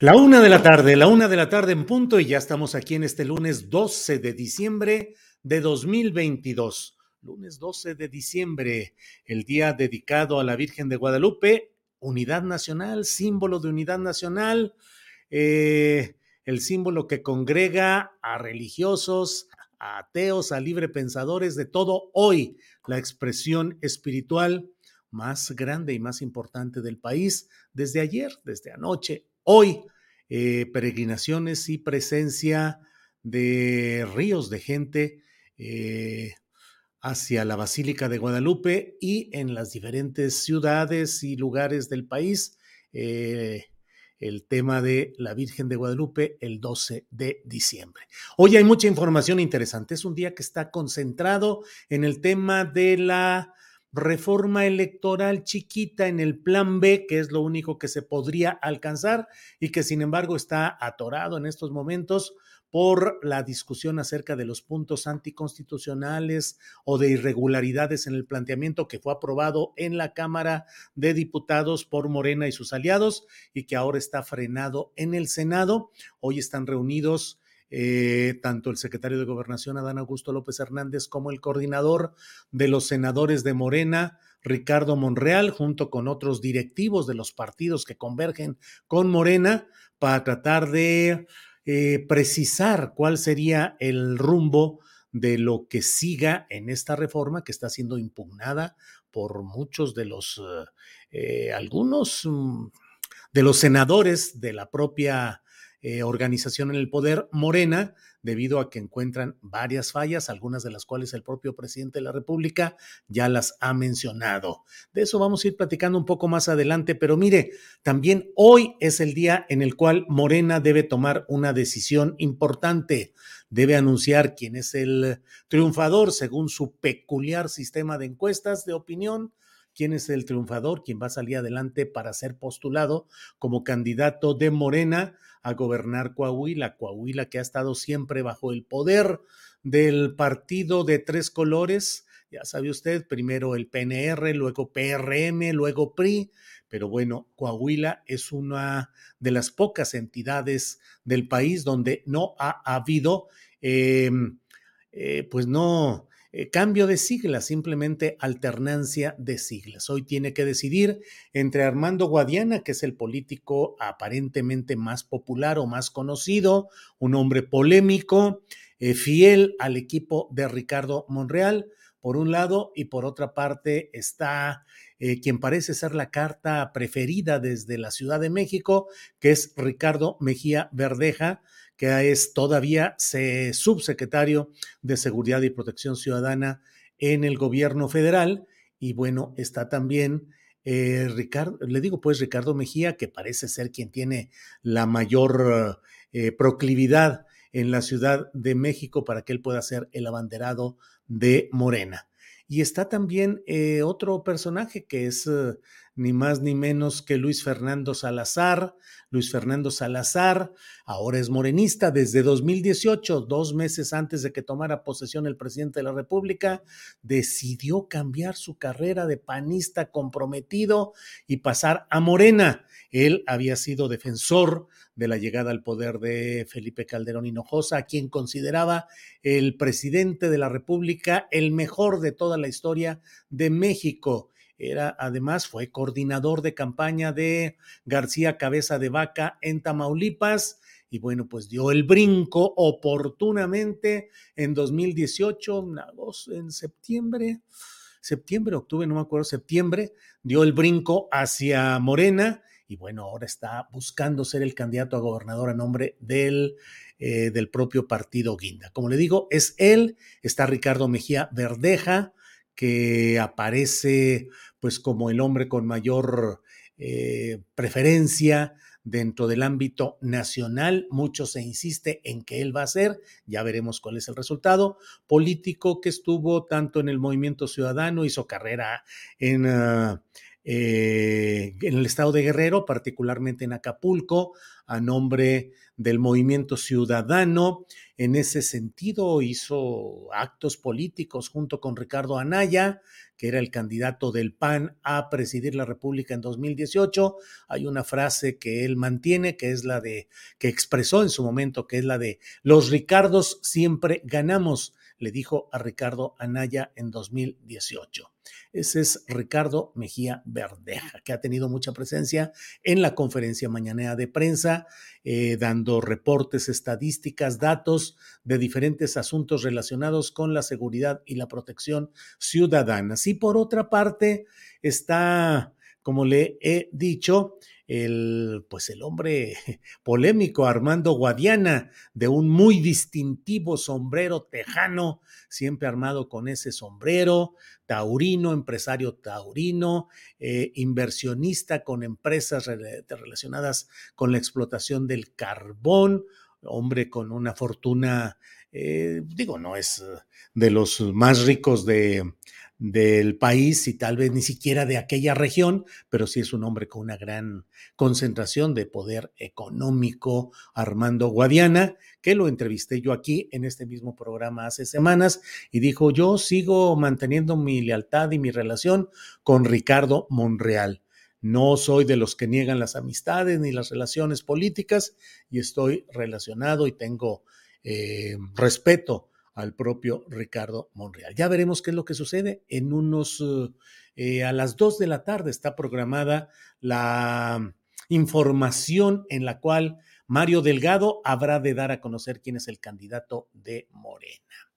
La una de la tarde, la una de la tarde en punto y ya estamos aquí en este lunes 12 de diciembre de 2022. Lunes 12 de diciembre, el día dedicado a la Virgen de Guadalupe, unidad nacional, símbolo de unidad nacional, eh, el símbolo que congrega a religiosos, a ateos, a libre pensadores, de todo hoy, la expresión espiritual más grande y más importante del país desde ayer, desde anoche, hoy eh, peregrinaciones y presencia de ríos de gente eh, hacia la Basílica de Guadalupe y en las diferentes ciudades y lugares del país. Eh, el tema de la Virgen de Guadalupe el 12 de diciembre. Hoy hay mucha información interesante. Es un día que está concentrado en el tema de la reforma electoral chiquita en el plan B, que es lo único que se podría alcanzar y que sin embargo está atorado en estos momentos por la discusión acerca de los puntos anticonstitucionales o de irregularidades en el planteamiento que fue aprobado en la Cámara de Diputados por Morena y sus aliados y que ahora está frenado en el Senado. Hoy están reunidos eh, tanto el secretario de Gobernación, Adán Augusto López Hernández, como el coordinador de los senadores de Morena, Ricardo Monreal, junto con otros directivos de los partidos que convergen con Morena, para tratar de eh, precisar cuál sería el rumbo de lo que siga en esta reforma que está siendo impugnada por muchos de los, eh, algunos mm, de los senadores de la propia eh, organización en el poder, Morena, debido a que encuentran varias fallas, algunas de las cuales el propio presidente de la República ya las ha mencionado. De eso vamos a ir platicando un poco más adelante, pero mire, también hoy es el día en el cual Morena debe tomar una decisión importante. Debe anunciar quién es el triunfador según su peculiar sistema de encuestas de opinión quién es el triunfador, quién va a salir adelante para ser postulado como candidato de Morena a gobernar Coahuila, Coahuila que ha estado siempre bajo el poder del partido de tres colores, ya sabe usted, primero el PNR, luego PRM, luego PRI, pero bueno, Coahuila es una de las pocas entidades del país donde no ha habido, eh, eh, pues no, eh, cambio de siglas, simplemente alternancia de siglas. Hoy tiene que decidir entre Armando Guadiana, que es el político aparentemente más popular o más conocido, un hombre polémico, eh, fiel al equipo de Ricardo Monreal, por un lado, y por otra parte está eh, quien parece ser la carta preferida desde la Ciudad de México, que es Ricardo Mejía Verdeja, que es todavía subsecretario de Seguridad y Protección Ciudadana en el gobierno federal. Y bueno, está también eh, Ricardo, le digo pues Ricardo Mejía, que parece ser quien tiene la mayor eh, proclividad en la Ciudad de México para que él pueda ser el abanderado de Morena. Y está también eh, otro personaje que es ni más ni menos que Luis Fernando Salazar. Luis Fernando Salazar ahora es morenista desde 2018, dos meses antes de que tomara posesión el presidente de la República, decidió cambiar su carrera de panista comprometido y pasar a Morena. Él había sido defensor de la llegada al poder de Felipe Calderón Hinojosa, a quien consideraba el presidente de la República el mejor de toda la historia de México. Era, además, fue coordinador de campaña de García Cabeza de Vaca en Tamaulipas y bueno, pues dio el brinco oportunamente en 2018, en septiembre, septiembre, octubre, no me acuerdo, septiembre, dio el brinco hacia Morena y bueno, ahora está buscando ser el candidato a gobernador a nombre del, eh, del propio partido Guinda. Como le digo, es él, está Ricardo Mejía Verdeja, que aparece pues como el hombre con mayor eh, preferencia dentro del ámbito nacional. Mucho se insiste en que él va a ser, ya veremos cuál es el resultado. Político que estuvo tanto en el movimiento ciudadano, hizo carrera en... Ah, eh, en el estado de Guerrero, particularmente en Acapulco, a nombre del movimiento ciudadano. En ese sentido, hizo actos políticos junto con Ricardo Anaya, que era el candidato del PAN a presidir la República en 2018. Hay una frase que él mantiene, que es la de, que expresó en su momento, que es la de, los Ricardos siempre ganamos, le dijo a Ricardo Anaya en 2018. Ese es Ricardo Mejía Verdeja, que ha tenido mucha presencia en la conferencia mañanera de prensa, eh, dando reportes, estadísticas, datos de diferentes asuntos relacionados con la seguridad y la protección ciudadana. Y por otra parte está, como le he dicho, el, pues el hombre polémico Armando Guadiana, de un muy distintivo sombrero tejano, siempre armado con ese sombrero, taurino, empresario taurino, eh, inversionista con empresas relacionadas con la explotación del carbón, hombre con una fortuna, eh, digo, no es de los más ricos de, del país y tal vez ni siquiera de aquella región, pero sí es un hombre con una gran concentración de poder económico, Armando Guadiana, que lo entrevisté yo aquí en este mismo programa hace semanas y dijo, yo sigo manteniendo mi lealtad y mi relación con Ricardo Monreal. No soy de los que niegan las amistades ni las relaciones políticas y estoy relacionado y tengo eh, respeto al propio Ricardo Monreal. Ya veremos qué es lo que sucede. En unos, eh, a las dos de la tarde está programada la información en la cual Mario Delgado habrá de dar a conocer quién es el candidato de Morena.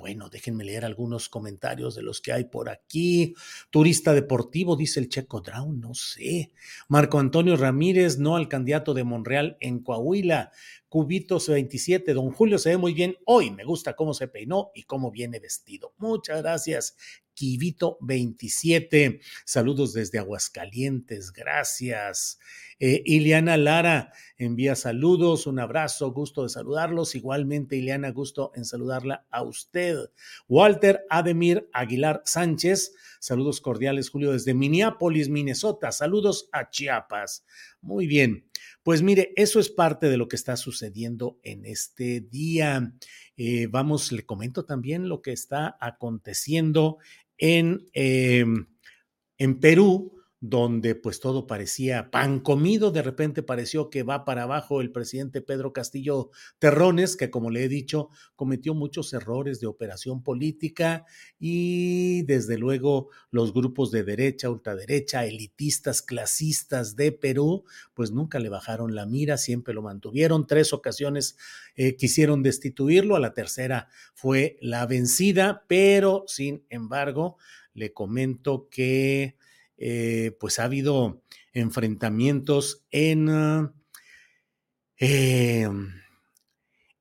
Bueno, déjenme leer algunos comentarios de los que hay por aquí. Turista deportivo, dice el Checo Drown, no sé. Marco Antonio Ramírez, no al candidato de Monreal en Coahuila. Cubitos 27, don Julio se ve muy bien hoy. Me gusta cómo se peinó y cómo viene vestido. Muchas gracias. Quivito 27, saludos desde Aguascalientes, gracias. Eh, Ileana Lara envía saludos, un abrazo, gusto de saludarlos. Igualmente, Ileana, gusto en saludarla a usted. Walter Ademir Aguilar Sánchez, saludos cordiales, Julio, desde Minneapolis, Minnesota. Saludos a Chiapas. Muy bien. Pues mire, eso es parte de lo que está sucediendo en este día. Eh, vamos, le comento también lo que está aconteciendo en, em, en Perú donde pues todo parecía pan comido, de repente pareció que va para abajo el presidente Pedro Castillo Terrones, que como le he dicho, cometió muchos errores de operación política y desde luego los grupos de derecha, ultraderecha, elitistas, clasistas de Perú, pues nunca le bajaron la mira, siempre lo mantuvieron. Tres ocasiones eh, quisieron destituirlo, a la tercera fue la vencida, pero sin embargo, le comento que eh, pues ha habido enfrentamientos en, ah, em,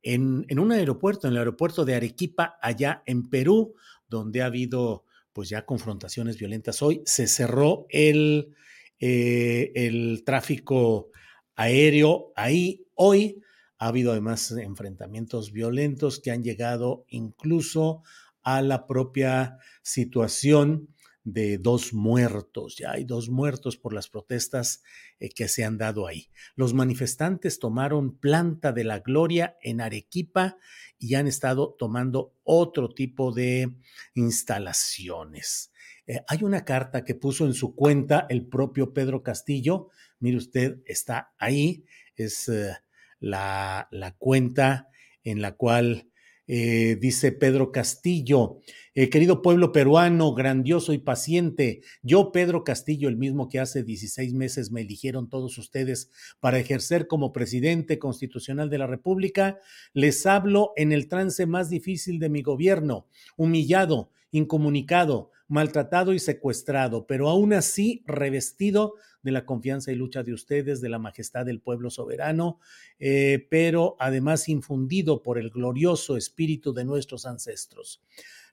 en, en un aeropuerto, en el aeropuerto de Arequipa, allá en Perú, donde ha habido pues ya confrontaciones violentas. Hoy se cerró el, eh, el tráfico aéreo ahí. Hoy ha habido además enfrentamientos violentos que han llegado incluso a la propia situación de dos muertos. Ya hay dos muertos por las protestas eh, que se han dado ahí. Los manifestantes tomaron planta de la gloria en Arequipa y han estado tomando otro tipo de instalaciones. Eh, hay una carta que puso en su cuenta el propio Pedro Castillo. Mire usted, está ahí. Es eh, la, la, cuenta en la cual eh, dice Pedro Castillo, eh, querido pueblo peruano, grandioso y paciente, yo, Pedro Castillo, el mismo que hace 16 meses me eligieron todos ustedes para ejercer como presidente constitucional de la República, les hablo en el trance más difícil de mi gobierno, humillado, incomunicado, maltratado y secuestrado, pero aún así revestido de la confianza y lucha de ustedes, de la majestad del pueblo soberano, eh, pero además infundido por el glorioso espíritu de nuestros ancestros.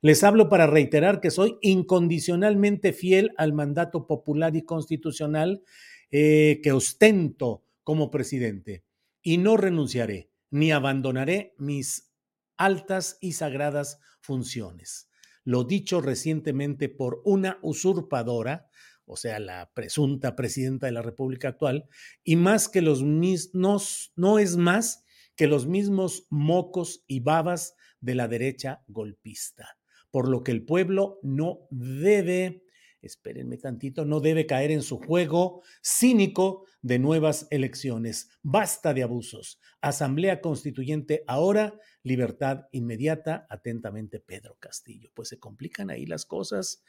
Les hablo para reiterar que soy incondicionalmente fiel al mandato popular y constitucional eh, que ostento como presidente y no renunciaré ni abandonaré mis altas y sagradas funciones. Lo dicho recientemente por una usurpadora, o sea, la presunta presidenta de la República actual, y más que los mismos, no es más que los mismos mocos y babas de la derecha golpista, por lo que el pueblo no debe, espérenme tantito, no debe caer en su juego cínico de nuevas elecciones. Basta de abusos. Asamblea Constituyente ahora, libertad inmediata, atentamente Pedro Castillo. Pues se complican ahí las cosas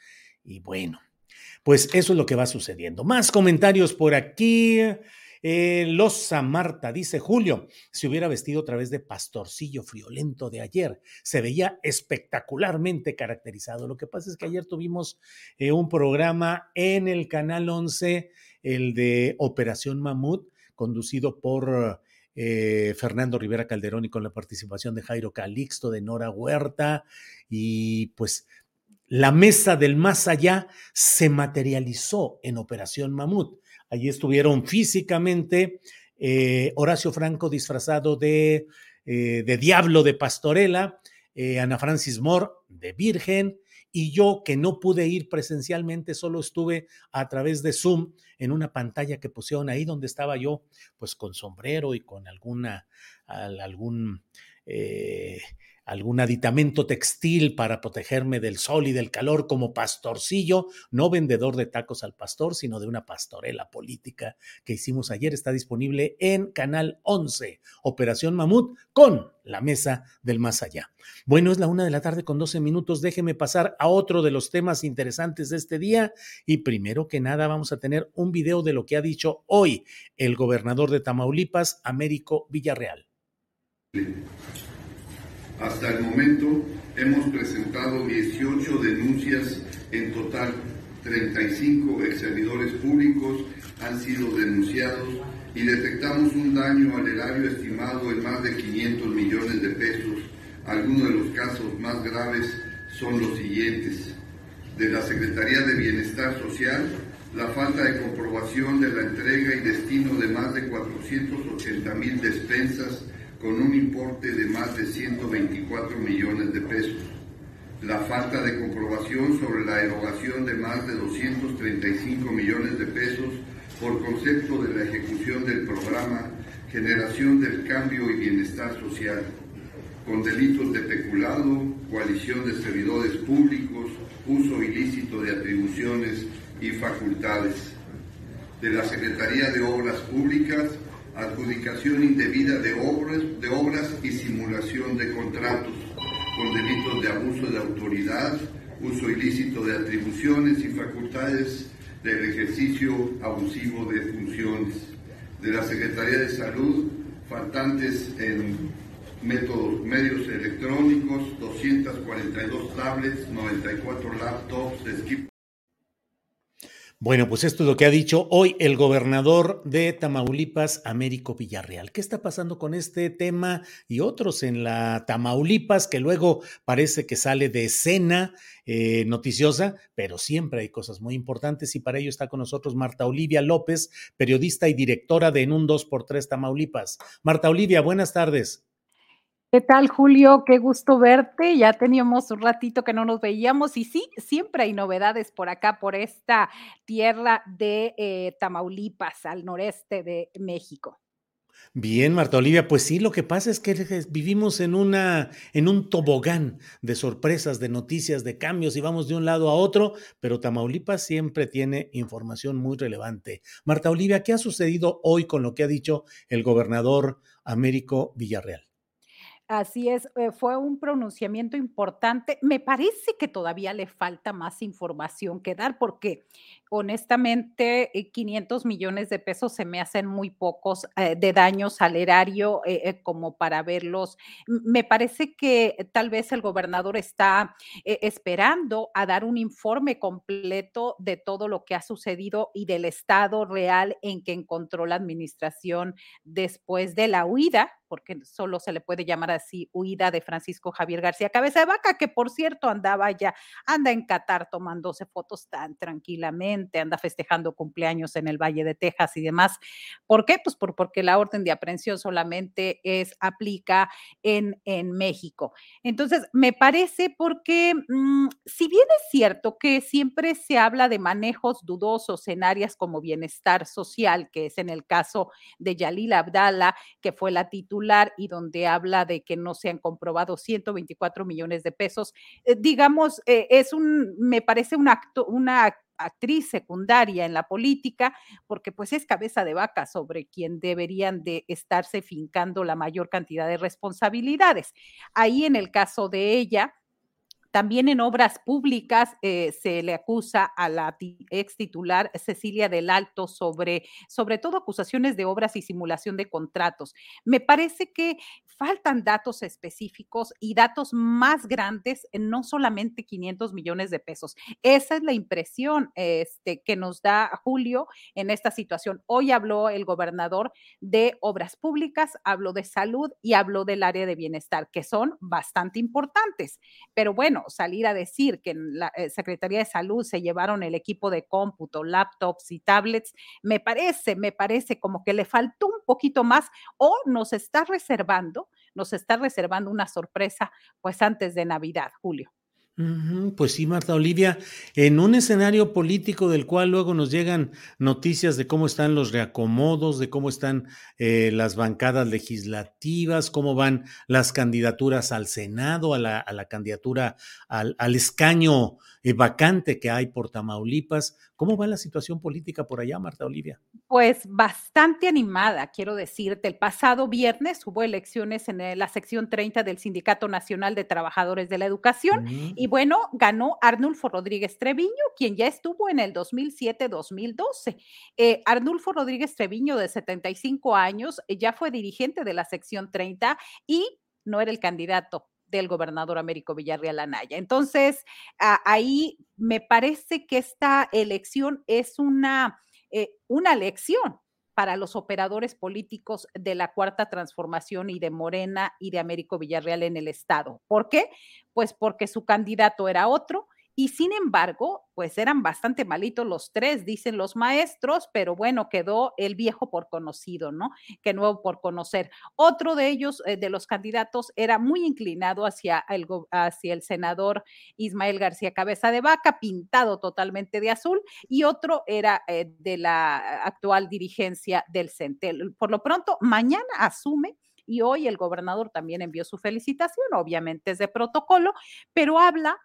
y bueno, pues eso es lo que va sucediendo. Más comentarios por aquí. Eh, Losa Marta dice Julio, se hubiera vestido a través de pastorcillo friolento de ayer, se veía espectacularmente caracterizado. Lo que pasa es que ayer tuvimos eh, un programa en el canal 11, el de Operación Mamut, conducido por eh, Fernando Rivera Calderón y con la participación de Jairo Calixto, de Nora Huerta, y pues la mesa del más allá se materializó en Operación Mamut. Allí estuvieron físicamente eh, Horacio Franco disfrazado de, eh, de Diablo de Pastorela, eh, Ana Francis Moore de Virgen, y yo que no pude ir presencialmente, solo estuve a través de Zoom en una pantalla que pusieron ahí donde estaba yo, pues con sombrero y con alguna, algún algún aditamento textil para protegerme del sol y del calor como pastorcillo, no vendedor de tacos al pastor, sino de una pastorela política que hicimos ayer. Está disponible en Canal 11, Operación Mamut, con la mesa del más allá. Bueno, es la una de la tarde con 12 minutos. Déjeme pasar a otro de los temas interesantes de este día. Y primero que nada, vamos a tener un video de lo que ha dicho hoy el gobernador de Tamaulipas, Américo Villarreal. Hasta el momento hemos presentado 18 denuncias en total. 35 ex servidores públicos han sido denunciados y detectamos un daño al erario estimado en más de 500 millones de pesos. Algunos de los casos más graves son los siguientes. De la Secretaría de Bienestar Social, la falta de comprobación de la entrega y destino de más de 480 mil despensas con un importe de más de 124 millones de pesos. La falta de comprobación sobre la erogación de más de 235 millones de pesos por concepto de la ejecución del programa Generación del Cambio y Bienestar Social, con delitos de peculado, coalición de servidores públicos, uso ilícito de atribuciones y facultades. De la Secretaría de Obras Públicas, adjudicación indebida de obras, de obras y simulación de contratos, con delitos de abuso de autoridad, uso ilícito de atribuciones y facultades del ejercicio abusivo de funciones. De la Secretaría de Salud, faltantes en métodos, medios electrónicos, 242 tablets, 94 laptops, Bueno, pues esto es lo que ha dicho hoy el gobernador de Tamaulipas, Américo Villarreal. ¿Qué está pasando con este tema y otros en la Tamaulipas que luego parece que sale de escena eh, noticiosa, pero siempre hay cosas muy importantes y para ello está con nosotros Marta Olivia López, periodista y directora de En un 2x3 Tamaulipas. Marta Olivia, buenas tardes. ¿Qué tal, Julio? Qué gusto verte. Ya teníamos un ratito que no nos veíamos y sí, siempre hay novedades por acá, por esta tierra de eh, Tamaulipas, al noreste de México. Bien, Marta Olivia, pues sí, lo que pasa es que vivimos en una en un tobogán de sorpresas, de noticias, de cambios y vamos de un lado a otro, pero Tamaulipas siempre tiene información muy relevante. Marta Olivia, ¿qué ha sucedido hoy con lo que ha dicho el gobernador Américo Villarreal? Así es, eh, fue un pronunciamiento importante. Me parece que todavía le falta más información que dar porque honestamente 500 eh, millones de pesos se me hacen muy pocos eh, de daño salerario como para verlos. Me parece que tal vez el gobernador está esperando a dar un informe completo de todo lo que ha sucedido y del estado real en que encontró la administración después de la huida porque solo se le puede llamar así, huida de Francisco Javier García Cabeza de Vaca, que por cierto andaba ya, anda en Qatar tomándose fotos tan tranquilamente, anda festejando cumpleaños en el Valle de Texas y demás. ¿Por qué? Pues por, porque la orden de aprehensión solamente es, aplica en, en México. Entonces, me parece porque, mm, si bien es cierto que siempre se habla de manejos dudosos en áreas como bienestar social, que es en el caso de Yalil Abdala, que fue la titular y donde habla de que no se han comprobado 124 millones de pesos. Eh, digamos, eh, es un, me parece un acto, una actriz secundaria en la política, porque pues es cabeza de vaca sobre quien deberían de estarse fincando la mayor cantidad de responsabilidades. Ahí en el caso de ella, también en obras públicas eh, se le acusa a la ex titular Cecilia del Alto sobre, sobre todo acusaciones de obras y simulación de contratos. Me parece que faltan datos específicos y datos más grandes, no solamente 500 millones de pesos. Esa es la impresión este, que nos da Julio en esta situación. Hoy habló el gobernador de obras públicas, habló de salud y habló del área de bienestar, que son bastante importantes. Pero bueno, salir a decir que en la eh, Secretaría de Salud se llevaron el equipo de cómputo, laptops y tablets, me parece, me parece como que le faltó un poquito más o nos está reservando, nos está reservando una sorpresa pues antes de Navidad, Julio. Pues sí, Marta Olivia, en un escenario político del cual luego nos llegan noticias de cómo están los reacomodos, de cómo están eh, las bancadas legislativas, cómo van las candidaturas al Senado, a la, candidatura al, al escaño eh, vacante que hay por Tamaulipas. ¿Cómo va la situación política por allá, Marta Olivia? Pues bastante animada, quiero decirte. El pasado viernes hubo elecciones en la sección 30 del Sindicato Nacional de Trabajadores de la Educación mm. y bueno, ganó Arnulfo Rodríguez Treviño, quien ya estuvo en el 2007-2012. Eh, Arnulfo Rodríguez Treviño, de 75 años, ya fue dirigente de la sección 30 y no era el candidato del gobernador Américo Villarreal Anaya. Entonces, ahí me parece que esta elección es una, eh, una lección para los operadores políticos de la Cuarta Transformación y de Morena y de Américo Villarreal en el Estado. ¿Por qué? Pues porque su candidato era otro y sin embargo, pues eran bastante malitos los tres, dicen los maestros, pero bueno, quedó el viejo por conocido, ¿no? Que nuevo por conocer. Otro de ellos, eh, de los candidatos, era muy inclinado hacia el, hacia el senador Ismael García Cabeza de Vaca, pintado totalmente de azul, y otro era eh, de la actual dirigencia del CENTEL. Por lo pronto, mañana asume y hoy el gobernador también envió su felicitación, obviamente es de protocolo, pero habla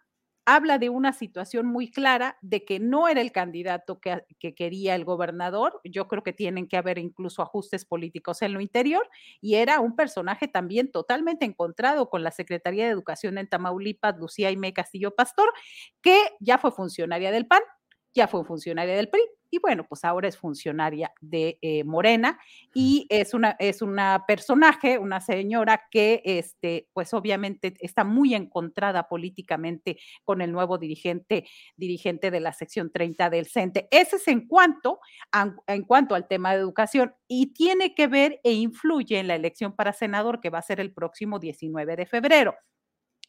habla de una situación muy clara de que no era el candidato que, quería el gobernador. Yo creo que tienen que haber incluso ajustes políticos en lo interior y era un personaje también totalmente encontrado con la Secretaría de Educación en Tamaulipas, Lucía Aime Castillo Pastor, que ya fue funcionaria del PAN, ya fue funcionaria del PRI y bueno, pues ahora es funcionaria de eh, Morena y es una, es una personaje, una señora que, este, pues obviamente está muy encontrada políticamente con el nuevo dirigente, dirigente de la sección 30 del CENTE. Ese es en cuanto, en cuanto al tema de educación y tiene que ver e influye en la elección para senador que va a ser el próximo 19 de febrero.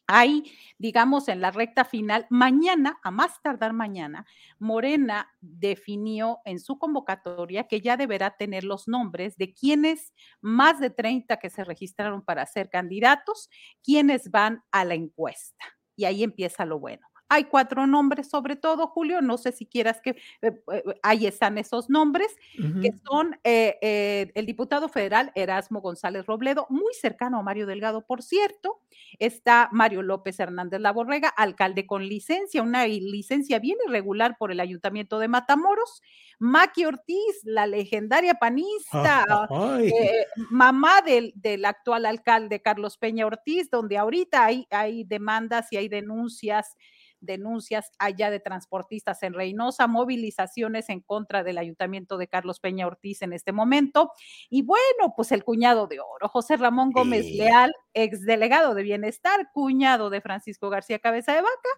Ahí, digamos, en la recta final, mañana, a más tardar mañana, Morena definió en su convocatoria que ya deberá tener los nombres de quienes, más de 30 que se registraron para ser candidatos, quienes van a la encuesta. Y ahí empieza lo bueno. Hay cuatro nombres, sobre todo, Julio, no sé si quieras que, eh, eh, ahí están esos nombres, que son eh, el diputado federal Erasmo González Robledo, muy cercano a Mario Delgado, por cierto, está Mario López Hernández Laborrega, alcalde con licencia, una licencia bien irregular por el Ayuntamiento de Matamoros, Maki Ortiz, la legendaria panista, mamá del, del, actual alcalde Carlos Peña Ortiz, donde ahorita hay, hay demandas y hay denuncias denuncias allá de transportistas en Reynosa, movilizaciones en contra del ayuntamiento de Carlos Peña Ortiz en este momento. Y bueno, pues el cuñado de oro, José Ramón Gómez Leal, exdelegado de Bienestar, cuñado de Francisco García Cabeza de Vaca.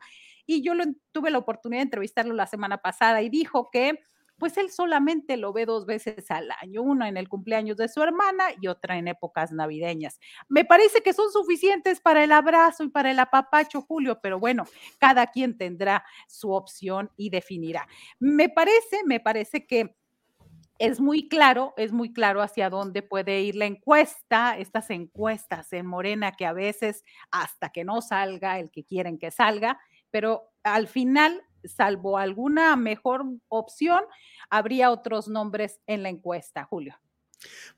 Y yo lo, tuve la oportunidad de entrevistarlo la semana pasada y dijo que pues él solamente lo ve dos veces al año, una en el cumpleaños de su hermana y otra en épocas navideñas. Me parece que son suficientes para el abrazo y para el apapacho, Julio, pero bueno, cada quien tendrá su opción y definirá. Me parece, me parece que es muy claro, es muy claro hacia dónde puede ir la encuesta, estas encuestas en Morena que a veces hasta que no salga el que quieren que salga, pero al final salvo alguna mejor opción, habría otros nombres en la encuesta, Julio.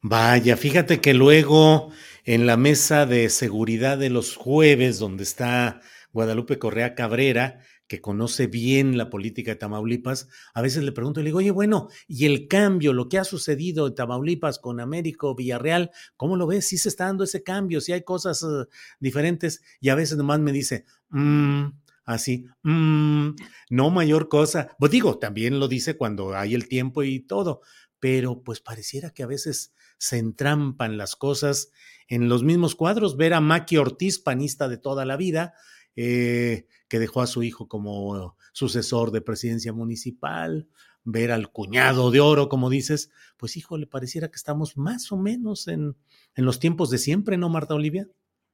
Vaya, fíjate que luego en la mesa de seguridad de los jueves, donde está Guadalupe Correa Cabrera, que conoce bien la política de Tamaulipas, a veces le pregunto y le digo, oye, bueno, y el cambio, lo que ha sucedido en Tamaulipas con Américo Villarreal, ¿cómo lo ves? Si se está dando ese cambio, si hay cosas uh, diferentes, y a veces nomás me dice, mmm, así, mm, no mayor cosa. Pues digo, también lo dice cuando hay el tiempo y todo, pero pues pareciera que a veces se entrampan las cosas en los mismos cuadros. Ver a Maki Ortiz, panista de toda la vida, eh, que dejó a su hijo como sucesor de presidencia municipal, ver al cuñado de oro, como dices, pues hijo, le pareciera que estamos más o menos en, en los tiempos de siempre, ¿no, Marta Olivia?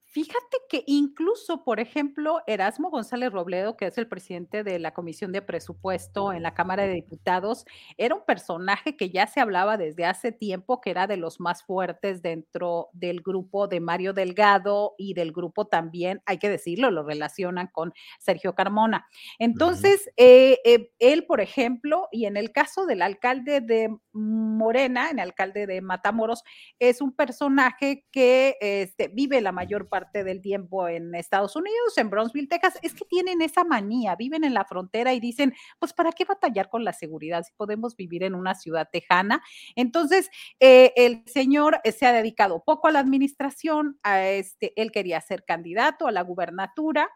Fíjate que incluso, por ejemplo, Erasmo González Robledo, que es el presidente de la Comisión de Presupuesto en la Cámara de Diputados, era un personaje que ya se hablaba desde hace tiempo que era de los más fuertes dentro del grupo de Mario Delgado y del grupo también, hay que decirlo, lo relacionan con Sergio Carmona. Entonces, eh, eh, él, por ejemplo, y en el caso del alcalde de Morena, en el alcalde de Matamoros, es un personaje que este, vive la mayor parte del tiempo en Estados Unidos, en Brownsville, Texas, es que tienen esa manía, viven en la frontera y dicen, pues, ¿para qué batallar con la seguridad si podemos vivir en una ciudad tejana? Entonces, eh, el señor eh, se ha dedicado poco a la administración, a este, él quería ser candidato a la gubernatura,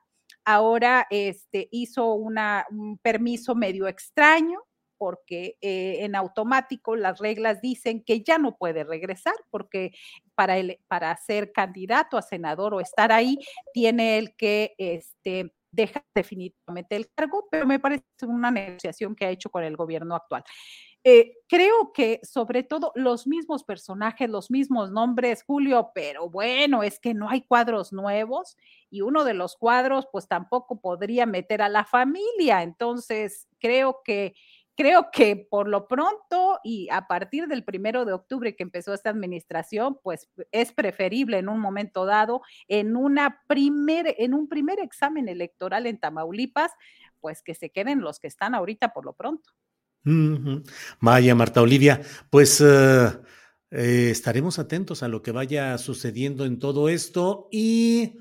ahora este, hizo un permiso medio extraño, porque eh, en automático las reglas dicen que ya no puede regresar, porque para, para ser candidato a senador o estar ahí, tiene el que este, dejar definitivamente el cargo, pero me parece una negociación que ha hecho con el gobierno actual. Eh, creo que sobre todo los mismos personajes, los mismos nombres, Julio, pero bueno, es que no hay cuadros nuevos y uno de los cuadros pues tampoco podría meter a la familia. Entonces, creo que creo que por lo pronto y a partir del primero de octubre que empezó esta administración, pues es preferible en un momento dado, en, una primer, en un primer examen electoral en Tamaulipas, pues que se queden los que están ahorita por lo pronto. Vaya, Marta Olivia, pues eh, eh, estaremos atentos a lo que vaya sucediendo en todo esto y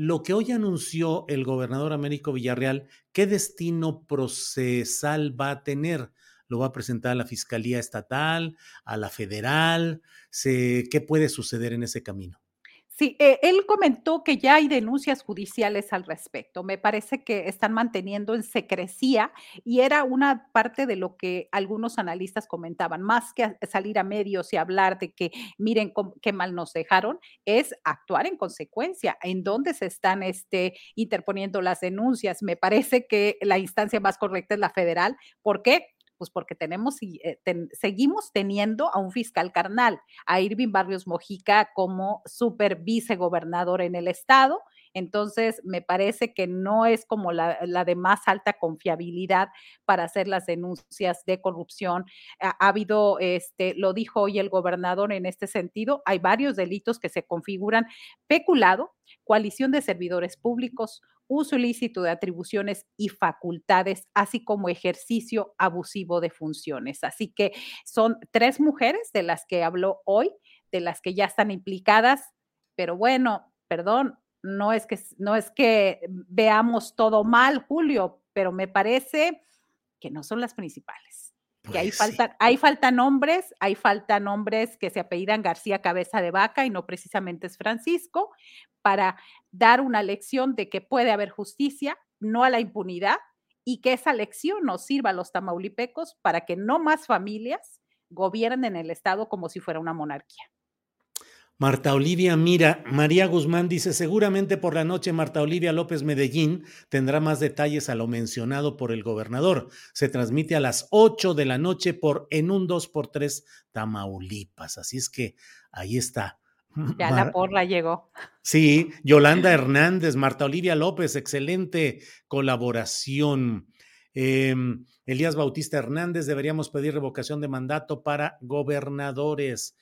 lo que hoy anunció el gobernador Américo Villarreal, ¿qué destino procesal va a tener? ¿Lo va a presentar a la Fiscalía Estatal, a la Federal? ¿Qué puede suceder en ese camino? Sí, eh, él comentó que ya hay denuncias judiciales al respecto. Me parece que están manteniendo en secrecía y era una parte de lo que algunos analistas comentaban, más que salir a medios y hablar de que miren qué mal nos dejaron, es actuar en consecuencia, en dónde se están este, interponiendo las denuncias. Me parece que la instancia más correcta es la federal. ¿Por qué? Pues porque tenemos eh, seguimos teniendo a un fiscal carnal, a Irving Barrios Mojica como super vicegobernador en el estado. Entonces, me parece que no es como la, de más alta confiabilidad para hacer las denuncias de corrupción. Ha, ha, habido, este, lo dijo hoy el gobernador en este sentido, hay varios delitos que se configuran peculado, coalición de servidores públicos, uso ilícito de atribuciones y facultades, así como ejercicio abusivo de funciones. Así que son tres mujeres de las que habló hoy, de las que ya están implicadas, pero bueno, perdón, no es que, no es que veamos todo mal, Julio, pero me parece que no son las principales. que ahí, pues ahí faltan nombres, hay falta nombres que se apellidan García Cabeza de Vaca y no precisamente es Francisco, para dar una lección de que puede haber justicia, no a la impunidad, y que esa lección nos sirva a los tamaulipecos para que no más familias gobiernen el Estado como si fuera una monarquía. Marta Olivia Mira, María Guzmán dice, seguramente por la noche Marta Olivia López Medellín tendrá más detalles a lo mencionado por el gobernador. Se transmite a las 8 de la noche por en un 2x3 Tamaulipas. Así es que ahí está. Ya la porra llegó. Sí, Yolanda Hernández, Marta Olivia López, excelente colaboración. Em, Elías Bautista Hernández, deberíamos pedir revocación de mandato para gobernadores.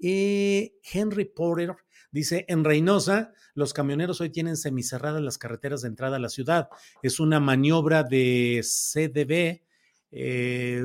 Eh, Henry Porter dice, en Reynosa, los camioneros hoy tienen semicerradas las carreteras de entrada a la ciudad. Es una maniobra de CDB, eh,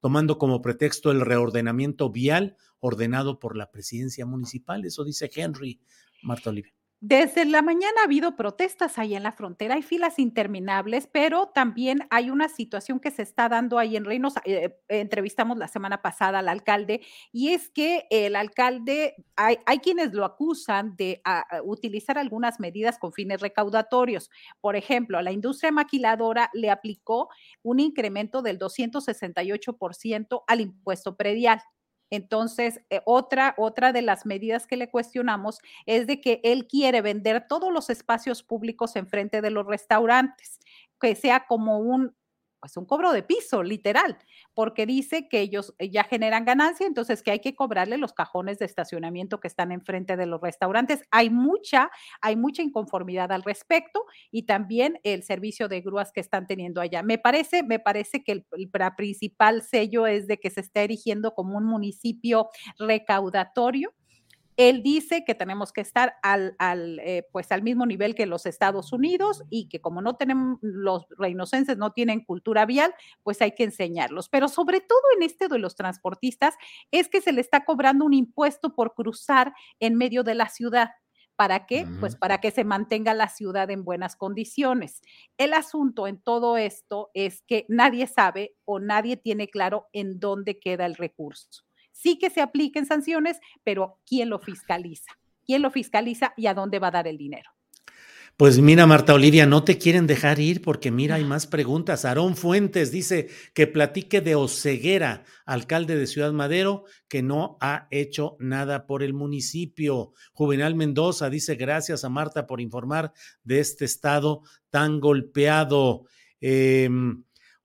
tomando como pretexto el reordenamiento vial ordenado por la presidencia municipal. Eso dice Henry Marta Olivia. Desde la mañana ha habido protestas ahí en la frontera, hay filas interminables, pero también hay una situación que se está dando ahí en Reynosa. Eh, entrevistamos la semana pasada al alcalde y es que el alcalde, hay, quienes lo acusan de utilizar algunas medidas con fines recaudatorios. Por ejemplo, a la industria maquiladora le aplicó un incremento del 268% al impuesto predial. Entonces, eh, otra, otra de las medidas que le cuestionamos es de que él quiere vender todos los espacios públicos enfrente de los restaurantes, que sea como un pues un cobro de piso, literal, porque dice que ellos eh, ya generan ganancia, entonces que hay que cobrarle los cajones de estacionamiento que están enfrente de los restaurantes. Hay mucha, hay mucha inconformidad al respecto y también el servicio de grúas que están teniendo allá. Me parece, me parece que el, el principal sello es de que se está erigiendo como un municipio recaudatorio él dice que tenemos que estar al, eh, pues al mismo nivel que los Estados Unidos y que como no tenemos, los reinocenses no tienen cultura vial, pues hay que enseñarlos. Pero sobre todo en este de los transportistas es que se le está cobrando un impuesto por cruzar en medio de la ciudad. ¿Para qué? Pues para que se mantenga la ciudad en buenas condiciones. El asunto en todo esto es que nadie sabe o nadie tiene claro en dónde queda el recurso sí que se apliquen sanciones, pero ¿quién lo fiscaliza? ¿Quién lo fiscaliza y a dónde va a dar el dinero? Pues mira, Marta Olivia, no te quieren dejar ir porque mira, hay más preguntas. Aarón Fuentes dice que platique de Oceguera, alcalde de Ciudad Madero, que no ha hecho nada por el municipio. Juvenal Mendoza dice gracias a Marta por informar de este estado tan golpeado. Eh,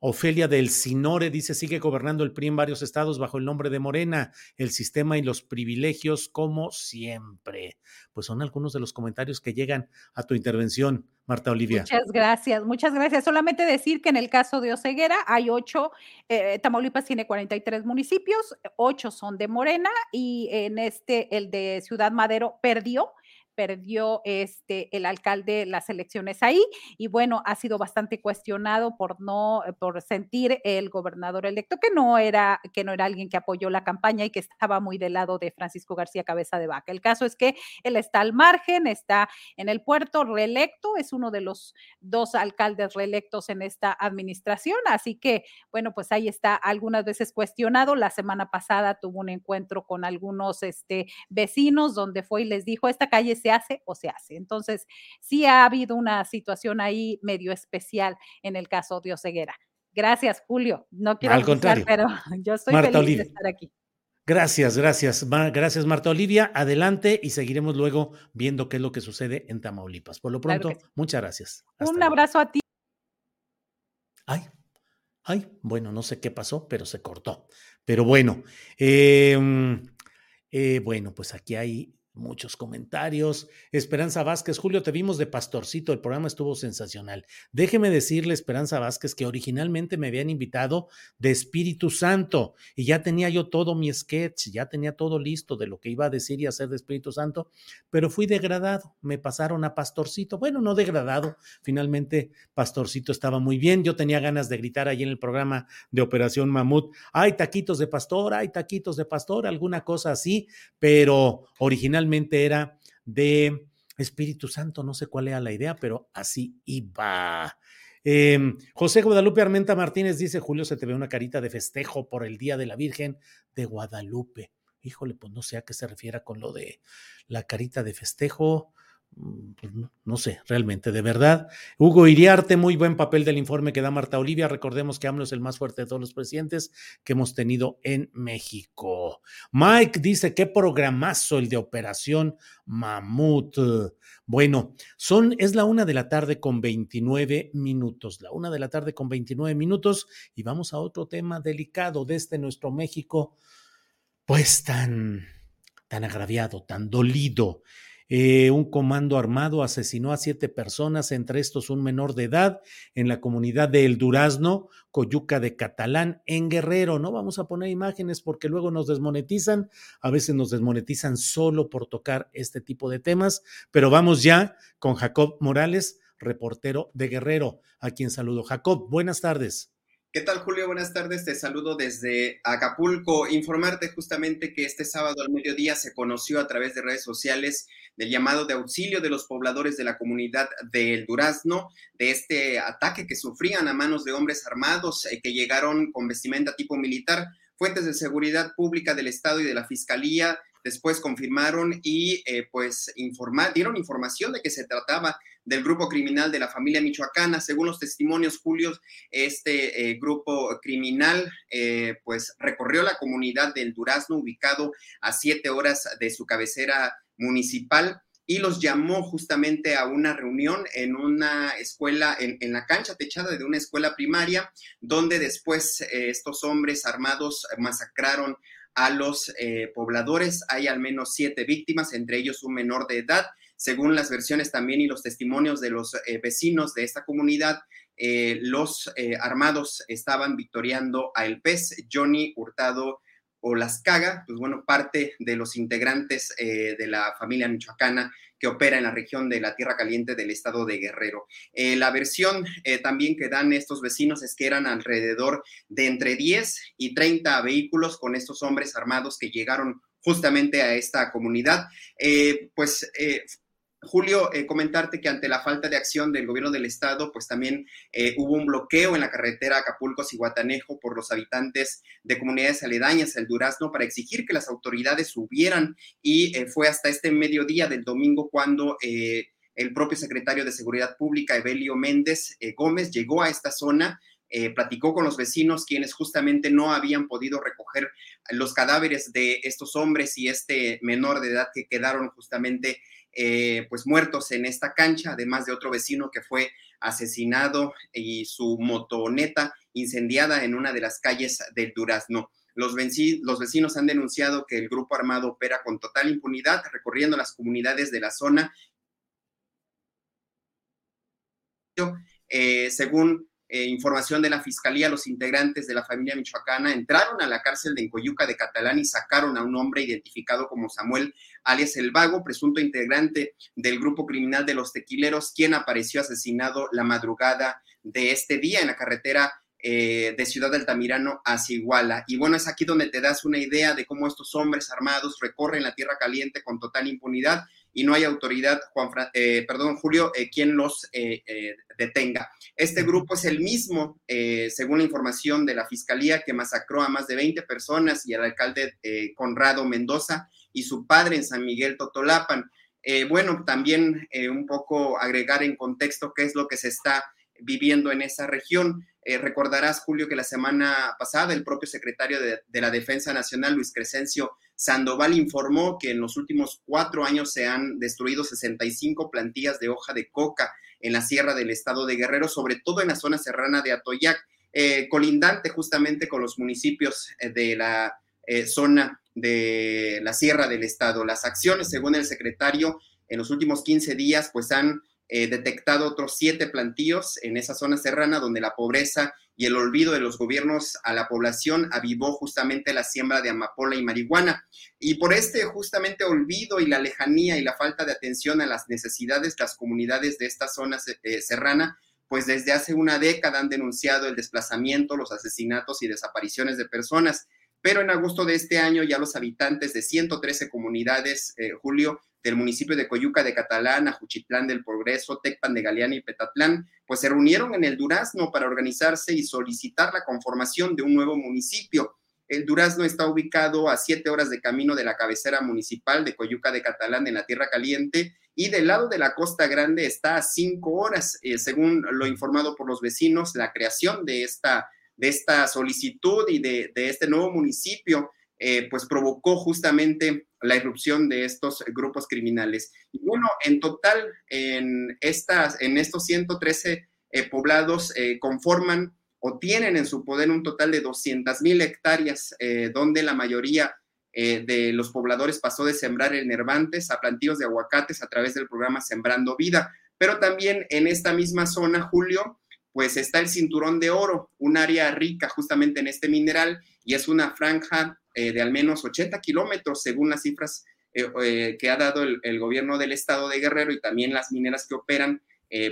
Ofelia del Sinore dice, sigue gobernando el PRI en varios estados bajo el nombre de Morena, el sistema y los privilegios como siempre. Pues son algunos de los comentarios que llegan a tu intervención, Marta Olivia. Muchas gracias, muchas gracias. Solamente decir que en el caso de Oceguera hay ocho, eh, Tamaulipas tiene 43 municipios, ocho son de Morena y en este, el de Ciudad Madero perdió perdió este, el alcalde las elecciones ahí y bueno, ha sido bastante cuestionado por no, eh, por sentir el gobernador electo que no era, que no era alguien que apoyó la campaña y que estaba muy del lado de Francisco García Cabeza de Vaca. El caso es que él está al margen, está en el puerto reelecto, es uno de los dos alcaldes reelectos en esta administración, así que bueno, pues ahí está algunas veces cuestionado. La semana pasada tuvo un encuentro con algunos este, vecinos donde fue y les dijo, esta calle se hace o se hace. Entonces, sí ha habido una situación ahí medio especial en el caso de Oseguera. Gracias, Julio. No quiero Al contrario. pero yo estoy feliz de estar aquí. Gracias, gracias. Gracias, Marta Olivia. Adelante y seguiremos luego viendo qué es lo que sucede en Tamaulipas. Por lo pronto, muchas gracias. Un abrazo a ti. Ay, ay, bueno, no sé qué pasó, pero se cortó. Pero bueno, em, eh, bueno, pues aquí hay Muchos comentarios. Esperanza Vázquez, Julio, te vimos de pastorcito, el programa estuvo sensacional. Déjeme decirle, Esperanza Vázquez, que originalmente me habían invitado de Espíritu Santo y ya tenía yo todo mi sketch, ya tenía todo listo de lo que iba a decir y hacer de Espíritu Santo, pero fui degradado, me pasaron a pastorcito. Bueno, no degradado, finalmente pastorcito estaba muy bien. Yo tenía ganas de gritar ahí en el programa de Operación Mamut, hay taquitos de pastor, hay taquitos de pastor, alguna cosa así, pero originalmente era de Espíritu Santo, no sé cuál era la idea, pero así iba. Em, José Guadalupe Armenta Martínez dice, Julio, se te ve una carita de festejo por el Día de la Virgen de Guadalupe. Híjole, pues no sé a qué se refiera con lo de la carita de festejo. Mm, pues no, sé, realmente, de verdad. Hugo Iriarte, muy buen papel del informe que da Marta Olivia. Recordemos que AMLO es el más fuerte de todos los presidentes que hemos tenido en México. Mike dice, qué programazo el de Operación Mamut. Bueno, son, es la una de la tarde con 29 minutos, la una de la tarde con 29 minutos y vamos a otro tema delicado de este nuestro México, pues tan, tan agraviado, tan dolido. Eh, un comando armado asesinó a siete personas, entre estos un menor de edad, en la comunidad de El Durazno, Coyuca de Catalán, en Guerrero. No vamos a poner imágenes porque luego nos desmonetizan. A veces nos desmonetizan solo por tocar este tipo de temas, pero vamos ya con Jacob Morales, reportero de Guerrero, a quien saludo. Jacob, buenas tardes. ¿Qué tal, Julio? Buenas tardes. Te saludo desde Acapulco. Informarte justamente que este sábado al mediodía se conoció a través de redes sociales del llamado de auxilio de los pobladores de la comunidad del Durazno, de este ataque que sufrían a manos de hombres armados eh, que llegaron con vestimenta tipo militar. Fuentes de seguridad pública del Estado y de la Fiscalía después confirmaron y eh, pues dieron información de que se trataba del grupo criminal de la familia michoacana. Según los testimonios, Julio, este eh, grupo criminal eh, pues recorrió la comunidad del Durazno, ubicado a siete horas de su cabecera municipal y los llamó justamente a una reunión en una escuela, en, la cancha techada de una escuela primaria, donde después estos hombres armados masacraron a los eh, pobladores. Hay al menos siete víctimas, entre ellos un menor de edad. Según las versiones también y los testimonios de los eh, vecinos de esta comunidad, eh, los armados estaban victoriando a El Pez, Johnny Hurtado o Las Caga, pues bueno, parte de los integrantes de la familia michoacana que opera en la región de la Tierra Caliente del estado de Guerrero. Eh, la versión eh, también que dan estos vecinos es que eran alrededor de entre 10 y 30 vehículos con estos hombres armados que llegaron justamente a esta comunidad. Eh, pues Julio, eh, comentarte que ante la falta de acción del gobierno del estado, pues también eh, hubo un bloqueo en la carretera Acapulco-Cihuatanejo por los habitantes de comunidades aledañas al Durazno para exigir que las autoridades subieran y eh, fue hasta este mediodía del domingo cuando el propio secretario de Seguridad Pública, Evelio Méndez Gómez, llegó a esta zona. platicó con los vecinos quienes justamente no habían podido recoger los cadáveres de estos hombres y este menor de edad que quedaron justamente eh, pues muertos en esta cancha, además de otro vecino que fue asesinado y su motoneta incendiada en una de las calles del Durazno. Los, vecinos han denunciado que el grupo armado opera con total impunidad, recorriendo las comunidades de la zona. Eh, según eh, información de la Fiscalía, los integrantes de la familia michoacana entraron a la cárcel de Encoyuca de Catalán y sacaron a un hombre identificado como Samuel alias El Vago, presunto integrante del grupo criminal de los tequileros, quien apareció asesinado la madrugada de este día en la carretera eh, de Ciudad Altamirano hacia Iguala. Y bueno, es aquí donde te das una idea de cómo estos hombres armados recorren la tierra caliente con total impunidad y no hay autoridad, Juan eh, perdón, Julio, eh, quien los eh, detenga. Este grupo es el mismo, según la información de la Fiscalía, que masacró a más de 20 personas y al alcalde Conrado Mendoza y su padre en San Miguel Totolapan. bueno, también un poco agregar en contexto qué es lo que se está viviendo en esa región. Recordarás, Julio, que la semana pasada el propio secretario de, la Defensa Nacional, Luis Crescencio Sandoval, informó que en los últimos cuatro años se han destruido 65 plantillas de hoja de coca en la sierra del estado de Guerrero, sobre todo en la zona serrana de Atoyac, eh, colindante justamente con los municipios eh, de la eh, zona de la sierra del estado. Las acciones, según el secretario, en los últimos 15 días, pues han detectado otros siete plantíos en esa zona serrana donde la pobreza y el olvido de los gobiernos a la población avivó justamente la siembra de amapola y marihuana. Y por este justamente olvido y la lejanía y la falta de atención a las necesidades, las comunidades de esta zona eh, serrana, pues desde hace una década han denunciado el desplazamiento, los asesinatos y desapariciones de personas. Pero en agosto de este año ya los habitantes de 113 comunidades, eh, Julio, del municipio de Coyuca de Catalán, Ajuchitlán del Progreso, Tecpan de Galeana y Petatlán, pues se reunieron en el Durazno para organizarse y solicitar la conformación de un nuevo municipio. El Durazno está ubicado a siete horas de camino de la cabecera municipal de Coyuca de Catalán en la Tierra Caliente y del lado de la Costa Grande está a cinco horas, eh, según lo informado por los vecinos, la creación de esta, de esta solicitud y de, de este nuevo municipio eh, pues provocó justamente la irrupción de estos grupos criminales. Y bueno, en total, en, estas, en estos 113 eh, poblados eh, conforman o tienen en su poder un total de 200 mil hectáreas, donde la mayoría de los pobladores pasó de sembrar en herbantes a plantíos de aguacates a través del programa Sembrando Vida. Pero también en esta misma zona, Julio, pues está el cinturón de oro, un área rica justamente en este mineral y es una franja eh, de al menos 80 kilómetros, según las cifras eh, eh, que ha dado el, gobierno del estado de Guerrero y también las mineras que operan,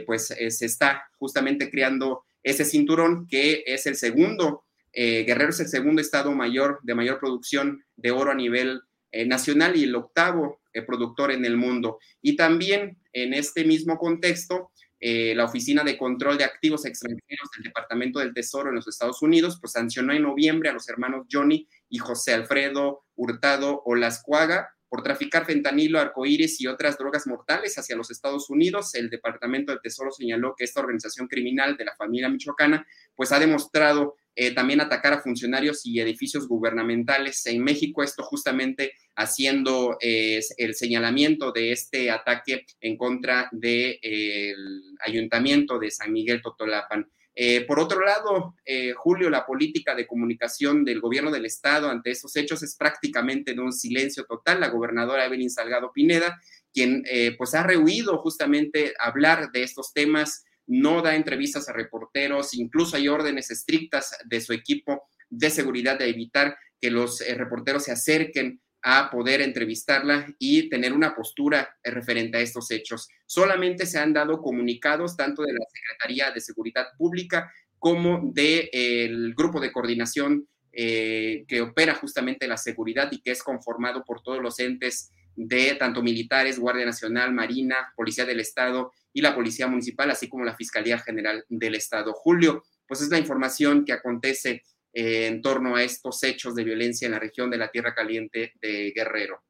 pues se está justamente creando ese cinturón que es el segundo, Guerrero es el segundo estado mayor de mayor producción de oro a nivel nacional y el octavo productor en el mundo. Y también en este mismo contexto, eh, la Oficina de Control de Activos Extranjeros del Departamento del Tesoro en los Estados Unidos, pues sancionó en noviembre a los hermanos Johnny y José Alfredo Hurtado Olascuaga por traficar fentanilo, arcoíris y otras drogas mortales hacia los Estados Unidos. El Departamento del Tesoro señaló que esta organización criminal de la familia michoacana, pues ha demostrado eh, también atacar a funcionarios y edificios gubernamentales en México, esto justamente haciendo eh, el señalamiento de este ataque en contra del ayuntamiento de San Miguel Totolapan. Eh, por otro lado, Julio, la política de comunicación del gobierno del estado ante estos hechos es prácticamente de un silencio total. La gobernadora Evelyn Salgado Pineda, quien pues ha rehuido justamente hablar de estos temas, no da entrevistas a reporteros, incluso hay órdenes estrictas de su equipo de seguridad de evitar que los eh, reporteros se acerquen a poder entrevistarla y tener una postura eh, referente a estos hechos. Solamente se han dado comunicados tanto de la Secretaría de Seguridad Pública como del grupo de coordinación eh, que opera justamente la seguridad y que es conformado por todos los entes de tanto militares, Guardia Nacional, Marina, Policía del Estado y la Policía Municipal, así como la Fiscalía General del Estado. Julio, pues es la información que acontece eh, en torno a estos hechos de violencia en la región de la Tierra Caliente de Guerrero.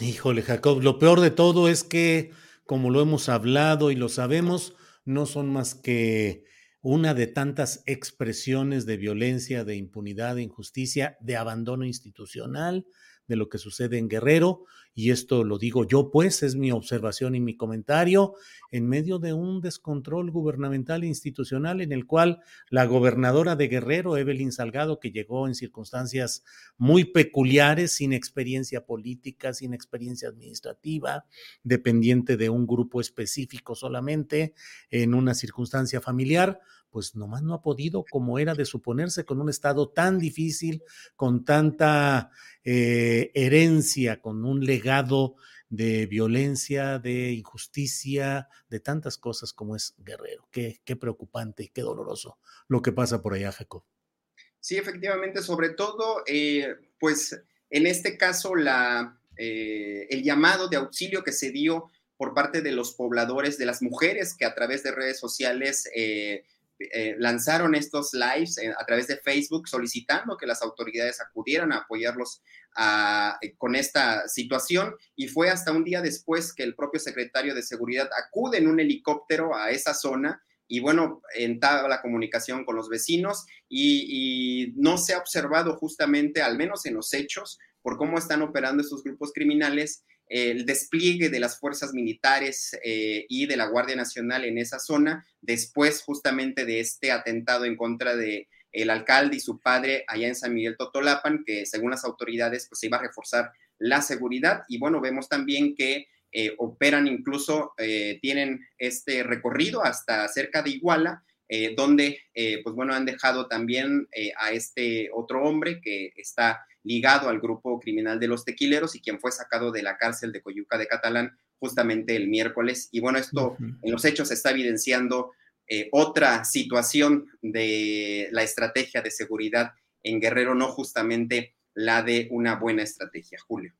Híjole, Jacob, lo peor de todo es que, como lo hemos hablado y lo sabemos, no son más que una de tantas expresiones de violencia, de impunidad, de injusticia, de abandono institucional, de lo que sucede en Guerrero, y esto lo digo yo, pues es mi observación y mi comentario, en medio de un descontrol gubernamental e institucional en el cual la gobernadora de Guerrero, Evelyn Salgado, que llegó en circunstancias muy peculiares, sin experiencia política, sin experiencia administrativa, dependiente de un grupo específico solamente, en una circunstancia familiar, pues nomás no ha podido, como era de suponerse, con un estado tan difícil, con tanta eh, herencia, con un legado de violencia, de injusticia, de tantas cosas como es Guerrero. Qué, qué preocupante y qué doloroso lo que pasa por allá, Jacob. Sí, efectivamente, sobre todo, eh, pues en este caso, la, eh, el llamado de auxilio que se dio por parte de los pobladores, de las mujeres que a través de redes sociales eh, lanzaron estos lives a través de Facebook solicitando que las autoridades acudieran a apoyarlos con esta situación. Y fue hasta un día después que el propio secretario de Seguridad acude en un helicóptero a esa zona y bueno, entabla la comunicación con los vecinos y, no se ha observado justamente, al menos en los hechos, por cómo están operando estos grupos criminales, el despliegue de las fuerzas militares eh, y de la Guardia Nacional en esa zona, después justamente de este atentado en contra de el alcalde y su padre allá en San Miguel Totolapan, que según las autoridades pues se iba a reforzar la seguridad. Y bueno, vemos también que eh, operan incluso, eh, tienen este recorrido hasta cerca de Iguala, donde, pues bueno, han dejado también a este otro hombre que está ligado al grupo criminal de los tequileros y quien fue sacado de la cárcel de Coyuca de Catalán justamente el miércoles. Y bueno, esto en los hechos está evidenciando otra situación de la estrategia de seguridad en Guerrero, no justamente la de una buena estrategia. Julio.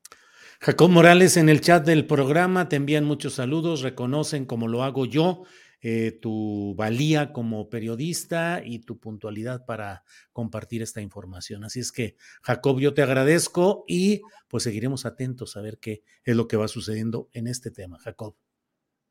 Jacob Morales en el chat del programa te envían muchos saludos, reconocen como lo hago yo, eh, tu valía como periodista y tu puntualidad para compartir esta información. Así es que, Jacob, yo te agradezco y pues seguiremos atentos a ver qué es lo que va sucediendo en este tema. Jacob.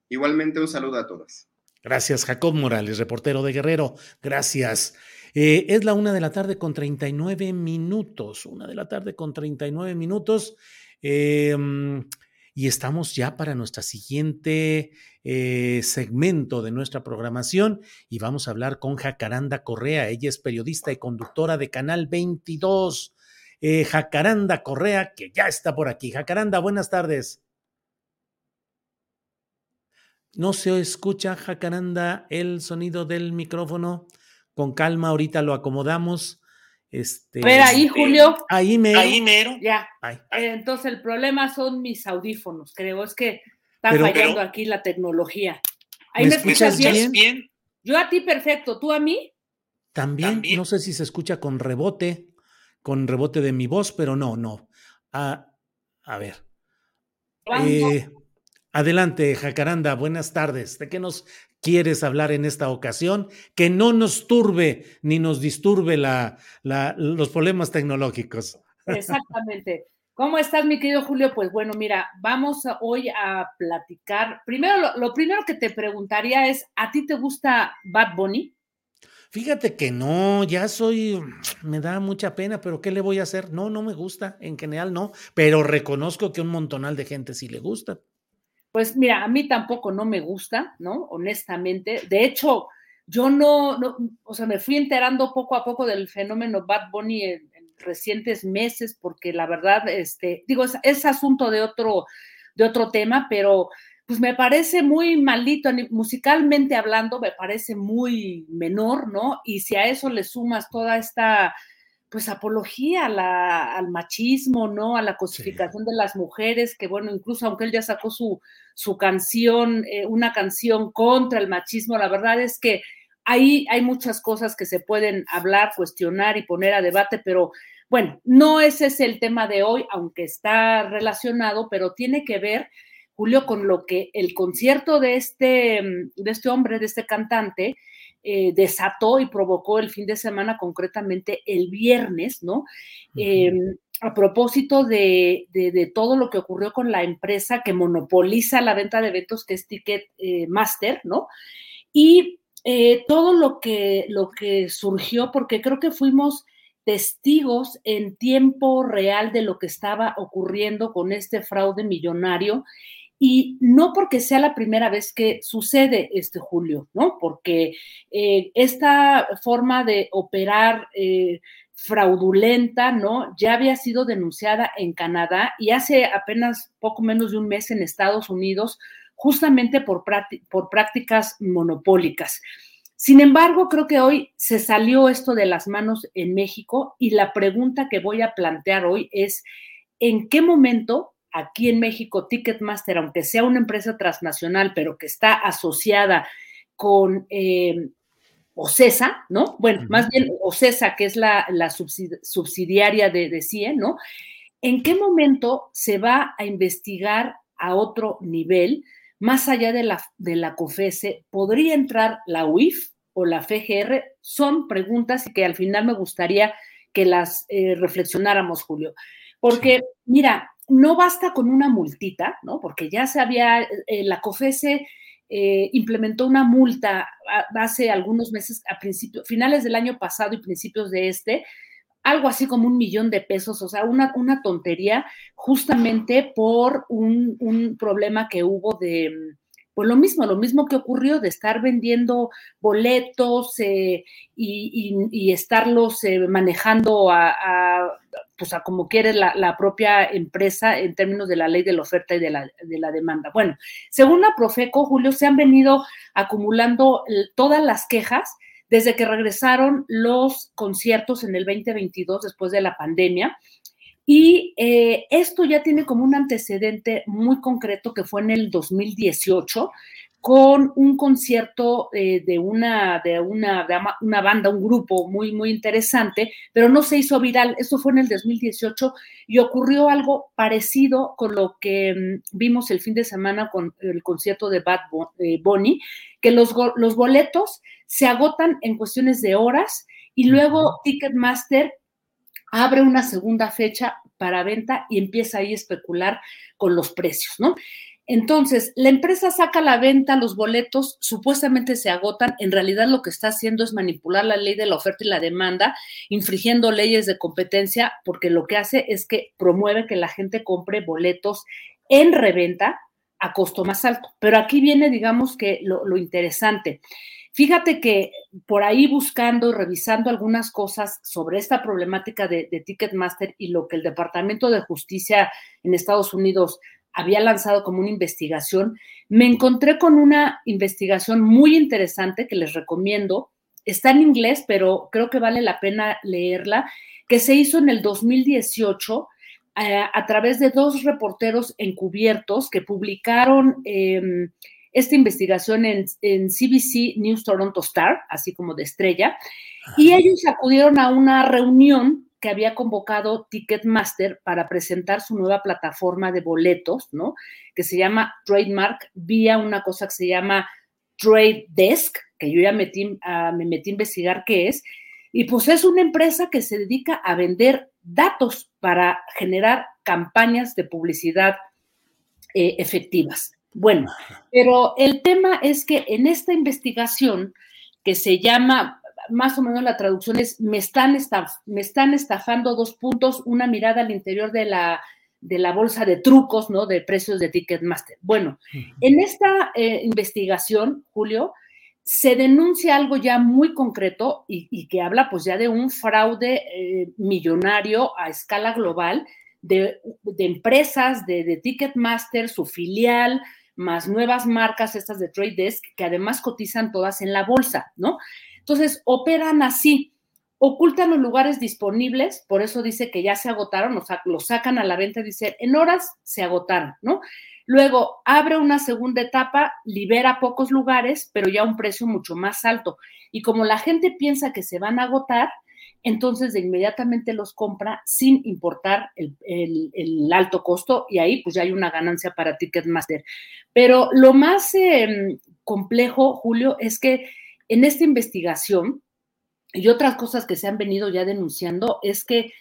Igualmente un saludo a todos. Gracias, Jacob Morales, reportero de Guerrero. Gracias. Eh, es la una de la tarde con 39 minutos. Una de la tarde con 39 minutos. Em, y estamos ya para nuestra siguiente eh, segmento de nuestra programación y vamos a hablar con Jacaranda Correa. Ella es periodista y conductora de Canal 22. Eh, Jacaranda Correa, que ya está por aquí. Jacaranda, buenas tardes. No se escucha, Jacaranda, el sonido del micrófono. Con calma, ahorita lo acomodamos. Este, ver ahí, Julio. Ahí mero. Ahí mero. Ya. Eh, entonces el problema son mis audífonos, creo. Es que está fallando aquí la tecnología. ¿Ahí me, escuchas, bien? Yo a ti perfecto. ¿Tú a mí? También, no sé si se escucha con rebote, con rebote de mi voz, pero no, no. Ah, a ver. Eh, adelante, Jacaranda, buenas tardes. ¿De qué nos quieres hablar en esta ocasión, que no nos turbe ni nos disturbe la, los problemas tecnológicos. Exactamente. ¿Cómo estás, mi querido Julio? Pues bueno, mira, vamos hoy a platicar. Primero, lo, lo, primero que te preguntaría es, ¿a ti te gusta Bad Bunny? Fíjate que no, ya soy, me da mucha pena, pero ¿qué le voy a hacer? No, no me gusta, en general no, pero reconozco que un montonal de gente sí le gusta. Pues mira, a mí tampoco no me gusta, ¿no? Honestamente. De hecho, yo no, o sea, me fui enterando poco a poco del fenómeno Bad Bunny en, recientes meses, porque la verdad, este, digo, es, asunto de otro, de otro tema, pero pues me parece muy maldito, musicalmente hablando, me parece muy menor, ¿no? Y si a eso le sumas toda esta pues apología al machismo, ¿no? A la cosificación de las mujeres, que bueno, incluso aunque él ya sacó su, su canción, eh, una canción contra el machismo, la verdad es que ahí hay muchas cosas que se pueden hablar, cuestionar y poner a debate, pero bueno, no ese es el tema de hoy, aunque está relacionado, pero tiene que ver, Julio, con lo que el concierto de este, de este hombre, de este cantante, eh, desató y provocó el fin de semana, concretamente el viernes, ¿no? Em, a propósito de, todo lo que ocurrió con la empresa que monopoliza la venta de eventos, que es Ticketmaster, eh, ¿no? Y eh, todo lo que, lo que surgió, porque creo que fuimos testigos en tiempo real de lo que estaba ocurriendo con este fraude millonario y no porque sea la primera vez que sucede este Julio, ¿no? Porque eh, esta forma de operar eh, fraudulenta, ¿no? Ya había sido denunciada en Canadá y hace apenas poco menos de un mes en Estados Unidos, justamente por, por prácticas monopólicas. Sin embargo, creo que hoy se salió esto de las manos en México y la pregunta que voy a plantear hoy es, ¿en qué momento aquí en México Ticketmaster, aunque sea una empresa transnacional, pero que está asociada con eh, OCESA, ¿no? Bueno, más bien OCESA, que es la, subsidiaria de, de, CIE, ¿no? ¿En qué momento se va a investigar a otro nivel, más allá de la, de la COFESE? ¿Podría entrar la UIF? o la FGR? Son preguntas que al final me gustaría que las eh, reflexionáramos, Julio. Porque, mira, no basta con una multita, ¿no? Porque ya se había, eh, la COFESE eh, implementó una multa hace algunos meses, a principios, finales del año pasado y principios de este, algo así como un millón de pesos, o sea, una, una tontería, justamente por un, un problema que hubo de, pues lo mismo, lo mismo que ocurrió de estar vendiendo boletos eh, y, estarlos eh, manejando a, pues a como quiere la, propia empresa en términos de la ley de la oferta y de la, de la demanda. Bueno, según la Profeco, Julio, se han venido acumulando todas las quejas desde que regresaron los conciertos en el 2022 después de la pandemia y eh, esto ya tiene como un antecedente muy concreto que fue en el 2018 con un concierto eh, de, una, de, una, una banda, un grupo muy, muy interesante, pero no se hizo viral. Eso fue en el 2018 y ocurrió algo parecido con lo que mm, vimos el fin de semana con el concierto de Bad Bunny, que los, los boletos se agotan en cuestiones de horas y luego Ticketmaster abre una segunda fecha para venta y empieza ahí a especular con los precios, ¿no? Entonces, la empresa saca a la venta los boletos, supuestamente se agotan, en realidad lo que está haciendo es manipular la ley de la oferta y la demanda, infringiendo leyes de competencia, porque lo que hace es que promueve que la gente compre boletos en reventa a costo más alto. Pero aquí viene, digamos que lo, interesante. Fíjate que por ahí buscando revisando algunas cosas sobre esta problemática de, Ticketmaster y lo que el Departamento de Justicia en Estados Unidos había lanzado como una investigación, me encontré con una investigación muy interesante que les recomiendo. Está en inglés, pero creo que vale la pena leerla, que se hizo en el 2018 eh, a través de dos reporteros encubiertos que publicaron em, esta investigación en, CBC News Toronto Star, así como de estrella, y ellos acudieron a una reunión que había convocado Ticketmaster para presentar su nueva plataforma de boletos, ¿no? Que se llama Trademark, vía una cosa que se llama Trade Desk, que yo ya metí, ah, me metí a investigar qué es, y pues es una empresa que se dedica a vender datos para generar campañas de publicidad eh, efectivas. Bueno, pero el tema es que en esta investigación que se llama, más o menos la traducción es, me están, me están estafando dos puntos, una mirada al interior de la, de la bolsa de trucos, ¿no? De precios de Ticketmaster. Bueno, en esta eh, investigación, Julio, se denuncia algo ya muy concreto y, que habla pues ya de un fraude eh, millonario a escala global de, empresas, de, de Ticketmaster, su filial, más nuevas marcas, estas de Trade Desk, que además cotizan todas en la bolsa, ¿no? Entonces, operan así, ocultan los lugares disponibles, por eso dice que ya se agotaron, o sea, lo sacan a la venta dice, en horas se agotaron, ¿no? Luego abre una segunda etapa, libera pocos lugares, pero ya un precio mucho más alto. Y como la gente piensa que se van a agotar, entonces de inmediatamente los compra sin importar el, alto costo y ahí pues ya hay una ganancia para Ticketmaster. Pero lo más em, complejo, Julio, es que en esta investigación y otras cosas que se han venido ya denunciando es que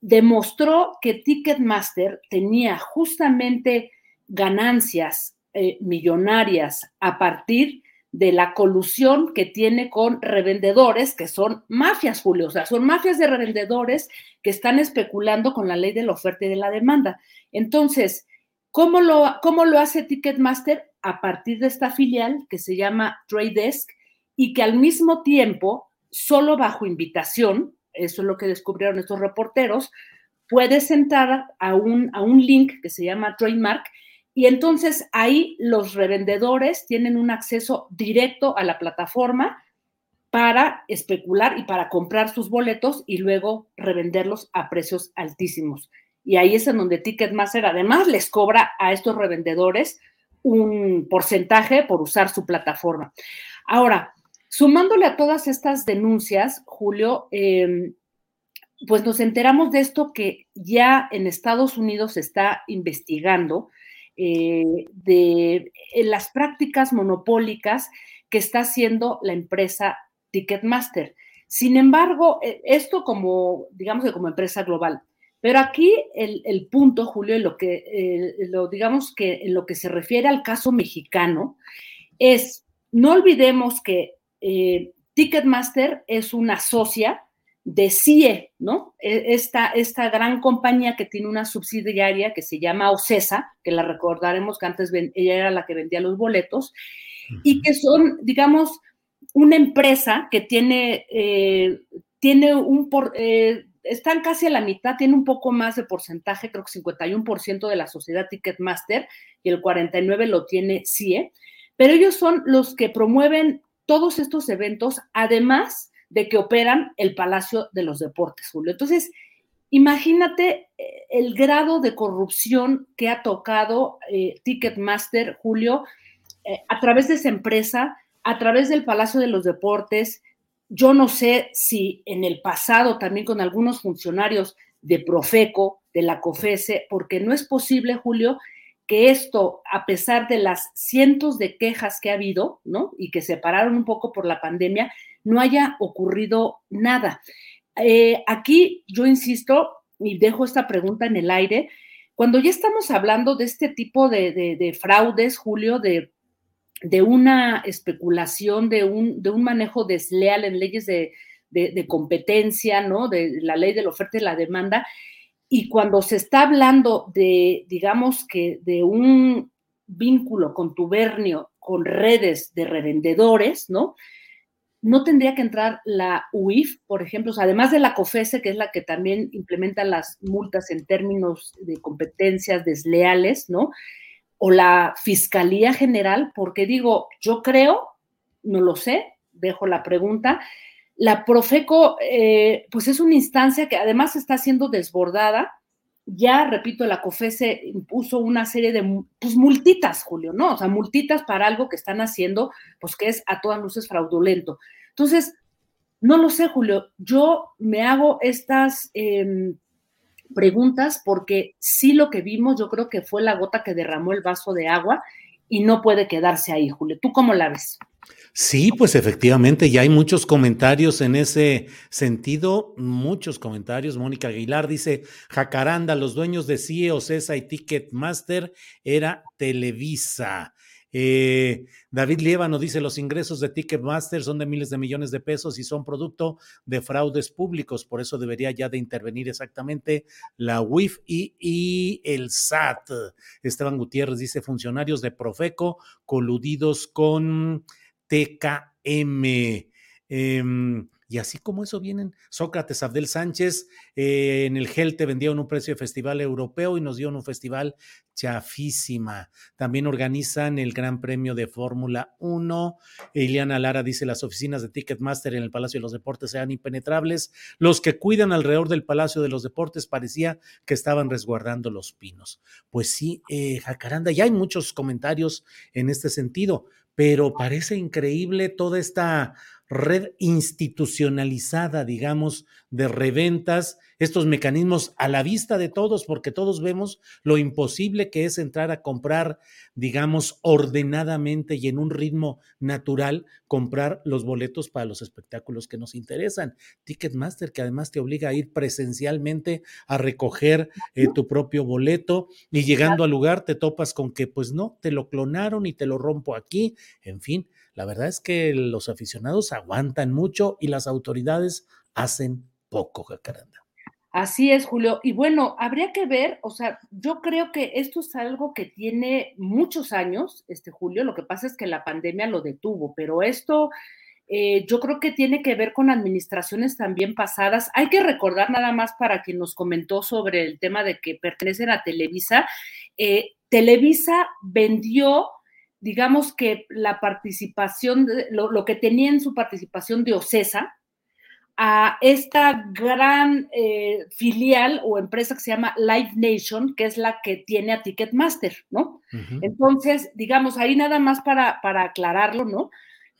demostró que Ticketmaster tenía justamente ganancias eh, millonarias a partir de la colusión que tiene con revendedores, que son mafias, Julio, o sea, son mafias de revendedores que están especulando con la ley de la oferta y de la demanda. Entonces, ¿cómo lo, cómo lo hace Ticketmaster? A partir de esta filial que se llama Trade Desk y que al mismo tiempo, solo bajo invitación, eso es lo que descubrieron estos reporteros, puedes entrar a un, a un link que se llama Trademark y entonces ahí los revendedores tienen un acceso directo a la plataforma para especular y para comprar sus boletos y luego revenderlos a precios altísimos. Y ahí es en donde Ticketmaster además les cobra a estos revendedores un porcentaje por usar su plataforma. Ahora, sumándole a todas estas denuncias, Julio, em, pues nos enteramos de esto que ya en Estados Unidos se está investigando eh, de las prácticas monopólicas que está haciendo la empresa Ticketmaster. Sin embargo, eh, esto como, digamos que como empresa global. Pero aquí el, punto, Julio, en lo que, eh, lo, digamos que en lo que se refiere al caso mexicano, es, no olvidemos que eh, Ticketmaster es una socia de CIE, ¿no? E, esta, esta gran compañía que tiene una subsidiaria que se llama OCESA, que la recordaremos que antes ella era la que vendía los boletos, y que son, digamos, una empresa que tiene, eh, tiene un, por, eh, están casi a la mitad, tiene un poco más de porcentaje, creo que 51% de la sociedad Ticketmaster y el 49% lo tiene CIE, pero ellos son los que promueven todos estos eventos, además de que operan el Palacio de los Deportes, Julio. Entonces, imagínate eh, el grado de corrupción que ha tocado Ticketmaster, Julio, a través de esa empresa, a través del Palacio de los Deportes. Yo no sé si en el pasado también con algunos funcionarios de Profeco, de la COFESE, porque no es posible, Julio, que esto, a pesar de las cientos de quejas que ha habido, ¿no? Y que se pararon un poco por la pandemia, no haya ocurrido nada. Eh, aquí yo insisto y dejo esta pregunta en el aire. Cuando ya estamos hablando de este tipo de fraudes, Julio, de una especulación, de un manejo desleal en leyes de, competencia, ¿no? De la ley de la oferta y la demanda. Y cuando se está hablando de, digamos que, de un vínculo contubernio con redes de revendedores, ¿no? No tendría que entrar la UIF, por ejemplo, además de la COFESE, que es la que también implementa las multas en términos de competencias desleales, ¿no? o la Fiscalía General, porque digo, yo creo, no lo sé, dejo la pregunta, la Profeco, eh, pues es una instancia que además está siendo desbordada. Ya, repito, la COFESE impuso una serie de pues, multitas, Julio, ¿no? O sea, multitas para algo que están haciendo, pues que es a todas luces fraudulento. Entonces, no lo sé, Julio. Yo me hago estas em, preguntas porque sí lo que vimos yo creo que fue la gota que derramó el vaso de agua y no puede quedarse ahí, Julio. ¿Tú cómo la ves? Sí, pues efectivamente, ya hay muchos comentarios en ese sentido, muchos comentarios. Mónica Aguilar dice, Jacaranda, los dueños de CIE, Ocesa y Ticketmaster era Televisa. Eh, David Lievano dice, los ingresos de Ticketmaster son de miles de millones de pesos y son producto de fraudes públicos, por eso debería ya de intervenir exactamente la UIF y, el SAT. Esteban Gutiérrez dice, funcionarios de Profeco coludidos con TKM. Em, y así como eso vienen, Sócrates Abdel Sánchez eh, en el GEL te vendieron un precio de festival europeo y nos dieron un festival chafísima. También organizan el Gran Premio de Fórmula 1. Eliana Lara dice, las oficinas de Ticketmaster en el Palacio de los Deportes sean impenetrables. Los que cuidan alrededor del Palacio de los Deportes parecía que estaban resguardando los pinos. Pues sí, eh, Jacaranda, ya hay muchos comentarios en este sentido, pero parece increíble toda esta red institucionalizada, digamos, de reventas, estos mecanismos a la vista de todos, porque todos vemos lo imposible que es entrar a comprar, digamos, ordenadamente y en un ritmo natural, comprar los boletos para los espectáculos que nos interesan. Ticketmaster, que además te obliga a ir presencialmente a recoger eh, tu propio boleto y llegando al lugar te topas con que, pues no, te lo clonaron y te lo rompo aquí, en fin la verdad es que los aficionados aguantan mucho y las autoridades hacen poco, Jacaranda. Así es, Julio. Y bueno, habría que ver, o sea, yo creo que esto es algo que tiene muchos años, este Julio. Lo que pasa es que la pandemia lo detuvo, pero esto eh, yo creo que tiene que ver con administraciones también pasadas. Hay que recordar nada más para quien nos comentó sobre el tema de que pertenecen a Televisa. Eh, Televisa vendió digamos que la participación, lo, que tenía en su participación de OCESA, a esta gran eh, filial o empresa que se llama Live Nation, que es la que tiene a Ticketmaster, ¿no? Entonces, digamos, ahí nada más para, para aclararlo, ¿no?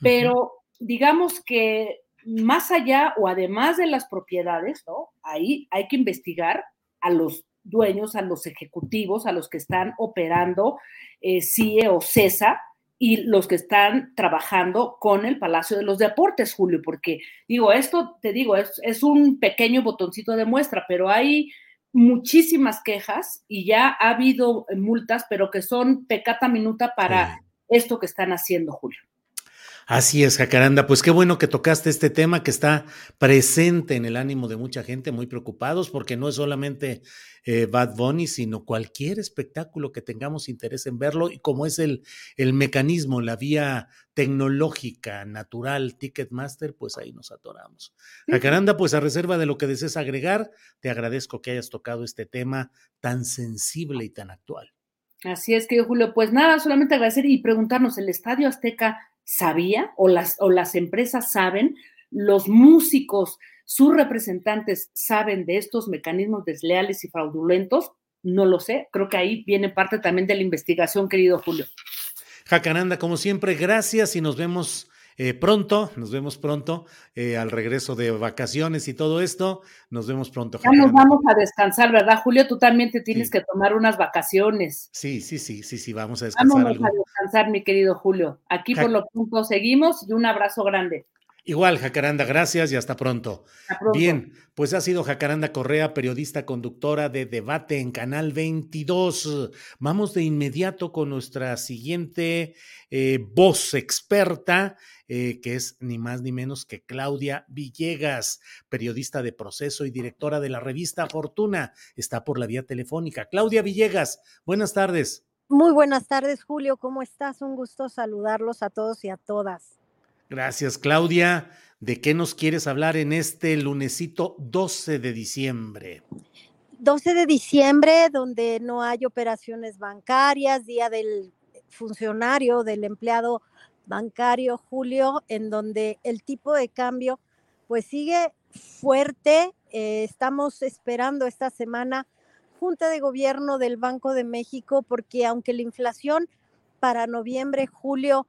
Pero digamos que más allá o además de las propiedades, ¿no? Ahí hay que investigar a los dueños, a los ejecutivos, a los que están operando eh, CIE o CESA, y los que están trabajando con el Palacio de los Deportes, Julio, porque digo, esto, te digo, es, es un pequeño botoncito de muestra, pero hay muchísimas quejas y ya ha habido multas, pero que son pecata minuta para esto que están haciendo, Julio. Así es, Jacaranda. Pues qué bueno que tocaste este tema que está presente en el ánimo de mucha gente, muy preocupados, porque no es solamente eh, Bad Bunny, sino cualquier espectáculo que tengamos interés en verlo y como es el, el mecanismo, la vía tecnológica, natural, Ticketmaster, pues ahí nos atoramos. Jacaranda, pues a reserva de lo que desees agregar, te agradezco que hayas tocado este tema tan sensible y tan actual. Así es, querido Julio. Pues nada, solamente agradecer y preguntarnos, ¿el Estadio Azteca sabía o las, o las empresas saben, los músicos, sus representantes saben de estos mecanismos desleales y fraudulentos, no lo sé, creo que ahí viene parte también de la investigación, querido Julio. Jacaranda, como siempre, gracias y nos vemos eh, pronto, nos vemos pronto eh, al regreso de vacaciones y todo esto. Nos vemos pronto. Ya nos vamos a descansar, ¿verdad, Julio? Tú también te tienes que tomar unas vacaciones. Sí, sí, sí, sí, sí, vamos a descansar. Vamos a descansar, mi querido Julio. Aquí por lo pronto seguimos y un abrazo grande. Igual, Jacaranda, gracias y hasta pronto. Bien, pues ha sido Jacaranda Correa, periodista conductora de debate en Canal 22. Vamos de inmediato con nuestra siguiente eh, voz experta, eh, que es ni más ni menos que Claudia Villegas, periodista de proceso y directora de la revista Fortuna. Está por la vía telefónica. Claudia Villegas, buenas tardes. Muy buenas tardes, Julio. ¿Cómo estás? Un gusto saludarlos a todos y a todas. Gracias, Claudia. ¿De qué nos quieres hablar en este lunesito 12 de diciembre? 12 de diciembre, donde no hay operaciones bancarias, día del funcionario, del empleado bancario, Julio, en donde el tipo de cambio pues sigue fuerte. Eh, estamos esperando esta semana Junta de Gobierno del Banco de México porque aunque la inflación para noviembre, julio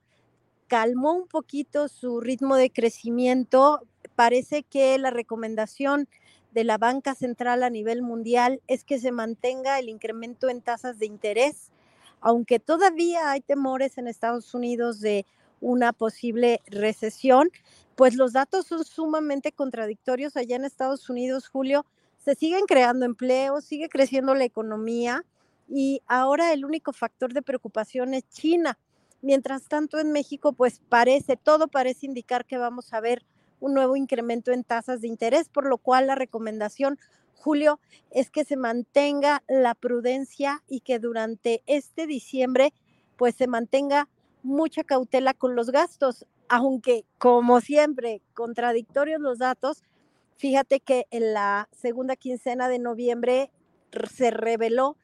calmó un poquito su ritmo de crecimiento. Parece que la recomendación de la banca central a nivel mundial es que se mantenga el incremento en tasas de interés, aunque todavía hay temores en Estados Unidos de una posible recesión, pues los datos son sumamente contradictorios allá en Estados Unidos, Julio. Se siguen creando empleos, sigue creciendo la economía y ahora el único factor de preocupación es China Mientras tanto, en México, pues parece, todo parece indicar que vamos a ver un nuevo incremento en tasas de interés, por lo cual la recomendación, Julio, es que se mantenga la prudencia y que durante este diciembre, pues se mantenga mucha cautela con los gastos, aunque como siempre, contradictorios los datos, fíjate que en la segunda quincena de noviembre se reveló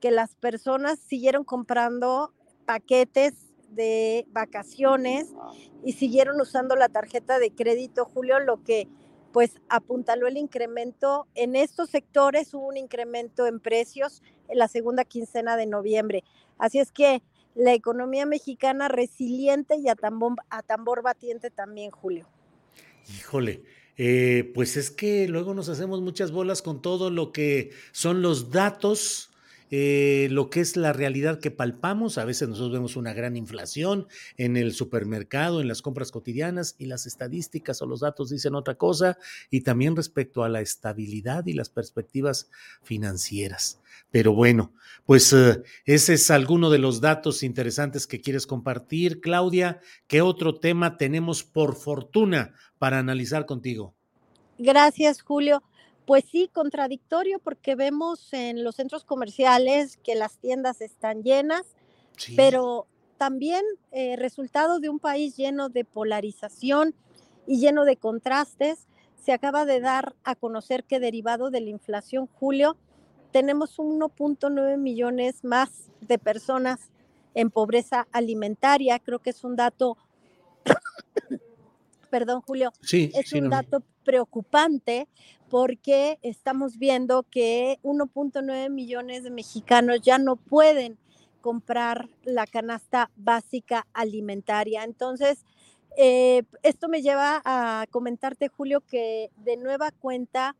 que las personas siguieron comprando paquetes de vacaciones y siguieron usando la tarjeta de crédito, Julio, lo que pues apuntaló el incremento en estos sectores, hubo un incremento en precios en la segunda quincena de noviembre. Así es que la economía mexicana resiliente y a tambor, a tambor batiente también, Julio. Híjole, eh, pues es que luego nos hacemos muchas bolas con todo lo que son los datos eh, lo que es la realidad que palpamos. A veces nosotros vemos una gran inflación en el supermercado, en las compras cotidianas y las estadísticas o los datos dicen otra cosa y también respecto a la estabilidad y las perspectivas financieras. Pero bueno, pues eh, ese es alguno de los datos interesantes que quieres compartir. Claudia, ¿qué otro tema tenemos por fortuna para analizar contigo? Gracias, Julio. Pues sí, contradictorio porque vemos en los centros comerciales que las tiendas están llenas, pero también eh, resultado de un país lleno de polarización y lleno de contrastes. Se acaba de dar a conocer que derivado de la inflación, Julio, tenemos 1.9 millones más de personas en pobreza alimentaria. Creo que es un dato, perdón Julio, es un dato preocupante porque estamos viendo que 1.9 millones de mexicanos ya no pueden comprar la canasta básica alimentaria. Entonces, eh, esto me lleva a comentarte, Julio, que de nueva cuenta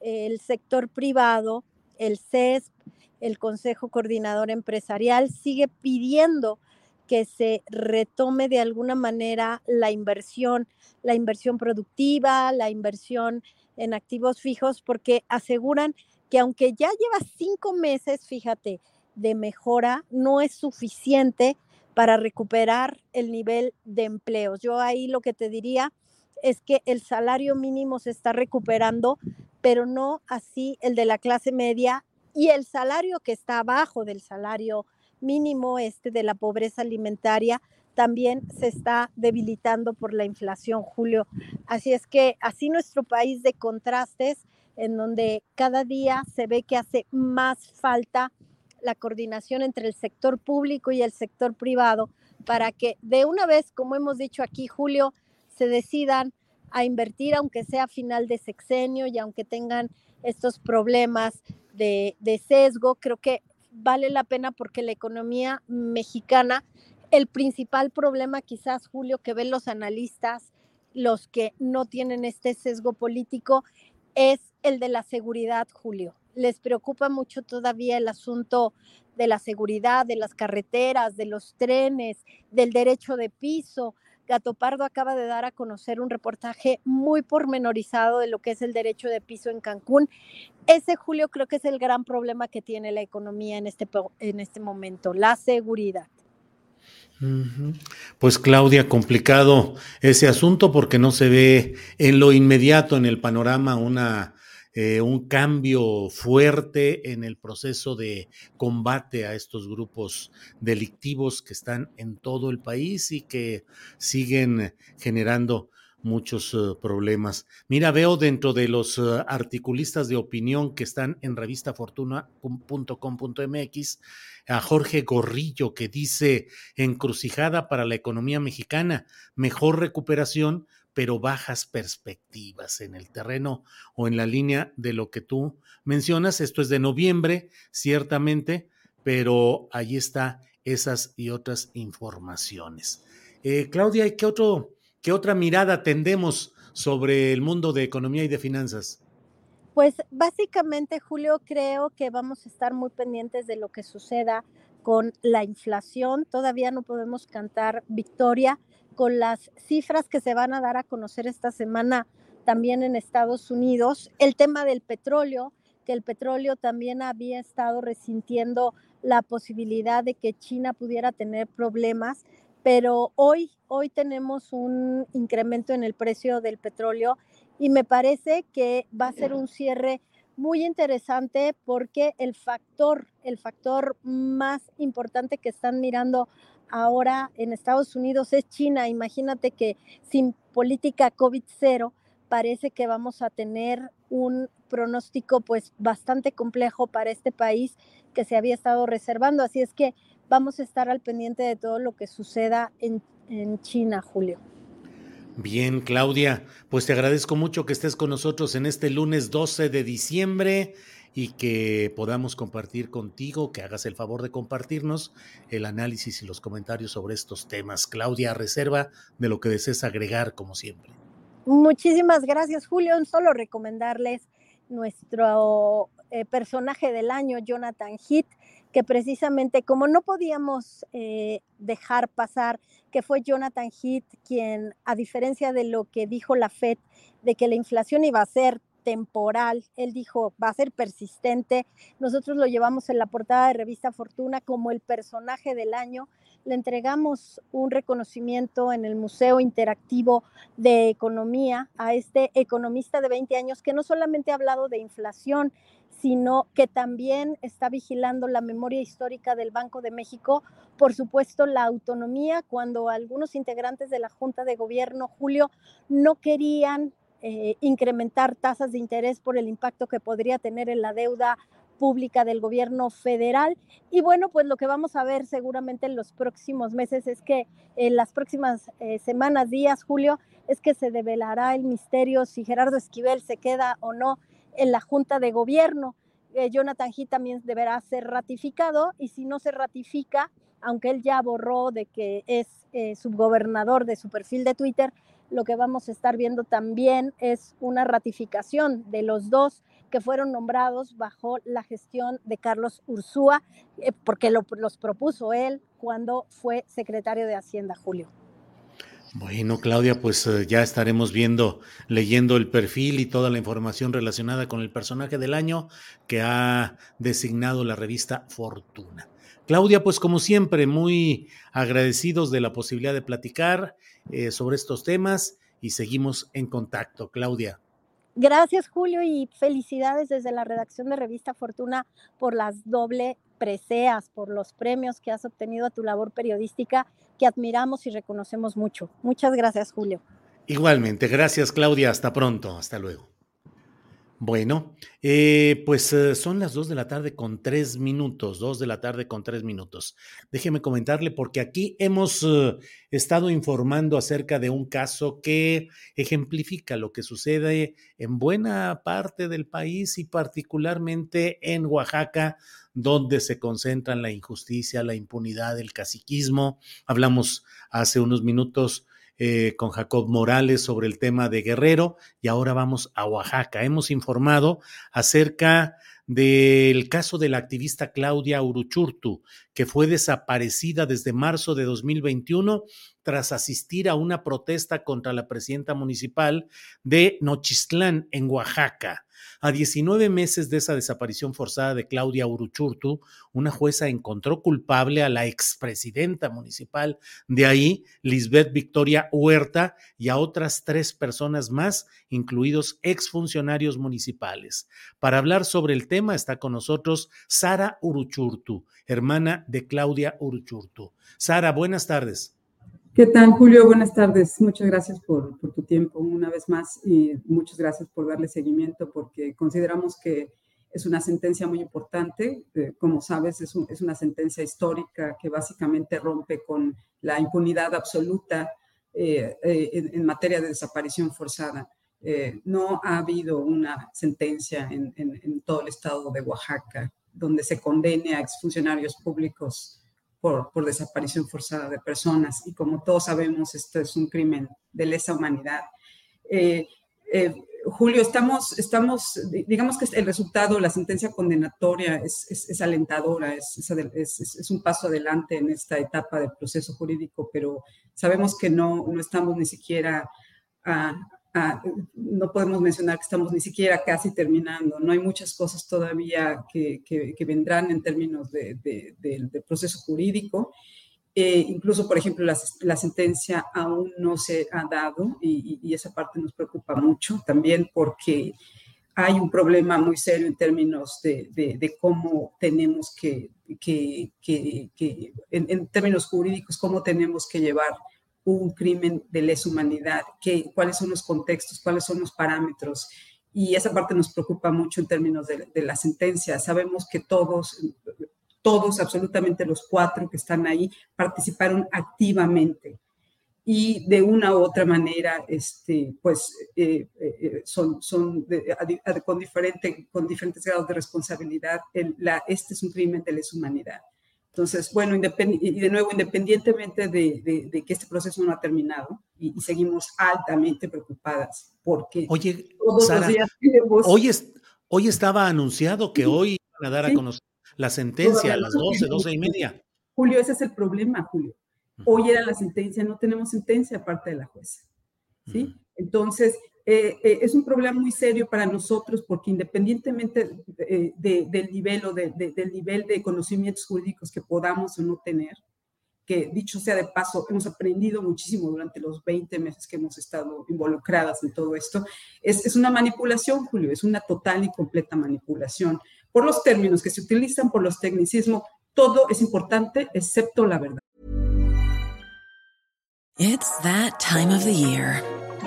el sector privado, el CESP, el Consejo Coordinador Empresarial, sigue pidiendo que se retome de alguna manera la inversión, la inversión productiva, la inversión en activos fijos, porque aseguran que aunque ya lleva cinco meses, fíjate, de mejora, no es suficiente para recuperar el nivel de empleos. Yo ahí lo que te diría es que el salario mínimo se está recuperando, pero no así el de la clase media y el salario que está abajo del salario mínimo este de la pobreza alimentaria también se está debilitando por la inflación, Julio. Así es que así nuestro país de contrastes, en donde cada día se ve que hace más falta la coordinación entre el sector público y el sector privado para que de una vez, como hemos dicho aquí, Julio, se decidan a invertir, aunque sea final de sexenio y aunque tengan estos problemas de sesgo, creo que vale la pena porque la economía mexicana, el principal problema quizás, Julio, que ven los analistas, los que no tienen este sesgo político, es el de la seguridad, Julio les preocupa mucho todavía el asunto de la seguridad, de las carreteras, de los trenes, del derecho de piso. Gato Pardo acaba de dar a conocer un reportaje muy pormenorizado de lo que es el derecho de piso en Cancún. Ese, Julio, creo que es el gran problema que tiene la economía en este, en este momento, la seguridad. Pues Claudia, complicado ese asunto porque no se ve en lo inmediato en el panorama una eh, un cambio fuerte en el proceso de combate a estos grupos delictivos que están en todo el país y que siguen generando muchos uh, problemas. Mira, veo dentro de los uh, articulistas de opinión que están en revistafortuna.com.mx a Jorge Gorrillo que dice encrucijada para la economía mexicana, mejor recuperación, pero bajas perspectivas en el terreno o en la línea de lo que tú mencionas. Esto es de noviembre, ciertamente, pero ahí está esas y otras informaciones. Eh, Claudia, ¿qué, otro, ¿qué otra mirada tendemos sobre el mundo de economía y de finanzas? Pues básicamente, Julio, creo que vamos a estar muy pendientes de lo que suceda con la inflación. Todavía no podemos cantar victoria, con las cifras que se van a dar a conocer esta semana también en Estados Unidos. El tema del petróleo, que el petróleo también había estado resintiendo la posibilidad de que China pudiera tener problemas, pero hoy, hoy tenemos un incremento en el precio del petróleo y me parece que va a ser un cierre muy interesante porque el factor, el factor más importante que están mirando ahora en Estados Unidos es China. Imagínate que sin política COVID cero parece que vamos a tener un pronóstico pues bastante complejo para este país que se había estado reservando. Así es que vamos a estar al pendiente de todo lo que suceda en, en China, Julio. Bien, Claudia, pues te agradezco mucho que estés con nosotros en este lunes 12 de diciembre y que podamos compartir contigo, que hagas el favor de compartirnos el análisis y los comentarios sobre estos temas. Claudia, reserva de lo que desees agregar, como siempre. Muchísimas gracias, Julio. Solo recomendarles nuestro eh, personaje del año, Jonathan Heath, que precisamente como no podíamos eh, dejar pasar que fue Jonathan Heath quien, a diferencia de lo que dijo la FED, de que la inflación iba a ser temporal. Él dijo, va a ser persistente. Nosotros lo llevamos en la portada de revista Fortuna como el personaje del año. Le entregamos un reconocimiento en el Museo Interactivo de Economía a este economista de 20 años que no solamente ha hablado de inflación, sino que también está vigilando la memoria histórica del Banco de México, por supuesto la autonomía, cuando algunos integrantes de la Junta de Gobierno, Julio, no querían eh, incrementar tasas de interés por el impacto que podría tener en la deuda pública del gobierno federal. Y bueno, pues lo que vamos a ver seguramente en los próximos meses es que en las próximas eh, semanas, días, Julio, es que se develará el misterio si Gerardo Esquivel se queda o no en la Junta de Gobierno. Eh, Jonathan Heath también deberá ser ratificado y si no se ratifica, aunque él ya borró de que es subgobernador de su perfil de Twitter, lo que vamos a estar viendo también es una ratificación de los dos que fueron nombrados bajo la gestión de Carlos Ursúa, eh, porque los propuso él cuando fue secretario de Hacienda, Julio. Bueno, Claudia, pues eh, ya estaremos viendo, leyendo el perfil y toda la información relacionada con el personaje del año que ha designado la revista Fortuna. Claudia, pues como siempre, muy agradecidos de la posibilidad de platicar eh, sobre estos temas y seguimos en contacto. Claudia. Gracias, Julio, y felicidades desde la redacción de Revista Fortuna por las doble preseas, por los premios que has obtenido a tu labor periodística, que admiramos y reconocemos mucho. Muchas gracias, Julio. Igualmente, gracias, Claudia. Hasta pronto. Hasta luego. Bueno, eh, pues eh, son las dos de la tarde con tres minutos, dos de la tarde con tres minutos. Déjeme comentarle porque aquí hemos eh, estado informando acerca de un caso que ejemplifica lo que sucede en buena parte del país y particularmente en Oaxaca, donde se concentran la injusticia, la impunidad, el caciquismo. Hablamos hace unos minutos eh, con Jacob Morales sobre el tema de Guerrero y ahora vamos a Oaxaca. Hemos informado acerca del caso de la activista Claudia Uruchurtu, que fue desaparecida desde marzo de 2021 tras asistir a una protesta contra la presidenta municipal de Nochistlán, en Oaxaca. A 19 meses de esa desaparición forzada de Claudia Uruchurtu, una jueza encontró culpable a la expresidenta municipal de ahí, Lisbeth Victoria Huerta, y a otras tres personas más, incluidos exfuncionarios municipales. Para hablar sobre el tema está con nosotros Sara Uruchurtu, hermana de Claudia Uruchurtu. Sara, buenas tardes. ¿Qué tal, Julio? Buenas tardes. Muchas gracias por, tu tiempo una vez más y muchas gracias por darle seguimiento porque consideramos que es una sentencia muy importante. Eh, como sabes, es, una sentencia histórica que básicamente rompe con la impunidad absoluta eh, eh, en, materia de desaparición forzada. no ha habido una sentencia en, en todo el estado de Oaxaca donde se condene a exfuncionarios públicos por, desaparición forzada de personas. Y como todos sabemos, esto es un crimen de lesa humanidad. Eh, eh, Julio, estamos, estamos, digamos que el resultado, la sentencia condenatoria es, es, alentadora, es, es, un paso adelante en esta etapa del proceso jurídico, pero sabemos que no, no estamos ni siquiera a, Ah, no podemos mencionar que estamos ni siquiera casi terminando. No hay muchas cosas todavía que, que, vendrán en términos de, de, proceso jurídico. Eh, incluso, por ejemplo, la, la, sentencia aún no se ha dado y, y, esa parte nos preocupa mucho también porque hay un problema muy serio en términos de, cómo tenemos que, que, que en, en, términos jurídicos, cómo tenemos que llevar un crimen de lesa humanidad, qué, cuáles son los contextos, cuáles son los parámetros. Y esa parte nos preocupa mucho en términos de, la sentencia. Sabemos que todos, todos, absolutamente los cuatro que están ahí, participaron activamente y de una u otra manera, este, pues, eh, eh, son, son con, diferente, con diferentes grados de responsabilidad. este es un crimen de lesa humanidad. Entonces, bueno, y de nuevo, independientemente de, que este proceso no ha terminado y, seguimos altamente preocupadas porque Oye, todos los días hoy, hoy estaba anunciado que hoy van a dar a conocer la sentencia a las 12, 12 y media. Julio, ese es el problema, Julio. Hoy era la sentencia, no tenemos sentencia aparte de la jueza. ¿sí? Entonces, eh, eh, es un problema muy serio para nosotros porque independientemente eh, del nivel o del nivel de conocimientos jurídicos que podamos o no tener, que dicho sea de paso, hemos aprendido muchísimo durante los 20 meses que hemos estado involucradas en todo esto, es, es una manipulación, Julio, es una total y completa manipulación. Por los términos que se utilizan, por los tecnicismos, todo es importante excepto la verdad. It's that time of the year.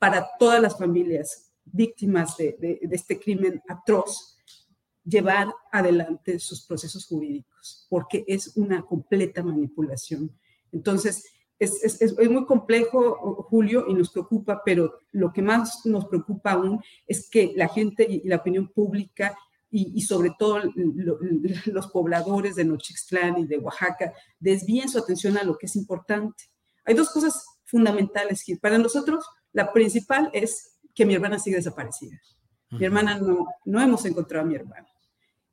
para todas las familias víctimas de, este crimen atroz llevar adelante sus procesos jurídicos, porque es una completa manipulación. Entonces, es, muy complejo, Julio, y nos preocupa, pero lo que más nos preocupa aún es que la gente y la opinión pública y, sobre todo lo, los pobladores de Nochixtlán y de Oaxaca desvíen su atención a lo que es importante. Hay dos cosas fundamentales que para nosotros la principal es que mi hermana sigue desaparecida. Mi hermana no, no hemos encontrado a mi hermana.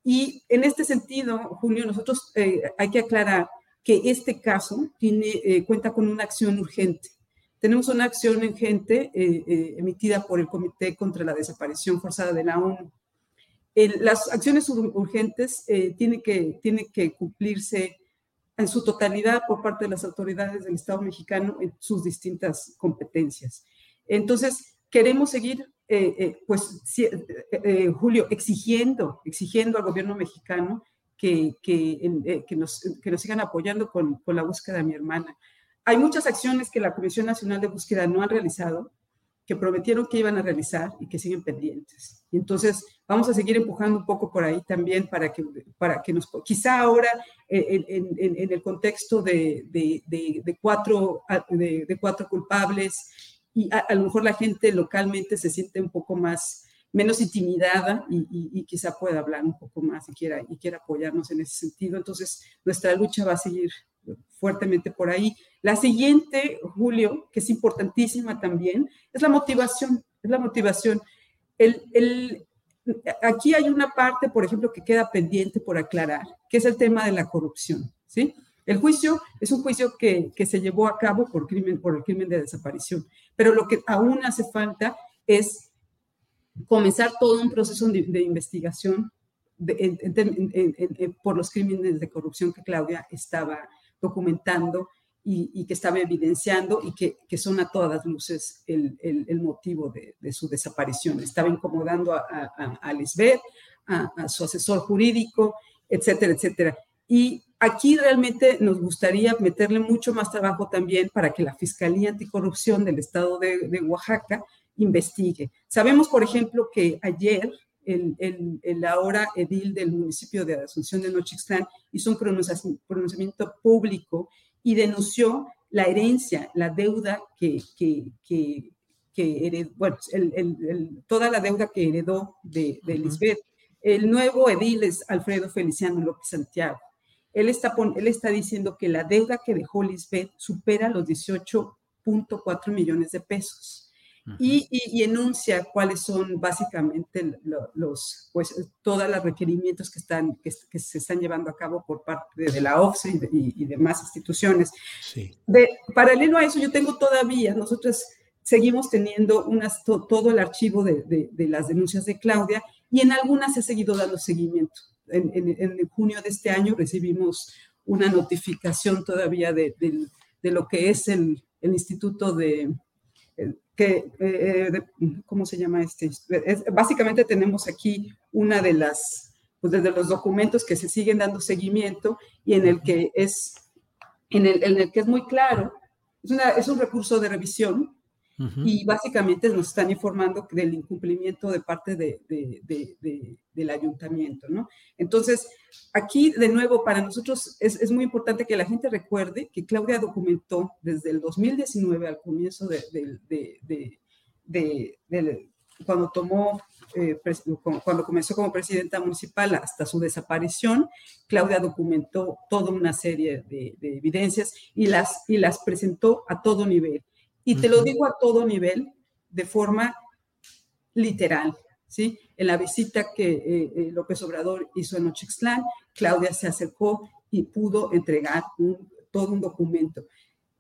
Y en este sentido, Julio, nosotros eh, hay que aclarar que este caso tiene, eh, cuenta con una acción urgente. Tenemos una acción urgente eh, eh emitida por el Comité contra la Desaparición Forzada de la ONU. El, las acciones urgentes eh, tienen, que, tienen que cumplirse en su totalidad por parte de las autoridades del Estado mexicano en sus distintas competencias. Entonces, queremos seguir, eh, eh, pues, eh, eh, Julio, exigiendo, exigiendo al gobierno mexicano que, que, eh, que, nos, que nos, sigan apoyando con, con, la búsqueda de mi hermana. Hay muchas acciones que la Comisión Nacional de Búsqueda no han realizado, que prometieron que iban a realizar y que siguen pendientes. Entonces vamos a seguir empujando un poco por ahí también para que, para que nos, quizá ahora en, en, en el contexto de, de, de, de cuatro, de, cuatro culpables y a, lo mejor la gente localmente se siente un poco más, menos intimidada y, y, y, quizá pueda hablar un poco más y quiera, y quiera apoyarnos en ese sentido. Entonces, nuestra lucha va a seguir fuertemente por ahí. La siguiente, Julio, que es importantísima también, es la motivación, es la motivación. El, el, aquí hay una parte, por ejemplo, que queda pendiente por aclarar, que es el tema de la corrupción, ¿sí? El juicio es un juicio que, se llevó a cabo por, el crimen de desaparición, pero lo que aún hace falta es comenzar todo un proceso de, investigación por los crímenes de corrupción que Claudia estaba documentando y, que estaba evidenciando y que, son a todas luces el motivo de, de, su desaparición. Estaba incomodando a, a, a Lisbeth, a, a su asesor jurídico, etcétera, etcétera. Y aquí realmente nos gustaría meterle mucho más trabajo también para que la Fiscalía Anticorrupción del Estado de, de Oaxaca investigue. Sabemos, por ejemplo, que ayer el, el, el, ahora edil del municipio de Asunción de Nochixtlán hizo un pronunciamiento público y denunció la herencia, la deuda que, que, que, que heredó, bueno, el, toda la deuda que heredó de, de Lisbeth. El nuevo edil es Alfredo Feliciano López Santiago. Él está, él está diciendo que la deuda que dejó Lisbeth supera los 18.4 millones de pesos. Y, y, y, enuncia cuáles son básicamente los, pues, todos los requerimientos que, están, que, que, se están llevando a cabo por parte de la OFSE y, de, y, demás instituciones. Sí. De, paralelo a eso, yo tengo todavía, nosotros seguimos teniendo unas, to, todo el archivo de, de, de, las denuncias de Claudia y en algunas se ha seguido dando seguimiento. En, junio de este año recibimos una notificación todavía de, lo que es el, Instituto de que, eh, ¿cómo se llama este? Es, básicamente tenemos aquí una de las, pues desde los documentos que se siguen dando seguimiento y en el que es, en el, en el que es muy claro, es, una, es un recurso de revisión uh -huh. y básicamente nos están informando del incumplimiento de parte de, de, de, del ayuntamiento, ¿no? Entonces, aquí de nuevo para nosotros es, es, muy importante que la gente recuerde que Claudia documentó desde el 2019 al comienzo de, cuando tomó, eh, cuando comenzó como presidenta municipal hasta su desaparición, Claudia documentó toda una serie de, evidencias y las, y las presentó a todo nivel y te lo digo a todo nivel, de forma literal, ¿sí? En la visita que eh, eh, López Obrador hizo en Ochixtlán, Claudia se acercó y pudo entregar un, todo un documento.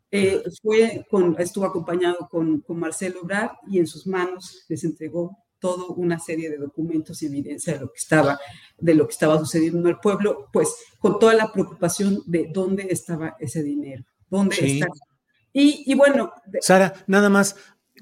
eh, fue con, estuvo acompañado con, con Marcelo Ebrard y en sus manos les entregó toda una serie de documentos y evidencia de lo que estaba, de lo que estaba sucediendo en el pueblo, pues con toda la preocupación de dónde estaba ese dinero, dónde está. Y, y bueno. Sara, nada más,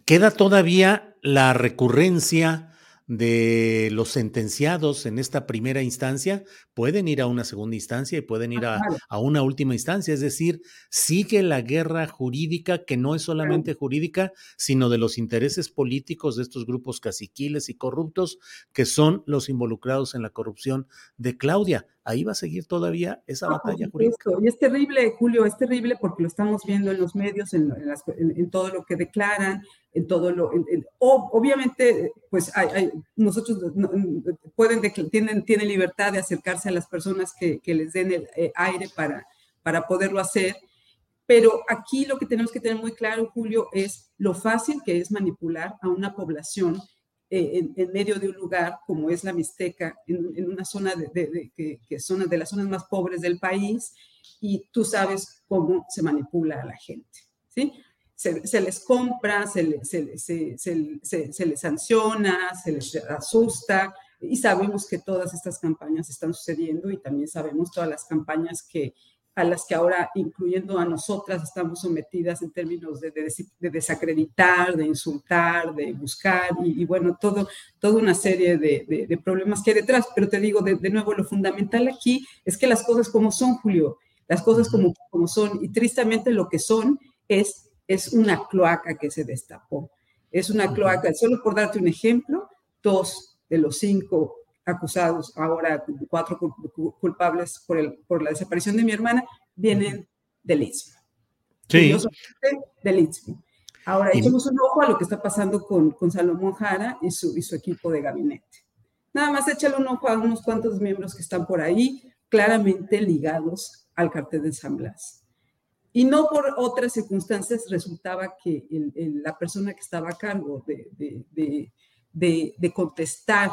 queda todavía la recurrencia de los sentenciados en esta primera instancia pueden ir a una segunda instancia y pueden ir a, a, una última instancia. Es decir, sigue la guerra jurídica que no es solamente jurídica, sino de los intereses políticos de estos grupos caciquiles y corruptos que son los involucrados en la corrupción de Claudia. Ahí va a seguir todavía esa batalla jurídica. Y es terrible, Julio, es terrible porque lo estamos viendo en los medios, en, en, en todo lo que declaran, en todo lo, obviamente, pues hay, nosotros pueden, tienen, tienen libertad de acercarse a las personas que, que les den el eh, aire para, para poderlo hacer, pero aquí lo que tenemos que tener muy claro, Julio, es lo fácil que es manipular a una población eh, en, medio de un lugar como es la Mixteca, en, una zona de, de, que, que son de las zonas más pobres del país, y tú sabes cómo se manipula a la gente, ¿sí? se, les compra, se, se, les sanciona, se les asusta y sabemos que todas estas campañas están sucediendo y también sabemos todas las campañas que a las que ahora, incluyendo a nosotras, estamos sometidas en términos de, desacreditar, de insultar, de buscar y, bueno, todo, toda una serie de, problemas que hay detrás. Pero te digo, de, nuevo, lo fundamental aquí es que las cosas como son, Julio, las cosas como, como son y tristemente lo que son es es una cloaca que se destapó. Es una cloaca, solo por darte un ejemplo, dos de los cinco acusados, ahora cuatro culpables por, el, por la desaparición de mi hermana, vienen del Istmo. Sí. Del Istmo. Ahora, echemos un ojo a lo que está pasando con, con Salomón Jara y su, y su equipo de gabinete. Nada más échale un ojo a unos cuantos miembros que están por ahí, claramente ligados al cartel de San Blas. Y no por otras circunstancias resultaba que la persona que estaba a cargo de, de, contestar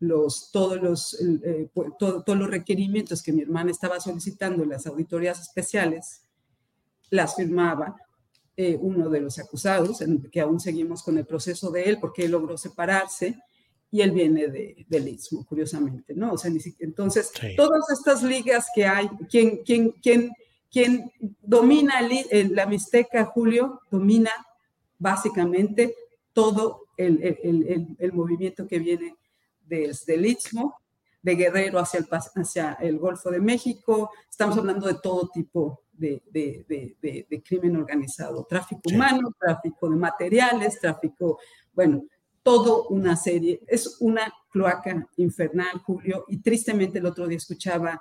los, todos, los, eh, todos los requerimientos que mi hermana estaba solicitando en las auditorías especiales, las firmaba eh, uno de los acusados, que aún seguimos con el proceso de él porque él logró separarse y él viene de, del Istmo, curiosamente, ¿no? O sea, entonces, todas estas ligas que hay, ¿quién, quién, quién quien domina la Mixteca, Julio, domina básicamente todo el, movimiento que viene desde el Istmo, de Guerrero hacia el, hacia el Golfo de México. Estamos hablando de todo tipo de, crimen organizado, tráfico humano, tráfico de materiales, tráfico, bueno, todo una serie. Es una cloaca infernal, Julio, y tristemente el otro día escuchaba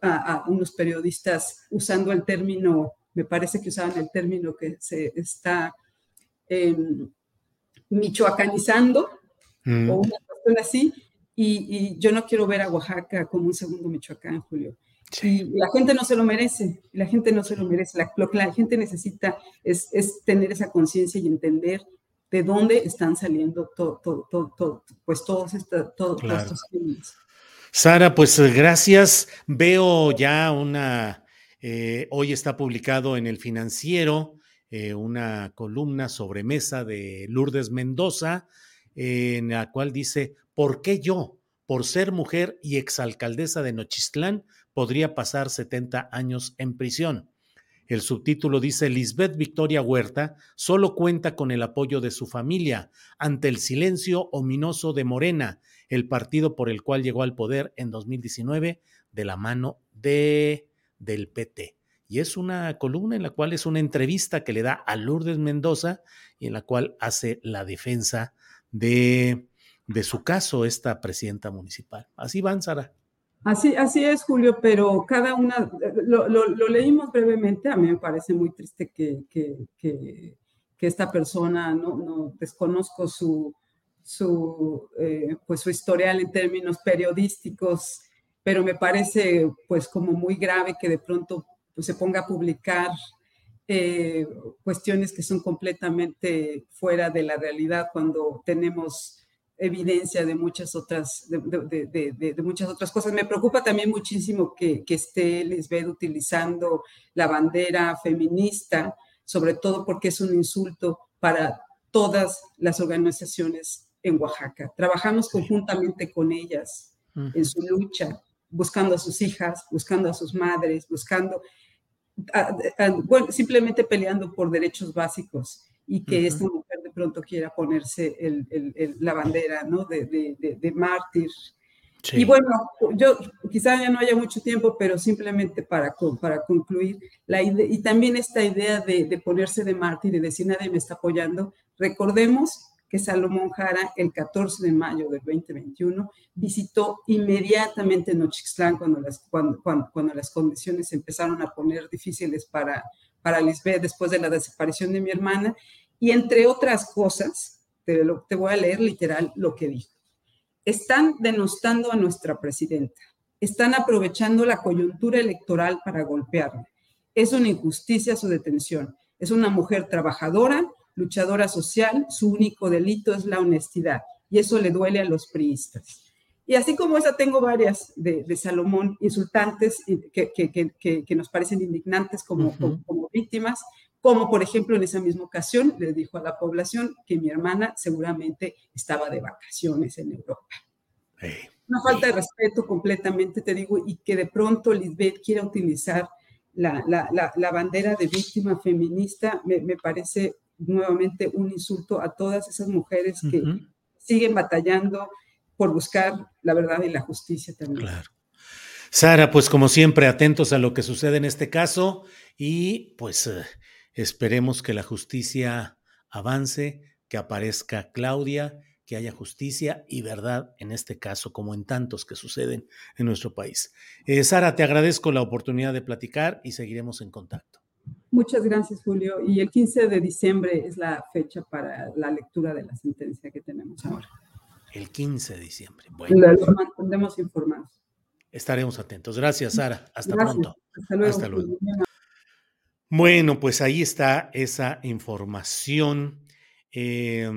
a, unos periodistas usando el término, me parece que usaban el término que se está em, michoacanizando mm. o una cuestión así, y, yo no quiero ver a Oaxaca como un segundo Michoacán, Julio. Y la gente no se lo merece, la gente no se lo merece. lo que la gente necesita es, tener esa conciencia y entender de dónde están saliendo todo, todo, pues todos, estos crímenes. Sara, pues eh, gracias. Veo ya una, eh, hoy está publicado en el financiero eh, una columna sobre mesa de Lourdes Mendoza, en la cual dice, ¿por qué yo, por ser mujer y exalcaldesa de Nochistlán, podría pasar 70 años en prisión? El subtítulo dice, Lisbeth Victoria Huerta solo cuenta con el apoyo de su familia ante el silencio ominoso de Morena el partido por el cual llegó al poder en 2019 de la mano de, del PT. Y es una columna en la cual es una entrevista que le da a Lourdes Mendoza y en la cual hace la defensa de, de su caso esta presidenta municipal. Así van, Sara. Así, así es, Julio, pero cada una, lo, lo, leímos brevemente, a mí me parece muy triste que, que, que, que esta persona, no, no desconozco su, su, eh, pues su historial en términos periodísticos, pero me parece pues como muy grave que de pronto pues, se ponga a publicar eh, cuestiones que son completamente fuera de la realidad cuando tenemos evidencia de muchas otras, de, de, muchas otras cosas. Me preocupa también muchísimo que, que esté Lisbeth utilizando la bandera feminista sobre todo porque es un insulto para todas las organizaciones en Oaxaca. Trabajamos conjuntamente con ellas en su lucha, buscando a sus hijas, buscando a sus madres, buscando, bueno, simplemente peleando por derechos básicos y que esta mujer de pronto quiera ponerse la bandera ¿no? de, de, mártir. Y bueno, yo quizá ya no haya mucho tiempo, pero simplemente para, para concluir, la y también esta idea de, de ponerse de mártir y decir nadie me está apoyando, recordemos que Salomón Jara el 14 de mayo del 2021 visitó inmediatamente Nochixtlán cuando las, cuando, cuando, las condiciones empezaron a poner difíciles para, para Lisbeth después de la desaparición de mi hermana. Y entre otras cosas, te, lo, te voy a leer literal lo que dijo. Están denostando a nuestra presidenta. Están aprovechando la coyuntura electoral para golpearla. Es una injusticia su detención. Es una mujer trabajadora, luchadora social, su único delito es la honestidad y eso le duele a los priistas. Y así como esa tengo varias de, Salomón insultantes que, que, que, nos parecen indignantes como, como, víctimas, como por ejemplo en esa misma ocasión le dijo a la población que mi hermana seguramente estaba de vacaciones en Europa. Una falta de respeto completamente, te digo, y que de pronto Lisbeth quiera utilizar la, la, la, bandera de víctima feminista, me, me parece nuevamente un insulto a todas esas mujeres que siguen batallando por buscar la verdad y la justicia también. Claro. Sara, pues como siempre, atentos a lo que sucede en este caso y pues eh, esperemos que la justicia avance, que aparezca Claudia, que haya justicia y verdad en este caso, como en tantos que suceden en nuestro país. Eh, Sara, te agradezco la oportunidad de platicar y seguiremos en contacto. Muchas gracias, Julio. Y el 15 de diciembre es la fecha para la lectura de la sentencia que tenemos ahora. El 15 de diciembre. Bueno. Los mantendremos informados. Estaremos atentos. Gracias, Sara. Hasta pronto. Hasta luego. Bueno, pues ahí está esa información. Eh,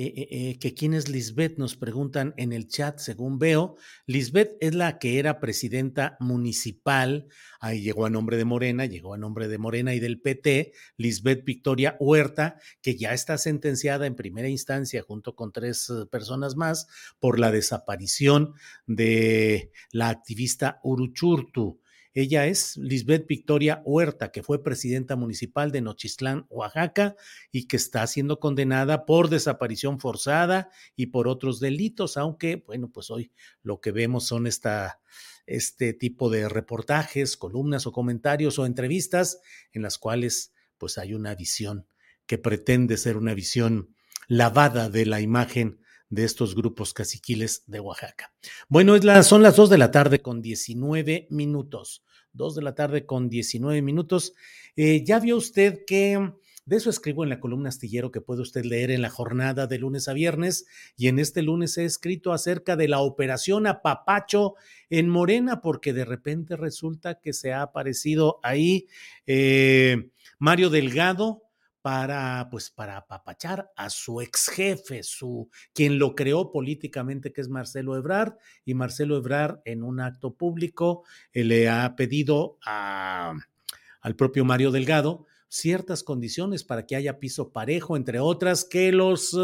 eh, eh, eh, que quién es Lisbeth, nos preguntan en el chat, según veo. Lisbeth es la que era presidenta municipal, ahí llegó a nombre de Morena, llegó a nombre de Morena y del PT, Lisbeth Victoria Huerta, que ya está sentenciada en primera instancia junto con tres personas más por la desaparición de la activista Uruchurtu. Ella es Lisbeth Victoria Huerta, que fue presidenta municipal de Nochistlán, Oaxaca, y que está siendo condenada por desaparición forzada y por otros delitos, aunque, bueno, pues hoy lo que vemos son esta, este tipo de reportajes, columnas o comentarios o entrevistas en las cuales pues hay una visión que pretende ser una visión lavada de la imagen de estos grupos caciquiles de Oaxaca. Bueno, son las dos de la tarde con 19 minutos. 2 de la tarde con 19 minutos. Eh, ya vio usted que de eso escribo en la columna astillero que puede usted leer en la jornada de lunes a viernes y en este lunes he escrito acerca de la operación Apapacho en Morena porque de repente resulta que se ha aparecido ahí eh, Mario Delgado, para, pues, para apapachar a su ex jefe, su, quien lo creó políticamente, que es Marcelo Ebrard, y Marcelo Ebrard en un acto público eh, le ha pedido a, al propio Mario Delgado ciertas condiciones para que haya piso parejo, entre otras que los,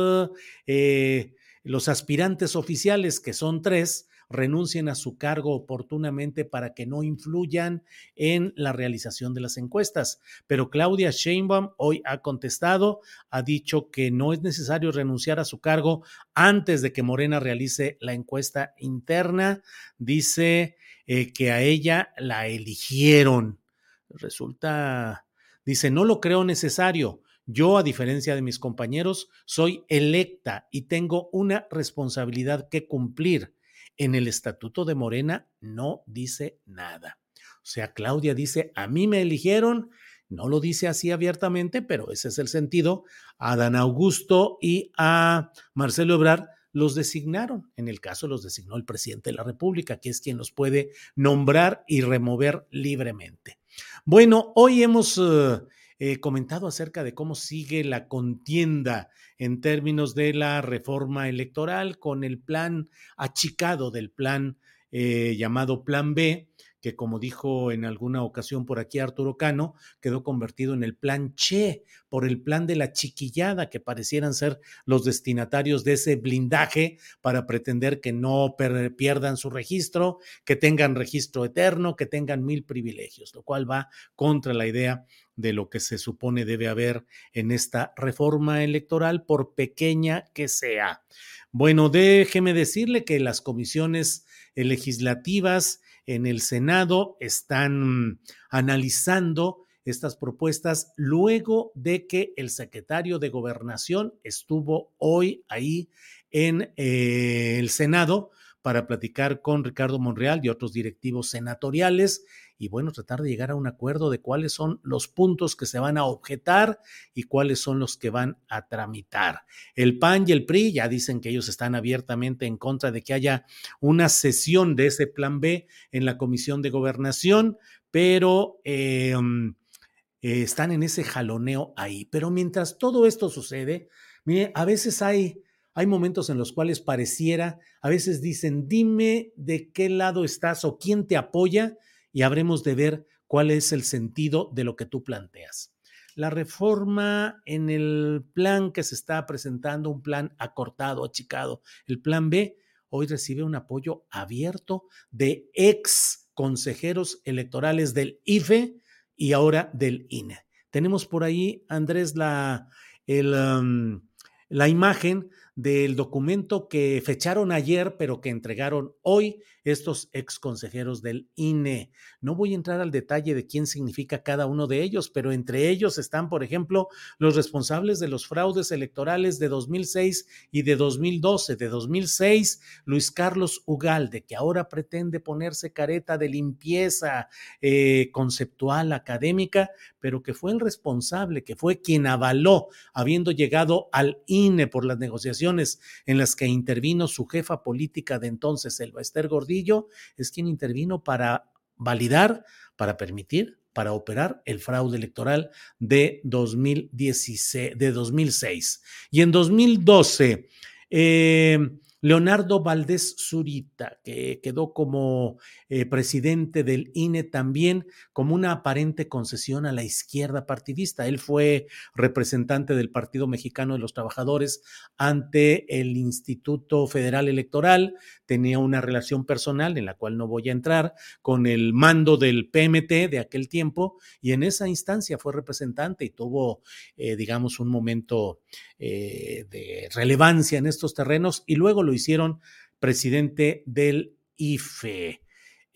eh, los aspirantes oficiales, que son tres, renuncien a su cargo oportunamente para que no influyan en la realización de las encuestas. Pero Claudia Sheinbaum hoy ha contestado, ha dicho que no es necesario renunciar a su cargo antes de que Morena realice la encuesta interna. Dice eh, que a ella la eligieron. Resulta, dice, no lo creo necesario. Yo, a diferencia de mis compañeros, soy electa y tengo una responsabilidad que cumplir en el estatuto de Morena no dice nada. O sea, Claudia dice, a mí me eligieron, no lo dice así abiertamente, pero ese es el sentido. A Dan Augusto y a Marcelo Ebrard los designaron. En el caso los designó el presidente de la República, que es quien los puede nombrar y remover libremente. Bueno, hoy hemos eh, eh, comentado acerca de cómo sigue la contienda en términos de la reforma electoral con el plan achicado del plan eh, llamado Plan B, que como dijo en alguna ocasión por aquí Arturo Cano, quedó convertido en el plan Che, por el plan de la chiquillada, que parecieran ser los destinatarios de ese blindaje para pretender que no pierdan su registro, que tengan registro eterno, que tengan mil privilegios, lo cual va contra la idea de lo que se supone debe haber en esta reforma electoral, por pequeña que sea. Bueno, déjeme decirle que las comisiones legislativas en el Senado están analizando estas propuestas luego de que el secretario de gobernación estuvo hoy ahí en eh, el Senado para platicar con Ricardo Monreal y otros directivos senatoriales y bueno, tratar de llegar a un acuerdo de cuáles son los puntos que se van a objetar y cuáles son los que van a tramitar. El PAN y el PRI ya dicen que ellos están abiertamente en contra de que haya una sesión de ese plan B en la Comisión de Gobernación, pero... Eh, eh, están en ese jaloneo ahí. Pero mientras todo esto sucede, mire, a veces hay, hay momentos en los cuales pareciera, a veces dicen, dime de qué lado estás o quién te apoya, y habremos de ver cuál es el sentido de lo que tú planteas. La reforma en el plan que se está presentando, un plan acortado, achicado, el plan B, hoy recibe un apoyo abierto de ex consejeros electorales del IFE y ahora del INE. Tenemos por ahí, Andrés, la, la imagen del documento que fecharon ayer, pero que entregaron hoy estos ex consejeros del INE. No voy a entrar al detalle de quién significa cada uno de ellos, pero entre ellos están, por ejemplo, los responsables de los fraudes electorales de 2006 y de 2012. De 2006, Luis Carlos Ugalde, que ahora pretende ponerse careta de limpieza eh, conceptual, académica, pero que fue el responsable, que fue quien avaló, habiendo llegado al INE por las negociaciones en las que intervino su jefa política de entonces, Elba Esther Gordillo, es quien intervino para validar, para permitir para operar el fraude electoral de, 2016, de 2006. Y en 2012, eh, Leonardo Valdés Zurita, que quedó como eh, presidente del INE también como una aparente concesión a la izquierda partidista. Él fue representante del Partido Mexicano de los Trabajadores ante el Instituto Federal Electoral, tenía una relación personal en la cual no voy a entrar con el mando del PMT de aquel tiempo y en esa instancia fue representante y tuvo, eh, digamos, un momento eh, de relevancia en estos terrenos y luego lo hicieron presidente del IFE.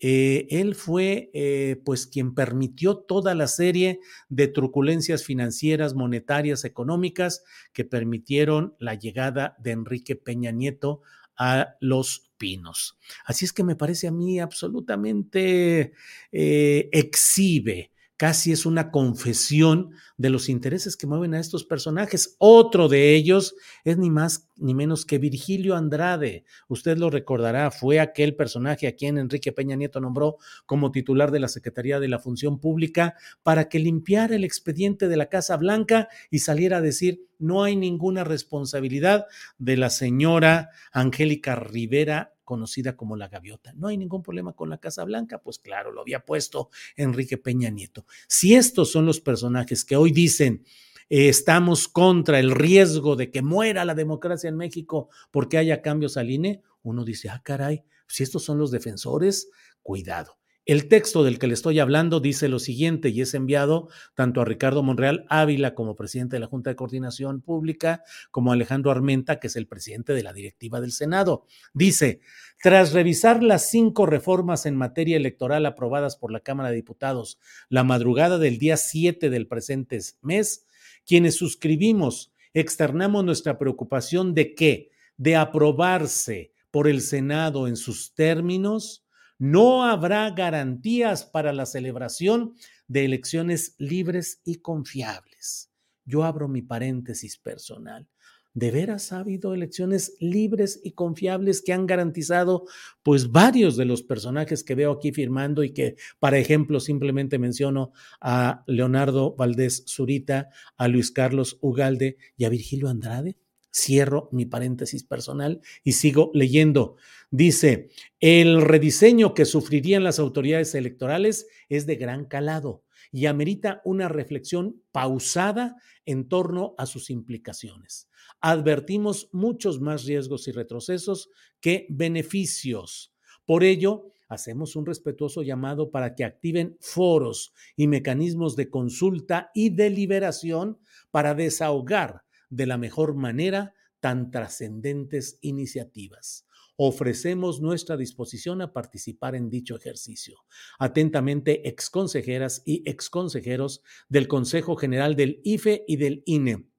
Eh, él fue eh, pues quien permitió toda la serie de truculencias financieras, monetarias, económicas que permitieron la llegada de Enrique Peña Nieto a los pinos. Así es que me parece a mí absolutamente exhibe casi es una confesión de los intereses que mueven a estos personajes. Otro de ellos es ni más ni menos que Virgilio Andrade. Usted lo recordará, fue aquel personaje a quien Enrique Peña Nieto nombró como titular de la Secretaría de la Función Pública para que limpiara el expediente de la Casa Blanca y saliera a decir, no hay ninguna responsabilidad de la señora Angélica Rivera conocida como la gaviota. No hay ningún problema con la Casa Blanca, pues claro, lo había puesto Enrique Peña Nieto. Si estos son los personajes que hoy dicen, eh, estamos contra el riesgo de que muera la democracia en México porque haya cambios al INE, uno dice, ah, caray, si estos son los defensores, cuidado. El texto del que le estoy hablando dice lo siguiente y es enviado tanto a Ricardo Monreal Ávila como presidente de la Junta de Coordinación Pública, como a Alejandro Armenta, que es el presidente de la directiva del Senado. Dice, tras revisar las cinco reformas en materia electoral aprobadas por la Cámara de Diputados la madrugada del día 7 del presente mes, quienes suscribimos externamos nuestra preocupación de que, de aprobarse por el Senado en sus términos, no habrá garantías para la celebración de elecciones libres y confiables. Yo abro mi paréntesis personal. ¿De veras ha habido elecciones libres y confiables que han garantizado pues varios de los personajes que veo aquí firmando y que, para ejemplo, simplemente menciono a Leonardo Valdés Zurita, a Luis Carlos Ugalde y a Virgilio Andrade? Cierro mi paréntesis personal y sigo leyendo. Dice, el rediseño que sufrirían las autoridades electorales es de gran calado y amerita una reflexión pausada en torno a sus implicaciones. Advertimos muchos más riesgos y retrocesos que beneficios. Por ello, hacemos un respetuoso llamado para que activen foros y mecanismos de consulta y deliberación para desahogar de la mejor manera tan trascendentes iniciativas. Ofrecemos nuestra disposición a participar en dicho ejercicio. Atentamente, exconsejeras y exconsejeros del Consejo General del IFE y del INE.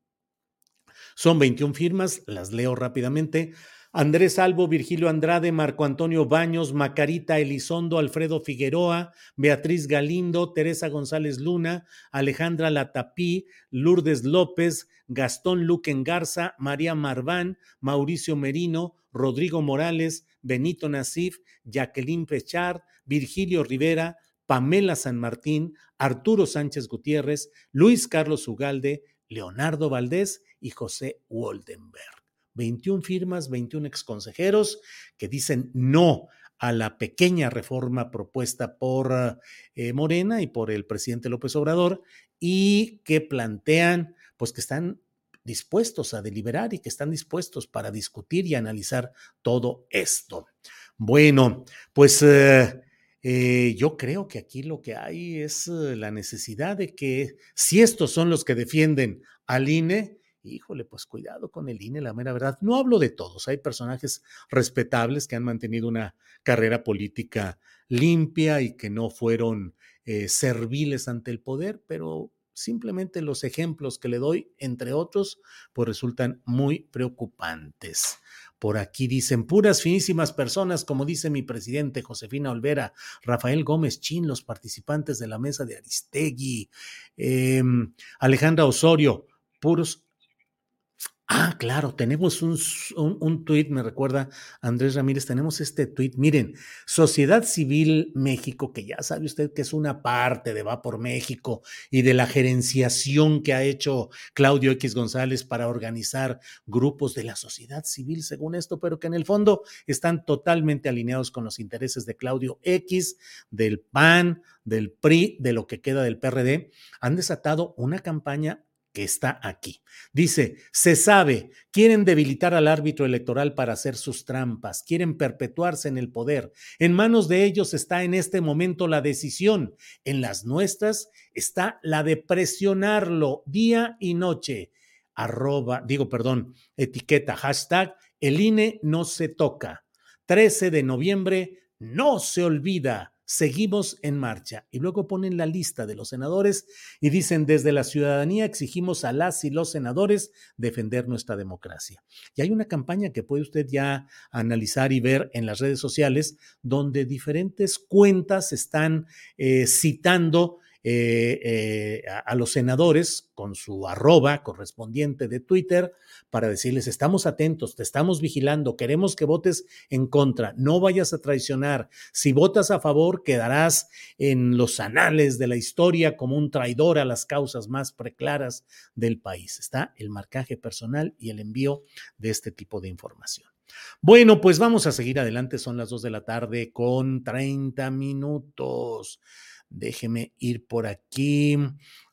Son 21 firmas, las leo rápidamente. Andrés Albo, Virgilio Andrade, Marco Antonio Baños, Macarita Elizondo, Alfredo Figueroa, Beatriz Galindo, Teresa González Luna, Alejandra Latapí, Lourdes López, Gastón Luquen Garza, María Marván, Mauricio Merino, Rodrigo Morales, Benito Nasif, Jacqueline Pechar, Virgilio Rivera, Pamela San Martín, Arturo Sánchez Gutiérrez, Luis Carlos Ugalde, Leonardo Valdés y José Woldenberg. 21 firmas, 21 exconsejeros que dicen no a la pequeña reforma propuesta por eh, Morena y por el presidente López Obrador y que plantean pues que están dispuestos a deliberar y que están dispuestos para discutir y analizar todo esto. Bueno, pues eh, eh, yo creo que aquí lo que hay es la necesidad de que si estos son los que defienden al INE, híjole, pues cuidado con el INE, la mera verdad. No hablo de todos, hay personajes respetables que han mantenido una carrera política limpia y que no fueron eh, serviles ante el poder, pero simplemente los ejemplos que le doy, entre otros, pues resultan muy preocupantes. Por aquí dicen puras finísimas personas, como dice mi presidente Josefina Olvera, Rafael Gómez Chin, los participantes de la mesa de Aristegui, em, Alejandra Osorio, puros Ah, claro, tenemos un, un, tuit, me recuerda Andrés Ramírez, tenemos este tuit. Miren, Sociedad Civil México, que ya sabe usted que es una parte de Va por México y de la gerenciación que ha hecho Claudio X González para organizar grupos de la sociedad civil, según esto, pero que en el fondo están totalmente alineados con los intereses de Claudio X, del PAN, del PRI, de lo que queda del PRD, han desatado una campaña que está aquí. Dice, se sabe, quieren debilitar al árbitro electoral para hacer sus trampas, quieren perpetuarse en el poder. En manos de ellos está en este momento la decisión, en las nuestras está la de presionarlo día y noche. Arroba, digo, perdón, etiqueta, hashtag, el INE no se toca. 13 de noviembre, no se olvida seguimos en marcha. Y luego ponen la lista de los senadores y dicen, desde la ciudadanía exigimos a las y los senadores defender nuestra democracia. Y hay una campaña que puede usted ya analizar y ver en las redes sociales, donde diferentes cuentas están eh, citando eh, eh, a, los senadores con su arroba correspondiente de Twitter para decirles, estamos atentos, te estamos vigilando, queremos que votes en contra, no vayas a traicionar, si votas a favor quedarás en los anales de la historia como un traidor a las causas más preclaras del país. Está el marcaje personal y el envío de este tipo de información. Bueno, pues vamos a seguir adelante. Son las 2 de la tarde con 30 minutos. Déjeme ir por aquí.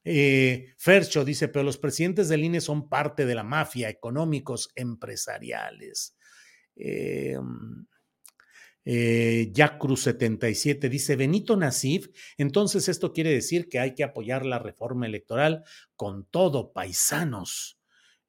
Eh, Fercho dice, pero los presidentes del INE son parte de la mafia, económicos, empresariales. Eh, eh, Cruz 77 dice Benito Nasif, entonces esto quiere decir que hay que apoyar la reforma electoral con todo, paisanos.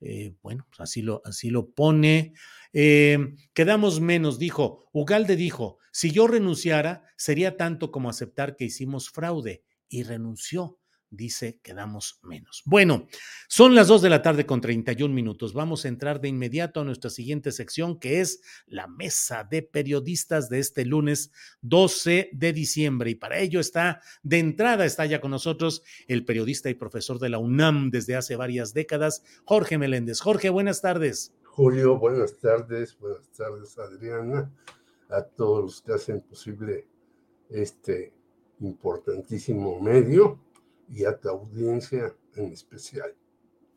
Eh, bueno, pues así lo, así lo pone. quedamos menos, dijo. Ugalde dijo, si yo renunciara, sería tanto como aceptar que hicimos fraude y renunció. Dice, quedamos menos. Bueno, son las 2 de la tarde con 31 minutos. Vamos a entrar de inmediato a nuestra siguiente sección, que es la mesa de periodistas de este lunes 12 de diciembre. Y para ello está, de entrada, está ya con nosotros el periodista y profesor de la UNAM desde hace varias décadas, Jorge Meléndez. Jorge, buenas tardes. Julio, buenas tardes. Buenas tardes, Adriana a todos los que hacen posible este importantísimo medio y a tu audiencia en especial.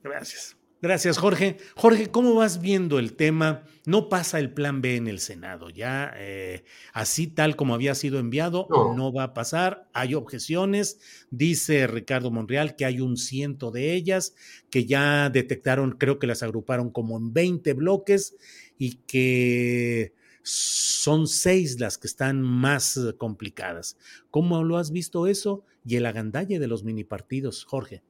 Gracias. Gracias, Jorge. Jorge, ¿cómo vas viendo el tema? No pasa el plan B en el Senado, ya eh, así tal como había sido enviado, no. no. va a pasar. Hay objeciones, dice Ricardo Monreal que hay un ciento de ellas, que ya detectaron, creo que las agruparon como en 20 bloques y que son seis las que están más complicadas. ¿Cómo lo has visto eso? Y el agandalle de los mini partidos, Jorge.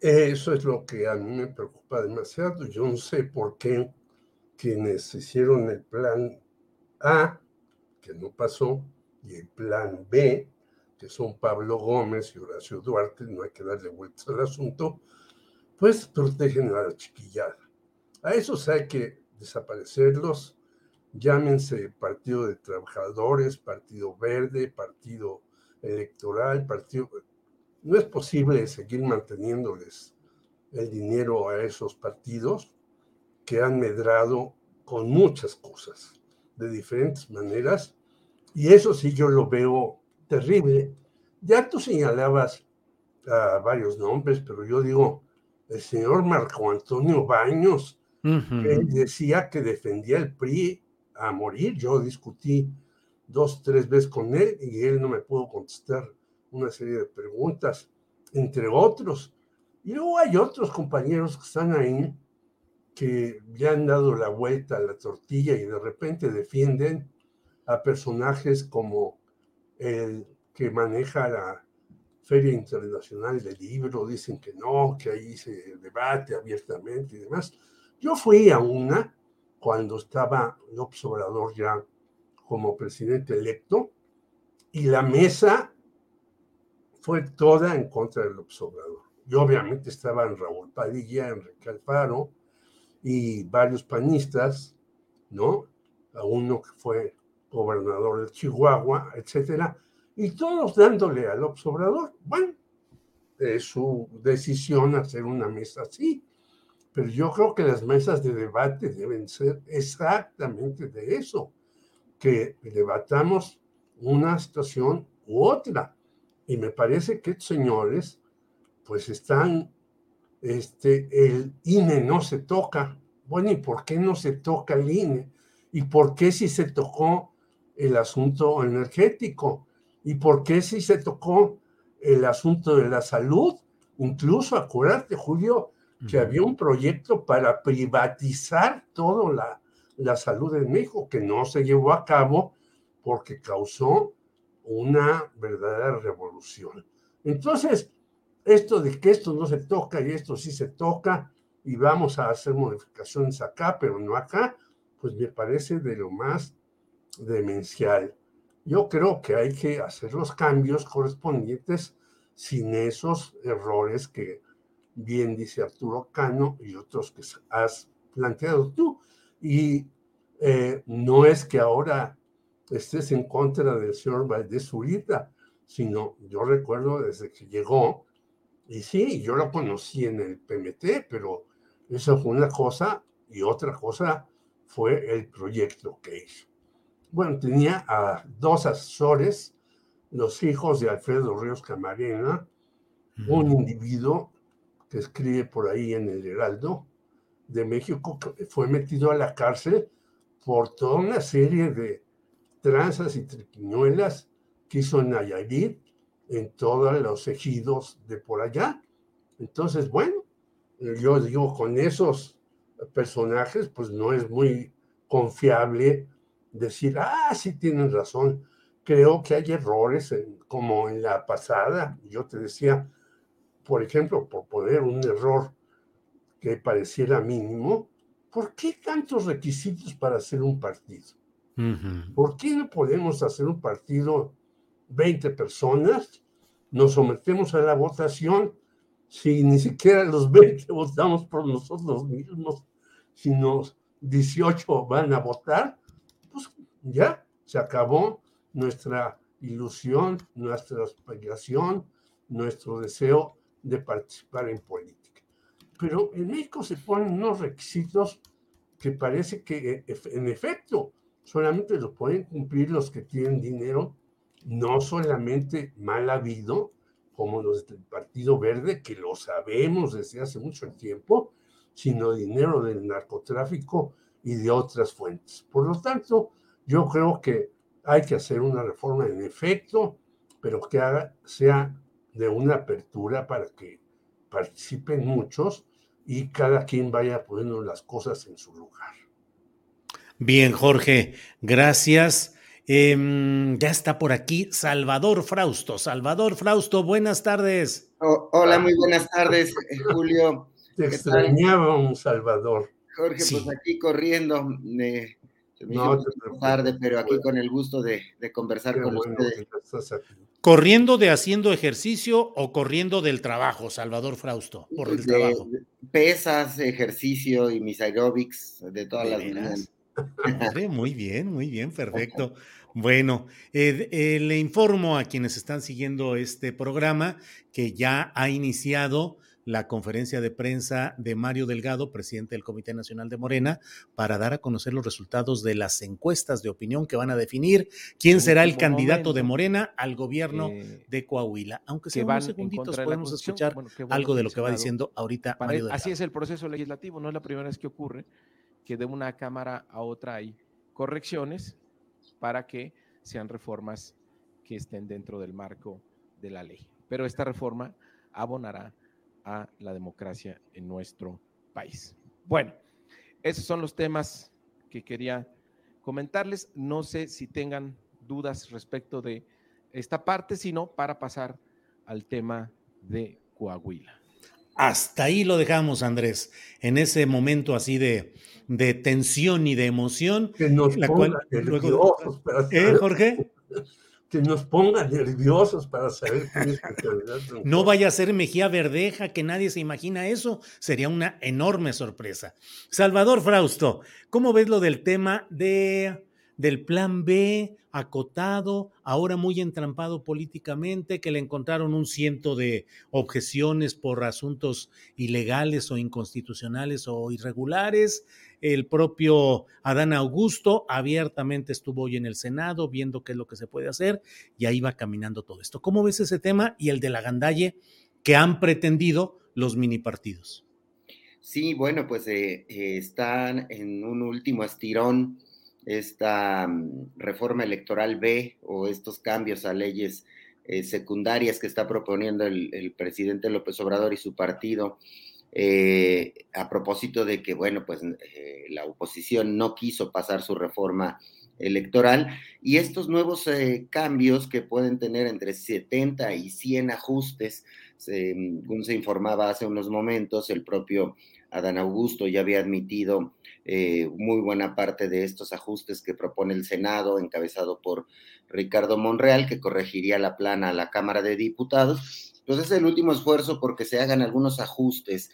Eso es lo que a mí me preocupa demasiado. Yo no sé por qué quienes hicieron el plan A, que no pasó, y el plan B, que son Pablo Gómez y Horacio Duarte, no hay que darle vueltas al asunto, pues protegen a la chiquillada. A esos hay que desaparecerlos, llámense Partido de Trabajadores, Partido Verde, Partido Electoral, Partido no es posible seguir manteniéndoles el dinero a esos partidos que han medrado con muchas cosas de diferentes maneras. Y eso sí yo lo veo terrible. Ya tú señalabas a varios nombres, pero yo digo, el señor Marco Antonio Baños, él decía que defendía el PRI a morir. Yo discutí dos, tres veces con él y él no me pudo contestar una serie de preguntas, entre otros. Y luego hay otros compañeros que están ahí que ya han dado la vuelta a la tortilla y de repente defienden a personajes como el que maneja la Feria Internacional del Libro, dicen que no, que ahí se debate abiertamente y demás. Yo fui a una cuando estaba López Obrador ya como presidente electo y la mesa fue toda en contra del observador. Y obviamente estaban Raúl Padilla, Enrique Alfaro y varios panistas, ¿no? A uno que fue gobernador de Chihuahua, etcétera, y todos dándole al observador. Bueno, es su decisión hacer una mesa así, pero yo creo que las mesas de debate deben ser exactamente de eso, que debatamos una situación u otra y me parece que señores, pues están, este, el INE no se toca. Bueno, ¿y por qué no se toca el INE? ¿Y por qué si se tocó el asunto energético? ¿Y por qué si se tocó el asunto de la salud? Incluso, acuérdate, Julio, que había un proyecto para privatizar toda la, la salud en México, que no se llevó a cabo porque causó una verdadera revolución. Entonces, esto de que esto no se toca y esto sí se toca y vamos a hacer modificaciones acá, pero no acá, pues me parece de lo más demencial. Yo creo que hay que hacer los cambios correspondientes sin esos errores que bien dice Arturo Cano y otros que has planteado tú. Y eh, no es que ahora estés en contra del señor Valdés Zurita, sino yo recuerdo desde que llegó, y sí, yo lo conocí en el PMT, pero eso fue una cosa y otra cosa fue el proyecto que hizo. Bueno, tenía a dos asesores, los hijos de Alfredo Ríos Camarena, un individuo que escribe por ahí en el Heraldo de México, que fue metido a la cárcel por toda una serie de tranzas y triquiñuelas que hizo Nayarit en todos los ejidos de por allá. Entonces, bueno, yo digo, con esos personajes, pues no es muy confiable decir, ah, sí tienen razón. Creo que hay errores, como en la pasada, yo te decía, por ejemplo, por poner un error que pareciera mínimo, ¿por qué tantos requisitos para hacer un partido? ¿Por qué no podemos hacer un partido 20 personas? Nos sometemos a la votación si ni siquiera los 20 votamos por nosotros mismos, si nos 18 van a votar, pues ya se acabó nuestra ilusión, nuestra aspiración, nuestro deseo de participar en política. Pero en México se ponen unos requisitos que parece que en efecto solamente lo pueden cumplir los que tienen dinero, no solamente mal habido, como los del Partido Verde, que lo sabemos desde hace mucho tiempo, sino dinero del narcotráfico y de otras fuentes. Por lo tanto, yo creo que hay que hacer una reforma en efecto, pero que haga, sea de una apertura para que participen muchos y cada quien vaya poniendo las cosas en su lugar. Bien, Jorge, gracias. Em, ya está por aquí Salvador Frausto. Salvador Frausto, buenas tardes. hola, muy buenas tardes, eh, Julio. Te extrañábamos, Salvador. Jorge, pues aquí corriendo. Eh, no, tarde, pero aquí con el gusto de, conversar con ustedes. ¿Corriendo de haciendo ejercicio o corriendo del trabajo, Salvador Frausto? Por el trabajo. Pesas, ejercicio y mis aerobics de todas las mañanas. muy bien, muy bien, perfecto. Bueno, eh, eh, le informo a quienes están siguiendo este programa que ya ha iniciado la conferencia de prensa de Mario Delgado, presidente del Comité Nacional de Morena, para dar a conocer los resultados de las encuestas de opinión que van a definir quién será el candidato de Morena al gobierno eh, de Coahuila. Aunque sea unos segunditos podemos escuchar algo de lo que va diciendo ahorita Mario Delgado. Así es el proceso legislativo, no es la primera vez que ocurre que de una cámara a otra hay correcciones para que sean reformas que estén dentro del marco de la ley. Pero esta reforma abonará a la democracia en nuestro país. Bueno, esos son los temas que quería comentarles. No sé si tengan dudas respecto de esta parte, sino para pasar al tema de Coahuila. Hasta ahí lo dejamos, Andrés, en ese momento así de, de tensión y de emoción. Que nos la cual, luego, ¿Eh, Jorge? que nos pongan nerviosos para saber quién es No vaya a ser Mejía Verdeja, que nadie se imagina eso. Sería una enorme sorpresa. Salvador Frausto, ¿cómo ves lo del tema de, del plan B acotado, ahora muy entrampado políticamente, que le encontraron un ciento de objeciones por asuntos ilegales o inconstitucionales o irregulares? El propio Adán Augusto abiertamente estuvo hoy en el Senado viendo qué es lo que se puede hacer y ahí va caminando todo esto. ¿Cómo ves ese tema y el de la gandalle que han pretendido los mini partidos? Sí, bueno, pues eh, eh, están en un último estirón esta mm, reforma electoral B o estos cambios a leyes eh, secundarias que está proponiendo el, presidente López Obrador y su partido eh, a propósito de que, bueno, pues eh, la oposición no quiso pasar su reforma electoral y estos nuevos cambios que pueden tener entre 70 y 100 ajustes, según se informaba hace unos momentos, el propio Adán Augusto ya había admitido muy buena parte de estos ajustes que propone el Senado, encabezado por Ricardo Monreal, que corregiría la plana a la Cámara de Diputados entonces es el último esfuerzo porque se hagan algunos ajustes,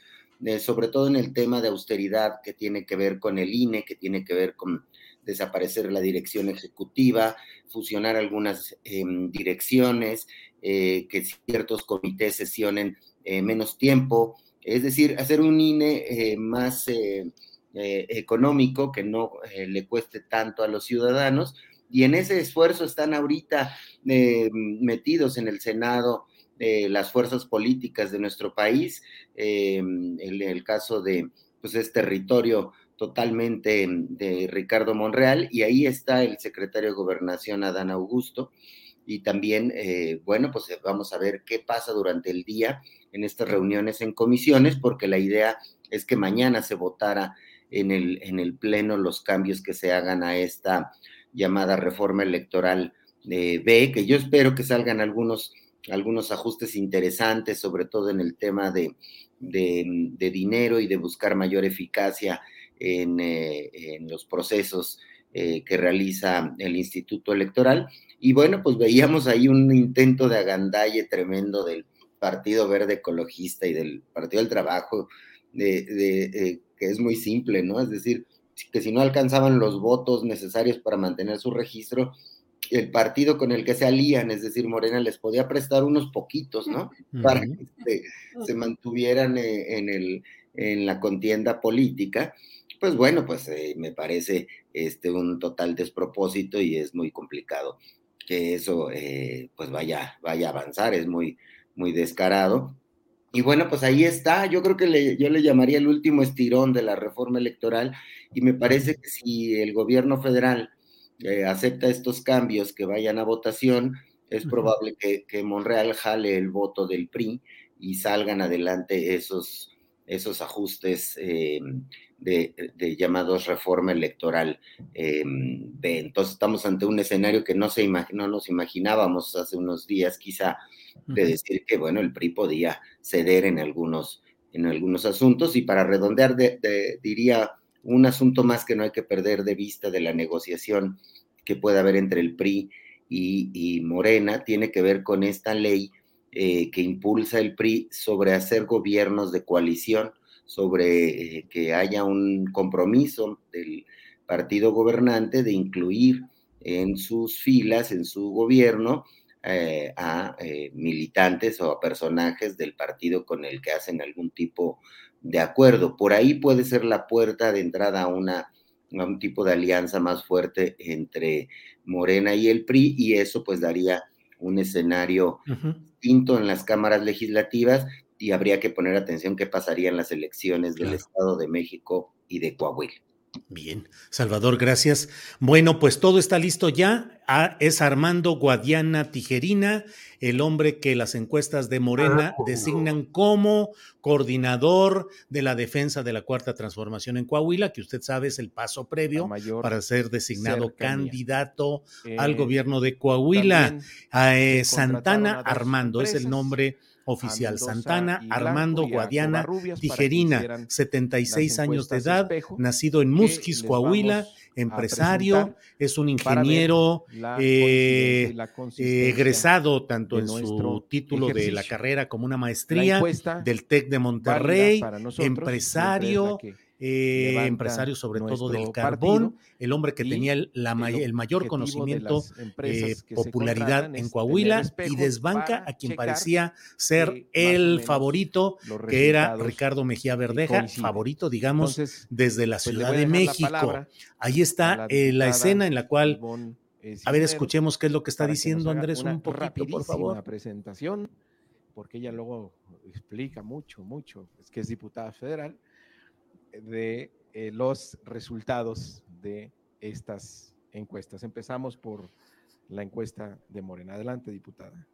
eh, sobre todo en el tema de austeridad que tiene que ver con el INE, que tiene que ver con desaparecer la dirección ejecutiva, fusionar algunas em, direcciones, eh, que ciertos comités sesionen eh, menos tiempo, es decir, hacer un INE más económico, que no le cueste tanto a los ciudadanos. Y en ese esfuerzo están ahorita metidos en el Senado las fuerzas políticas de nuestro país, eh, en el caso de pues, es territorio totalmente de Ricardo Monreal, y ahí está el secretario de Gobernación, Adán Augusto, y también, eh, bueno, pues eh, vamos a ver qué pasa durante el día en estas reuniones en comisiones, porque la idea es que mañana se votara en el, en el Pleno los cambios que se hagan a esta llamada reforma electoral de B, que yo espero que salgan algunos algunos ajustes interesantes, sobre todo en el tema de, de, dinero y de buscar mayor eficacia en, eh, los procesos eh, que realiza el Instituto Electoral. Y bueno, pues veíamos ahí un intento de agandalle tremendo del Partido Verde Ecologista y del Partido del Trabajo, de, de, eh, que es muy simple, ¿no? Es decir, que si no alcanzaban los votos necesarios para mantener su registro, el partido con el que se alían, es decir, Morena les podía prestar unos poquitos, ¿no? Para que se, mantuvieran eh, en, el, en la contienda política. Pues bueno, pues eh, me parece este, un total despropósito y es muy complicado que eso eh, pues vaya, vaya a avanzar, es muy, muy descarado. Y bueno, pues ahí está. Yo creo que le, yo le llamaría el último estirón de la reforma electoral y me parece que si el gobierno federal eh, acepta estos cambios que vayan a votación, es probable que, que, Monreal jale el voto del PRI y salgan adelante esos, esos ajustes eh, de, llamados reforma electoral eh, Entonces estamos ante un escenario que no, se no nos imaginábamos hace unos días, quizá, de decir que, bueno, el PRI podía ceder en algunos, en algunos asuntos. Y para redondear, diría un asunto más que no hay que perder de vista de la negociación que puede haber entre el PRI y, Morena, tiene que ver con esta ley eh, que impulsa el PRI sobre hacer gobiernos de coalición sobre eh, que haya un compromiso del partido gobernante de incluir en sus filas, en su gobierno, eh, a eh, militantes o a personajes del partido con el que hacen algún tipo de acuerdo. Por ahí puede ser la puerta de entrada a, una, a un tipo de alianza más fuerte entre Morena y el PRI y eso pues daría un escenario distinto en las cámaras legislativas y habría que poner atención qué pasaría en las elecciones del Estado de México y de Coahuila. Bien, Salvador, gracias. Bueno, pues todo está listo ya. Ah, es Armando Guadiana Tijerina, el hombre que las encuestas de Morena ah, designan como coordinador de la defensa de la cuarta transformación en Coahuila, que usted sabe es el paso previo para ser designado candidato al eh, gobierno de Coahuila. Eh, Santana Armando es el nombre oficial Santana Armando Guadiana Tijerina, 76 años de edad, nacido en Musquis, Coahuila, empresario, es un ingeniero eh, egresado tanto en su título de la carrera como una maestría del TEC de Monterrey, empresario. Eh, empresario sobre todo del carbón, el hombre que tenía el, mayor conocimiento, eh, popularidad en Coahuila y desbanca a quien parecía ser el favorito, que era Ricardo Mejía Verdeja, favorito, digamos, desde la pues, Ciudad de México. Ahí está eh, la escena en la cual... a ver, escuchemos qué es lo que está diciendo Andrés un poquito, por favor. presentación, porque ella luego explica mucho, mucho, es que es diputada federal, de eh, los resultados de estas encuestas. Empezamos por la encuesta de Morena. Adelante, diputada.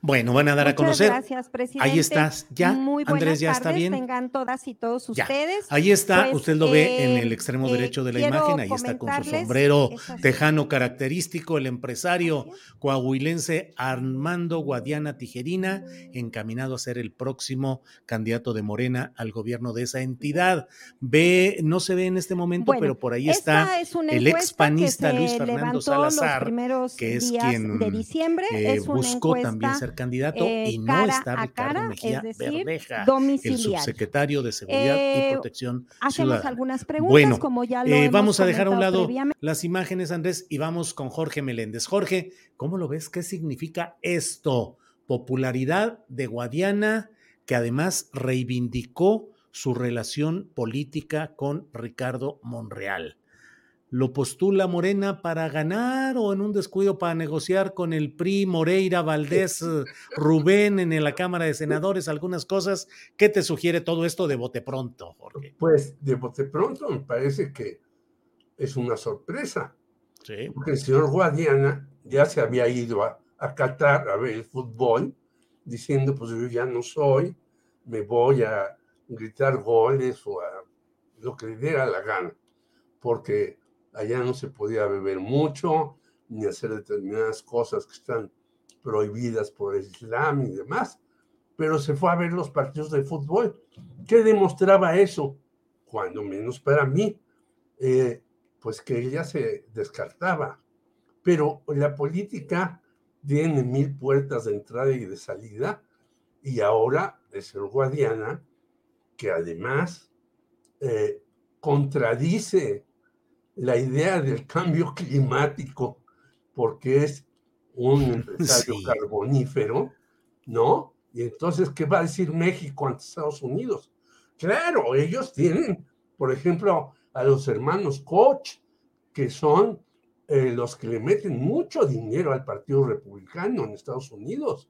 Bueno, van a dar a conocer. Gracias, presidente. Ahí estás, ya. Muy Andrés, ya está bien. Tengan todas y todos ustedes. Ahí está, pues, usted lo ve en el extremo eh, derecho de la imagen, ahí está con su sombrero tejano característico, el empresario coahuilense Armando Guadiana Tijerina, encaminado a ser el próximo candidato de Morena al gobierno de esa entidad. Ve, no se ve en este momento, pero por ahí está el expanista Luis Fernando Salazar, que es quien de diciembre. Eh, buscó también ser candidato eh, y no está Ricardo Mejía Verdeja, el subsecretario de Seguridad y eh, Protección Hacemos algunas preguntas, como ya lo eh, Vamos a dejar a un lado las imágenes, Andrés, y vamos con Jorge Meléndez. Jorge, ¿cómo lo ves? ¿Qué significa esto? Popularidad de Guadiana, que además reivindicó su relación política con Ricardo Monreal lo postula Morena para ganar o en un descuido para negociar con el PRI, Moreira, Valdés, Rubén en la Cámara de Senadores, algunas cosas. ¿Qué te sugiere todo esto de bote pronto, Jorge? Pues de bote pronto me parece que es una sorpresa. Sí. Porque el señor Guadiana ya se había ido a, a Qatar a ver el fútbol, diciendo, pues yo ya no soy, me voy a gritar goles o a lo que le diera la gana. Porque allá no se podía beber mucho, ni hacer determinadas cosas que están prohibidas por el Islam y demás, pero se fue a ver los partidos de fútbol. ¿Qué demostraba eso? Cuando menos para mí, eh, pues que ella se descartaba. Pero la política tiene mil puertas de entrada y de salida, y ahora es el Guadiana, que además eh, contradice la idea del cambio climático, porque es un empresario carbonífero, ¿no? Y entonces, ¿qué va a decir México ante Estados Unidos? Claro, ellos tienen, por ejemplo, a los hermanos Koch, que son eh, los que le meten mucho dinero al Partido Republicano en Estados Unidos.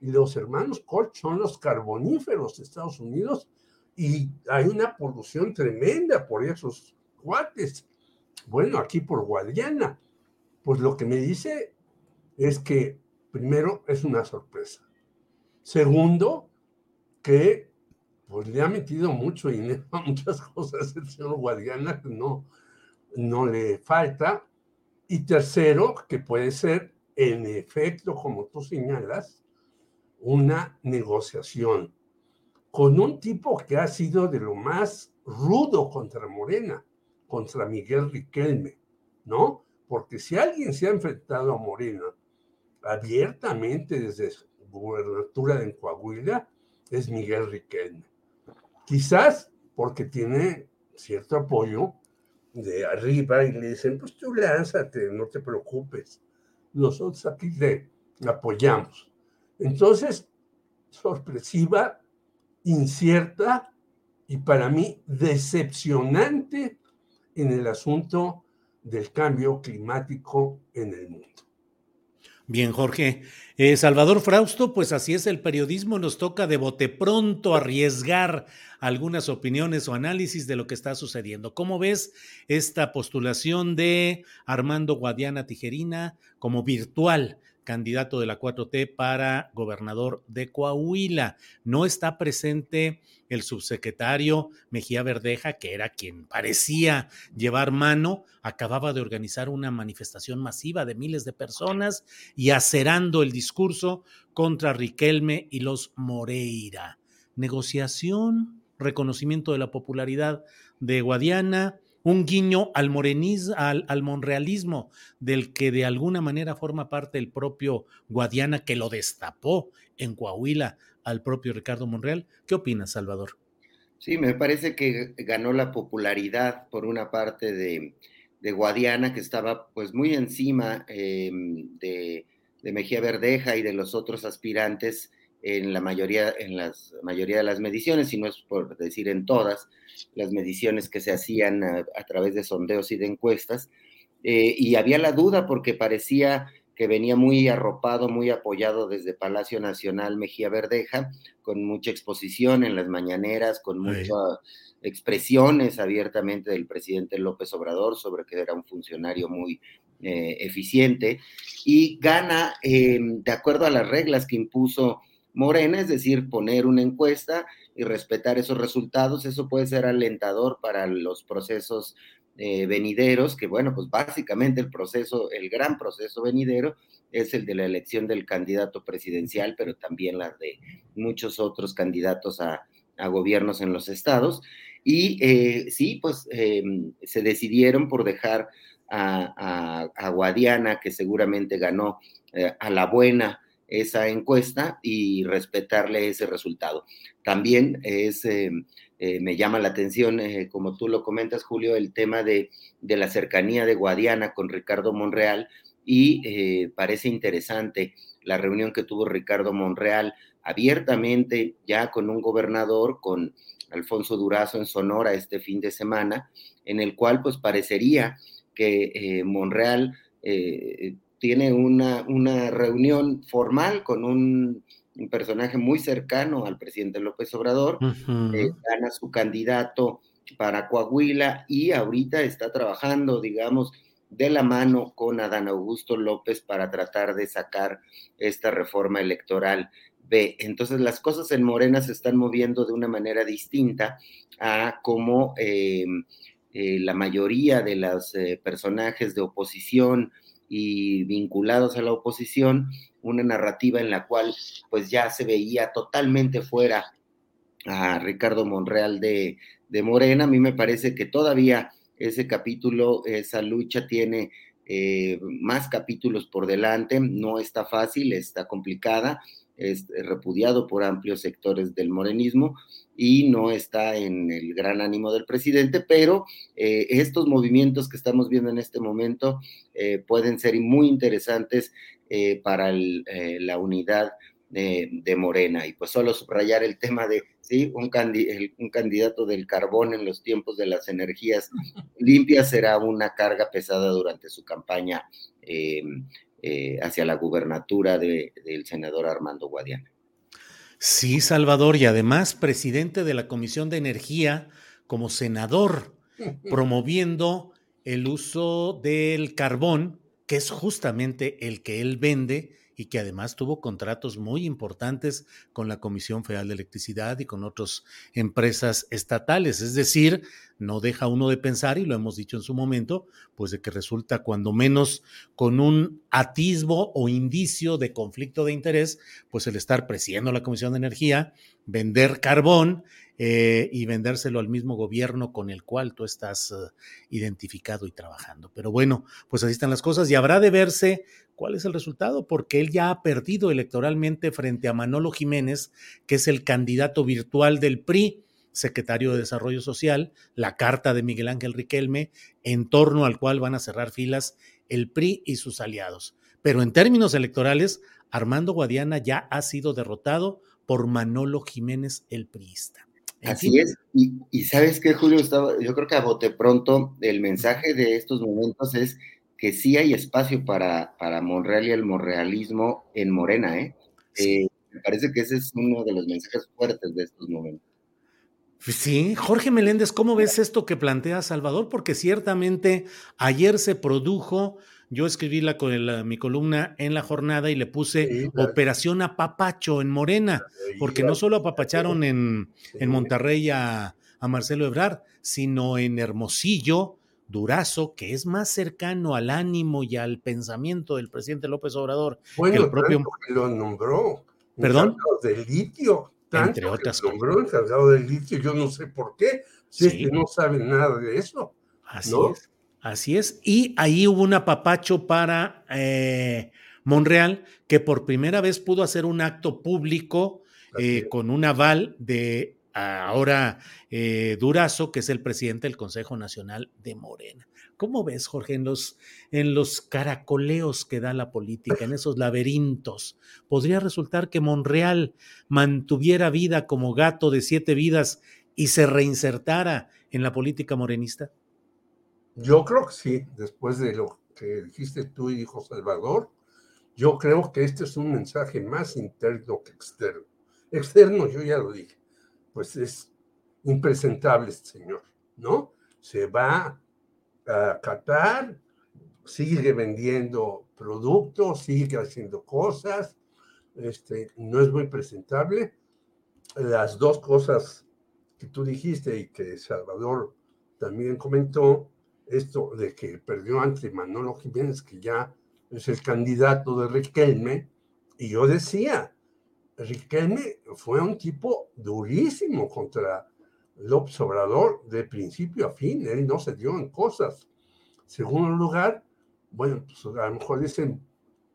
y los hermanos Koch son los carboníferos de Estados Unidos y hay una polución tremenda por esos cuates. Bueno, aquí por Guadiana. Pues lo que me dice es que, primero, es una sorpresa. Segundo, que pues le ha metido mucho dinero a muchas cosas el señor Guadiana que no, no le falta. Y tercero, que puede ser, en efecto, como tú señalas, una negociación con un tipo que ha sido de lo más rudo contra Morena, contra Miguel Riquelme, ¿no? Porque si alguien se ha enfrentado a Morena abiertamente desde su gubernatura en Coahuila, es Miguel Riquelme. Quizás porque tiene cierto apoyo de arriba y le dicen, pues tú lánzate, no te preocupes. Nosotros aquí te apoyamos. Entonces, sorpresiva, incierta y para mí decepcionante en el asunto del cambio climático en el mundo. Bien, Jorge. Eh, Salvador Frausto, pues así es el periodismo, nos toca de bote pronto arriesgar algunas opiniones o análisis de lo que está sucediendo. ¿Cómo ves esta postulación de Armando Guadiana Tijerina como virtual candidato de la 4T para gobernador de Coahuila. No está presente el subsecretario Mejía Verdeja, que era quien parecía llevar mano, acababa de organizar una manifestación masiva de miles de personas y acerando el discurso contra Riquelme y los Moreira. Negociación, reconocimiento de la popularidad de Guadiana, un guiño al morenismo, al, al, monrealismo, del que de alguna manera forma parte el propio Guadiana, que lo destapó en Coahuila al propio Ricardo Monreal. ¿Qué opinas, Salvador? Sí, me parece que ganó la popularidad por una parte de, de Guadiana, que estaba pues muy encima eh, de, de Mejía Verdeja y de los otros aspirantes en la mayoría, en las mayoría de las mediciones, si no es por decir en todas, las mediciones que se hacían a, a través de sondeos y de encuestas. Eh, y había la duda porque parecía que venía muy arropado, muy apoyado desde Palacio Nacional Mejía Verdeja, con mucha exposición en las mañaneras, con muchas expresiones abiertamente del presidente López Obrador sobre que era un funcionario muy eh, eficiente, y gana eh, de acuerdo a las reglas que impuso Morena, es decir, poner una encuesta y respetar esos resultados, eso puede ser alentador para los procesos eh, venideros, que bueno, pues básicamente el proceso, el gran proceso venidero es el de la elección del candidato presidencial, pero también la de muchos otros candidatos a, gobiernos en los estados. Y eh, sí, pues eh, se decidieron por dejar a Guadiana, que seguramente ganó eh, a la buena esa encuesta y respetarle ese resultado. También eh, eh, me llama la atención, eh, como tú lo comentas, Julio, el tema de, de la cercanía de Guadiana con Ricardo Monreal y parece interesante la reunión que tuvo Ricardo Monreal abiertamente ya con un gobernador, con Alfonso Durazo en Sonora este fin de semana, en el cual pues parecería que Monreal tiene una, una reunión formal con un, un, personaje muy cercano al presidente López Obrador, uh -huh. eh, gana su candidato para Coahuila y ahorita está trabajando, digamos, de la mano con Adán Augusto López para tratar de sacar esta reforma electoral B. Entonces las cosas en Morena se están moviendo de una manera distinta a como eh, eh, la mayoría de los eh, personajes de oposición, y vinculados a la oposición, una narrativa en la cual pues ya se veía totalmente fuera a Ricardo Monreal de, de Morena. A mí me parece que todavía ese capítulo, esa lucha tiene eh, más capítulos por delante, no está fácil, está complicada, es repudiado por amplios sectores del morenismo, y no está en el gran ánimo del presidente, pero eh, estos movimientos que estamos viendo en este momento eh, pueden ser muy interesantes eh, para el, la unidad de Morena. Y pues solo subrayar el tema de, sí, un, candi el, un, candidato del carbón en los tiempos de las energías limpias será una carga pesada durante su campaña hacia la gubernatura del senador Armando Guadiana. Sí, Salvador, y además presidente de la Comisión de Energía como senador, promoviendo el uso del carbón, que es justamente el que él vende y que además tuvo contratos muy importantes con la Comisión Federal de Electricidad y con otras empresas estatales. Es decir, no deja uno de pensar, y lo hemos dicho en su momento, pues de que resulta cuando menos con un atisbo o indicio de conflicto de interés, pues el estar presidiendo la Comisión de Energía, vender carbón eh, y vendérselo al mismo gobierno con el cual tú estás uh, identificado y trabajando. Pero bueno, pues así están las cosas y habrá de verse cuál es el resultado, porque él ya ha perdido electoralmente frente a Manolo Jiménez, que es el candidato virtual del PRI secretario de Desarrollo Social, la carta de Miguel Ángel Riquelme, en torno al cual van a cerrar filas el PRI y sus aliados. Pero en términos electorales, Armando Guadiana ya ha sido derrotado por Manolo Jiménez, el priista. Así es, y, sabes que Julio, Estaba, yo creo que a bote pronto el mensaje de estos momentos es que sí hay espacio para, para Monreal y el monrealismo en Morena, ¿eh? ¿eh? Me parece que ese es uno de los mensajes fuertes de estos momentos. Sí, Jorge Meléndez, ¿cómo ves esto que plantea Salvador? Porque ciertamente ayer se produjo, yo escribí la, mi columna en la jornada y le puse Operación Apapacho en Morena, porque no solo apapacharon en, en Monterrey a, a, Marcelo Ebrard, sino en Hermosillo, Durazo, que es más cercano al ánimo y al pensamiento del presidente López Obrador bueno, que el propio. lo nombró. ¿Perdón? De litio entre otras cosas. Nombró encargado del litio, yo no sé por qué, si es que no saben nada de eso. Así es. Así es. Y ahí hubo un apapacho para eh, Monreal, que por primera vez pudo hacer un acto público eh, con un aval de ahora eh, Durazo, que es el presidente del Consejo Nacional de Morena. ¿Cómo ves, Jorge, en los, en los caracoleos que da la política, en esos laberintos? ¿Podría resultar que Monreal mantuviera vida como gato de siete vidas y se reinsertara en la política morenista? Yo creo que sí, después de lo que dijiste tú y dijo Salvador, yo creo que este es un mensaje más interno que externo. Externo, yo ya lo dije, pues es impresentable este señor, ¿no? Se va a Qatar, sigue vendiendo productos, sigue haciendo cosas, este, no es muy presentable. Las dos cosas que tú dijiste y que Salvador también comentó, esto de que perdió ante Manolo Jiménez, que ya es el candidato de Riquelme, y yo decía, Riquelme fue un tipo durísimo contra López Obrador de principio a fin, él no se dio en cosas. Segundo lugar, bueno, pues a lo mejor dicen,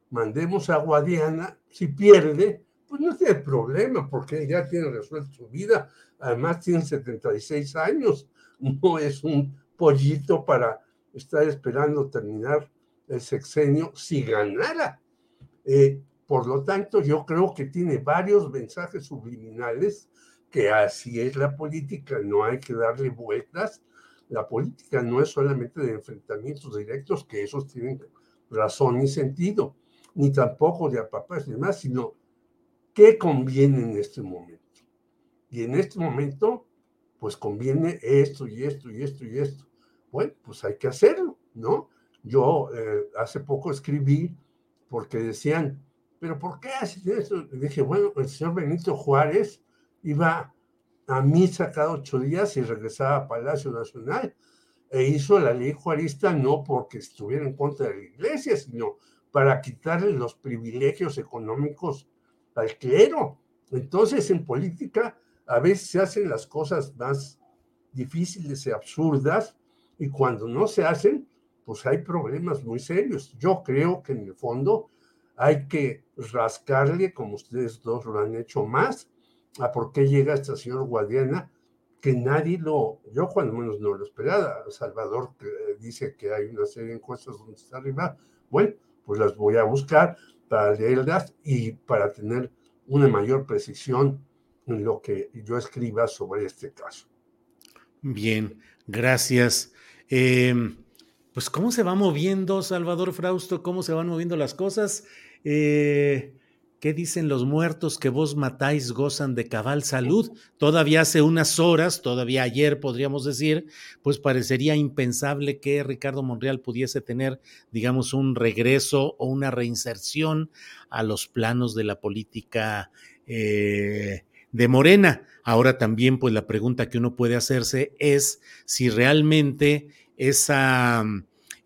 mandemos a Guadiana, si pierde, pues no tiene problema, porque ya tiene resuelto su vida, además tiene 76 años, no es un pollito para estar esperando terminar el sexenio si ganara. Eh, por lo tanto, yo creo que tiene varios mensajes subliminales que así es la política, no hay que darle vueltas. La política no es solamente de enfrentamientos directos, que esos tienen razón y sentido, ni tampoco de apapás y demás, sino qué conviene en este momento. Y en este momento, pues conviene esto y esto y esto y esto. Bueno, pues hay que hacerlo, ¿no? Yo eh, hace poco escribí porque decían, pero ¿por qué hacen eso? Dije, bueno, el señor Benito Juárez iba a misa cada ocho días y regresaba a Palacio Nacional. E hizo la ley juarista no porque estuviera en contra de la iglesia, sino para quitarle los privilegios económicos al clero. Entonces, en política, a veces se hacen las cosas más difíciles y absurdas, y cuando no se hacen, pues hay problemas muy serios. Yo creo que en el fondo hay que rascarle, como ustedes dos lo han hecho más, a por qué llega esta señora Guadiana, que nadie lo, yo cuando menos no lo esperaba. Salvador dice que hay una serie de encuestas donde está arriba. Bueno, pues las voy a buscar para leerlas y para tener una mayor precisión en lo que yo escriba sobre este caso. Bien, gracias. Eh, pues cómo se va moviendo, Salvador Frausto, cómo se van moviendo las cosas. Eh, ¿Qué dicen los muertos que vos matáis gozan de cabal salud? Todavía hace unas horas, todavía ayer podríamos decir, pues parecería impensable que Ricardo Monreal pudiese tener, digamos, un regreso o una reinserción a los planos de la política eh, de Morena. Ahora también, pues la pregunta que uno puede hacerse es si realmente esa,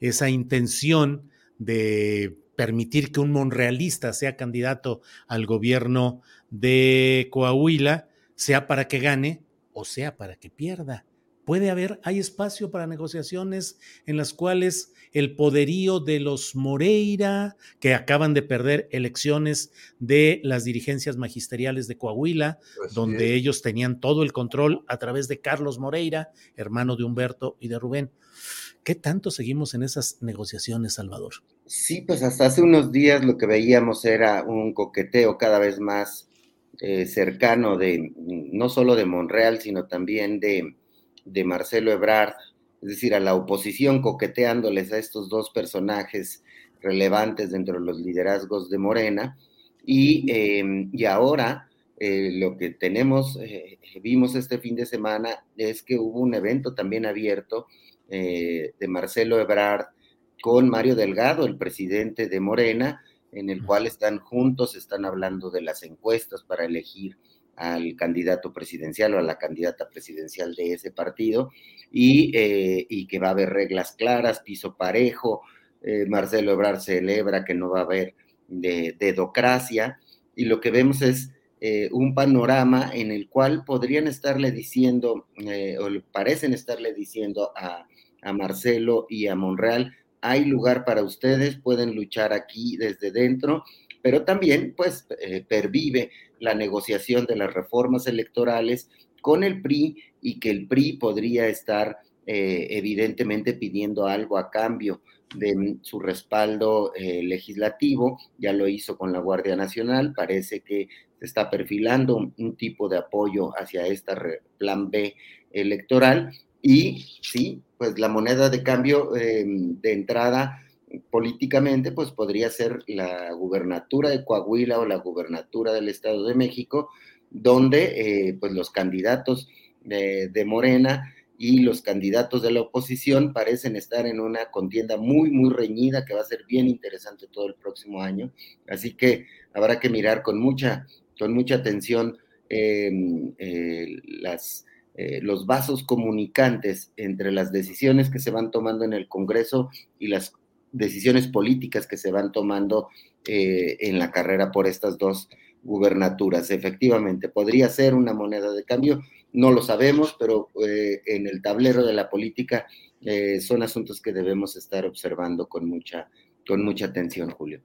esa intención de permitir que un monrealista sea candidato al gobierno de Coahuila, sea para que gane o sea para que pierda. Puede haber, hay espacio para negociaciones en las cuales el poderío de los Moreira, que acaban de perder elecciones de las dirigencias magisteriales de Coahuila, donde ellos tenían todo el control a través de Carlos Moreira, hermano de Humberto y de Rubén. ¿Qué tanto seguimos en esas negociaciones, Salvador? Sí, pues hasta hace unos días lo que veíamos era un coqueteo cada vez más eh, cercano de no solo de Monreal, sino también de, de Marcelo Ebrard, es decir, a la oposición coqueteándoles a estos dos personajes relevantes dentro de los liderazgos de Morena. Y, em, y ahora eh, lo que tenemos, eh, vimos este fin de semana, es que hubo un evento también abierto eh, de Marcelo Ebrard con Mario Delgado, el presidente de Morena, en el cual están juntos, están hablando de las encuestas para elegir al candidato presidencial o a la candidata presidencial de ese partido y, eh, que va a haber reglas claras, piso parejo. Eh, Marcelo Ebrard celebra que no va a haber de, dedocracia y lo que vemos es un panorama en el cual podrían estarle diciendo, o parecen estarle diciendo a Marcelo y a Monreal, hay lugar para ustedes, pueden luchar aquí desde dentro, pero también pues eh, pervive la negociación de las reformas electorales con el PRI y que el PRI podría estar eh, evidentemente pidiendo algo a cambio de su respaldo eh, legislativo, ya lo hizo con la Guardia Nacional, parece que se está perfilando un, tipo de apoyo hacia esta plan B electoral. Y sí, pues la moneda de cambio de entrada políticamente, pues podría ser la gubernatura de Coahuila o la gubernatura del Estado de México, donde eh, pues los candidatos de, Morena y los candidatos de la oposición parecen estar en una contienda muy, muy reñida que va a ser bien interesante todo el próximo año. Así que habrá que mirar con mucha, con mucha atención em, eh, las eh, los vasos comunicantes entre las decisiones que se van tomando en el Congreso y las decisiones políticas que se van tomando eh, en la carrera por estas dos gubernaturas. Efectivamente, podría ser una moneda de cambio, no lo sabemos, pero eh, en el tablero de la política son asuntos que debemos estar observando con mucha, con mucha atención, Julio.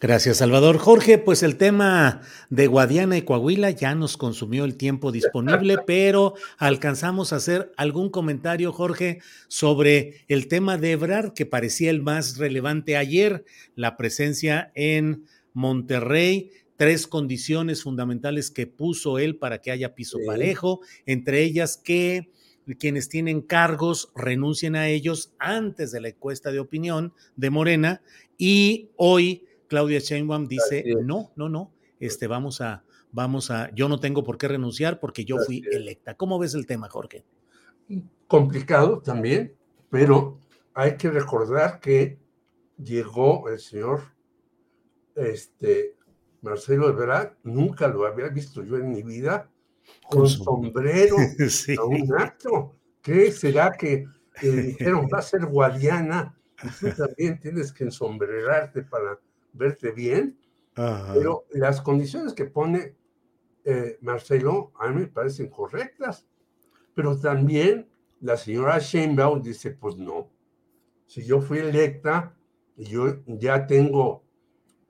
Gracias, Salvador. Jorge, pues el tema de Guadiana y Coahuila ya nos consumió el tiempo disponible, pero alcanzamos a hacer algún comentario, Jorge, sobre el tema de Ebrard, que parecía el más relevante ayer, la presencia en Monterrey, tres condiciones fundamentales que puso él para que haya piso parejo, entre ellas que quienes tienen cargos renuncien a ellos antes de la encuesta de opinión de Morena y hoy Claudia Sheinbaum dice, no, no, no, este, vamos a, vamos a, yo no tengo por qué renunciar porque yo fui electa. ¿Cómo ves el tema, Jorge? Complicado también, pero hay que recordar que llegó el señor este, Marcelo Ebrard, nunca lo había visto yo en mi vida, con, sombrero a un acto. ¿Qué será que le dijeron va a ser guadiana? Y tú también tienes que ensombrerarte para verte bien, pero las condiciones que pone eh, Marcelo a mí me parecen correctas, pero también la señora Sheinbaum dice, pues no, si yo fui electa y yo ya tengo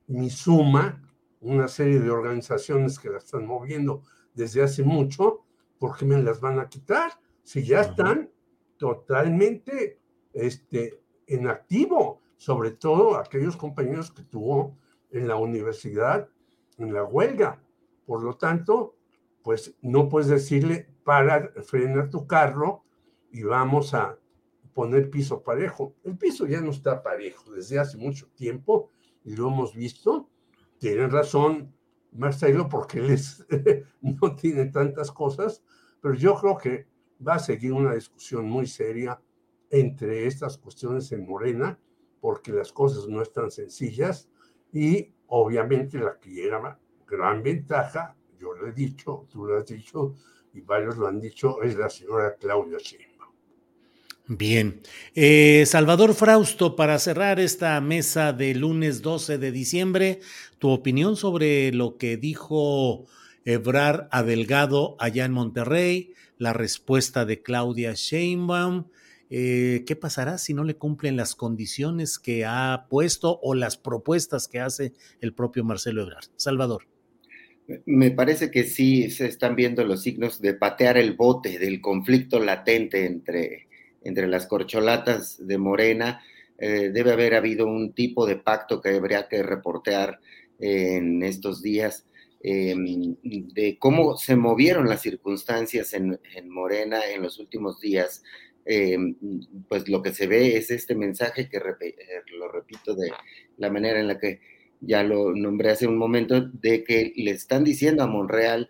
mi suma, una serie de organizaciones que la están moviendo desde hace mucho, ¿por qué me las van a quitar? Si ya están totalmente este, en activo sobre todo aquellos compañeros que tuvo en la universidad, en la huelga. Por lo tanto, pues no puedes decirle, para, frena tu carro y vamos a poner piso parejo. El piso ya no está parejo desde hace mucho tiempo y lo hemos visto. Tienen razón Marcelo porque él no tiene tantas cosas, pero yo creo que va a seguir una discusión muy seria entre estas cuestiones en Morena, porque las cosas no están sencillas y obviamente la que era gran ventaja, yo lo he dicho, tú lo has dicho y varios lo han dicho, es la señora Claudia Sheinbaum. Bien. Eh, Salvador Frausto, para cerrar esta mesa de lunes 12 de diciembre, tu opinión sobre lo que dijo Ebrar Adelgado allá en Monterrey, la respuesta de Claudia Sheinbaum. Eh, ¿Qué pasará si no le cumplen las condiciones que ha puesto o las propuestas que hace el propio Marcelo Ebrard? Salvador. Me parece que sí se están viendo los signos de patear el bote del conflicto latente entre entre las corcholatas de Morena, eh, debe haber habido un tipo de pacto que habría que reportear en estos días de cómo se movieron las circunstancias en, Morena en los últimos días. Em, pues lo que se ve es este mensaje que eh, lo repito de la manera en la que ya lo nombré hace un momento, de que le están diciendo a Monreal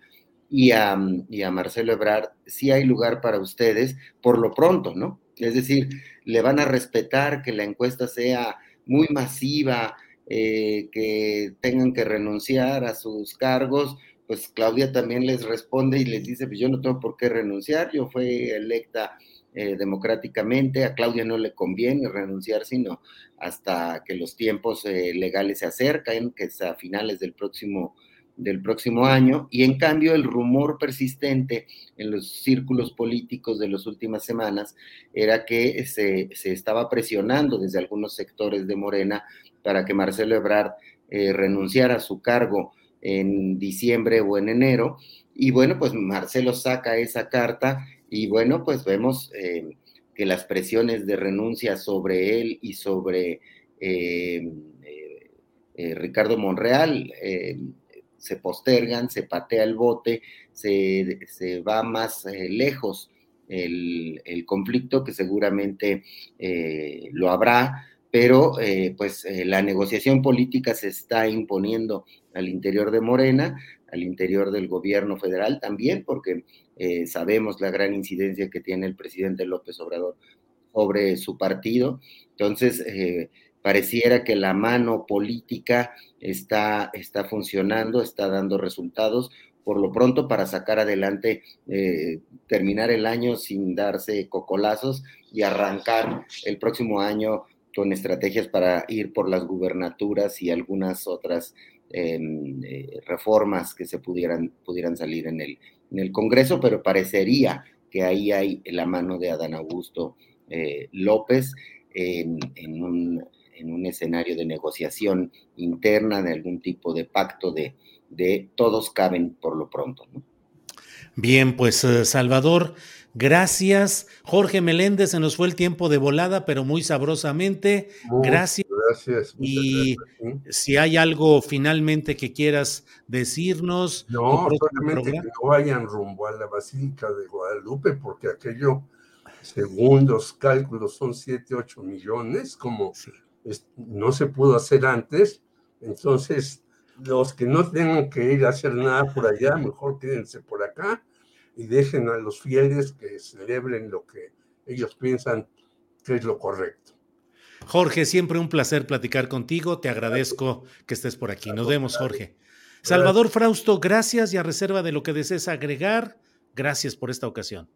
y a, y a Marcelo Ebrard, si hay lugar para ustedes, por lo pronto, ¿no? Es decir, le van a respetar que la encuesta sea muy masiva, eh, que tengan que renunciar a sus cargos, pues Claudia también les responde y les dice, pues yo no tengo por qué renunciar, yo fui electa eh, democráticamente, a Claudia no le conviene renunciar, sino hasta que los tiempos eh, legales se acercan, que es a finales del próximo del próximo año, y en cambio el rumor persistente en los círculos políticos de las últimas semanas era que se, estaba presionando desde algunos sectores de Morena para que Marcelo Ebrard eh, renunciara a su cargo en diciembre o en enero, y bueno, pues Marcelo saca esa carta y bueno, pues vemos eh, que las presiones de renuncia sobre él y sobre... Eh, Ricardo Monreal se postergan, se patea el bote, se, va más eh, lejos el, conflicto, que seguramente eh, lo habrá, pero eh, pues la negociación política se está imponiendo al interior de Morena, al interior del gobierno federal también, porque sabemos la gran incidencia que tiene el presidente López Obrador sobre su partido. Entonces, pareciera que la mano política está, está funcionando, está dando resultados, por lo pronto para sacar adelante, eh, terminar el año sin darse cocolazos y arrancar el próximo año con estrategias para ir por las gubernaturas y algunas otras em, eh, reformas que se pudieran, pudieran salir en el, en el Congreso, pero parecería que ahí hay la mano de Adán Augusto eh, López en, en un en un escenario de negociación interna, de algún tipo de pacto de, de todos caben por lo pronto. Bien, pues eh, Salvador, gracias. Jorge Meléndez, se nos fue el tiempo de volada, pero muy sabrosamente. gracias. Gracias. Y si hay algo finalmente que quieras decirnos. No, solamente que no vayan rumbo a la Basílica de Guadalupe, porque aquello, según los cálculos, son 7, 8 millones, como no se pudo hacer antes, entonces los que no tengan que ir a hacer nada por allá, mejor quédense por acá y dejen a los fieles que celebren lo que ellos piensan que es lo correcto. Jorge, siempre un placer platicar contigo. Te agradezco que estés por aquí. Nos vemos, Jorge. Salvador Frausto, gracias y a reserva de lo que desees agregar, gracias por esta ocasión.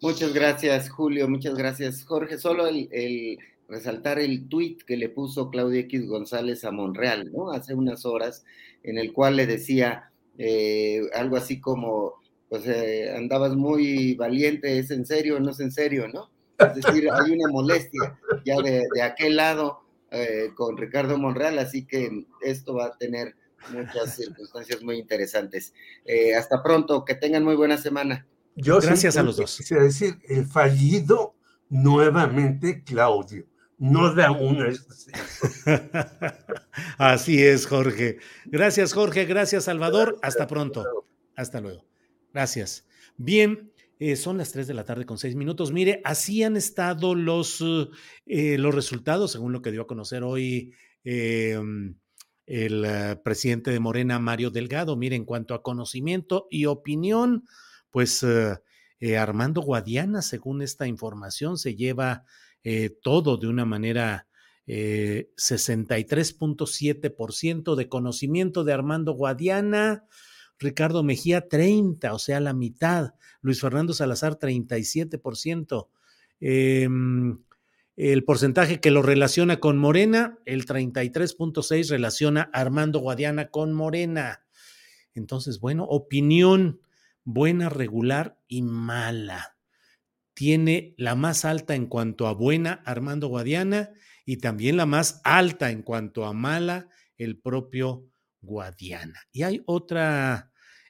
Muchas gracias, Julio. Muchas gracias, Jorge. Solo el, resaltar el tuit que le puso Claudia X González a Monreal, ¿no? Hace unas horas, en el cual le decía eh, algo así como, pues eh, andabas muy valiente, ¿es en serio no es en serio, no? Es decir, hay una molestia ya de, aquel lado eh, con Ricardo Monreal, así que esto va a tener muchas circunstancias muy interesantes. hasta pronto, que tengan muy buena semana. Yo Gracias a los dos. Quisiera decir, el fallido nuevamente Claudio no da una. Así es, Jorge. Gracias, Jorge. Gracias, Salvador. Hasta pronto. Hasta luego. Gracias. Bien, Eh, son las 3 de la tarde con 6 minutos. Mire, así han estado los, eh, los resultados, según lo que dio a conocer hoy em, el eh, presidente de Morena, Mario Delgado. Mire, en cuanto a conocimiento y opinión, pues Armando Guadiana, según esta información, se lleva todo de una manera 63.7% de conocimiento de Armando Guadiana. Ricardo Mejía 30, o sea, la mitad. Luis Fernando Salazar 37%. Em, el porcentaje que lo relaciona con Morena, el 33.6 relaciona Armando Guadiana con Morena. Entonces, bueno, opinión buena, regular y mala. Tiene la más alta en cuanto a buena Armando Guadiana y también la más alta en cuanto a mala el propio Guadiana. Y hay otra,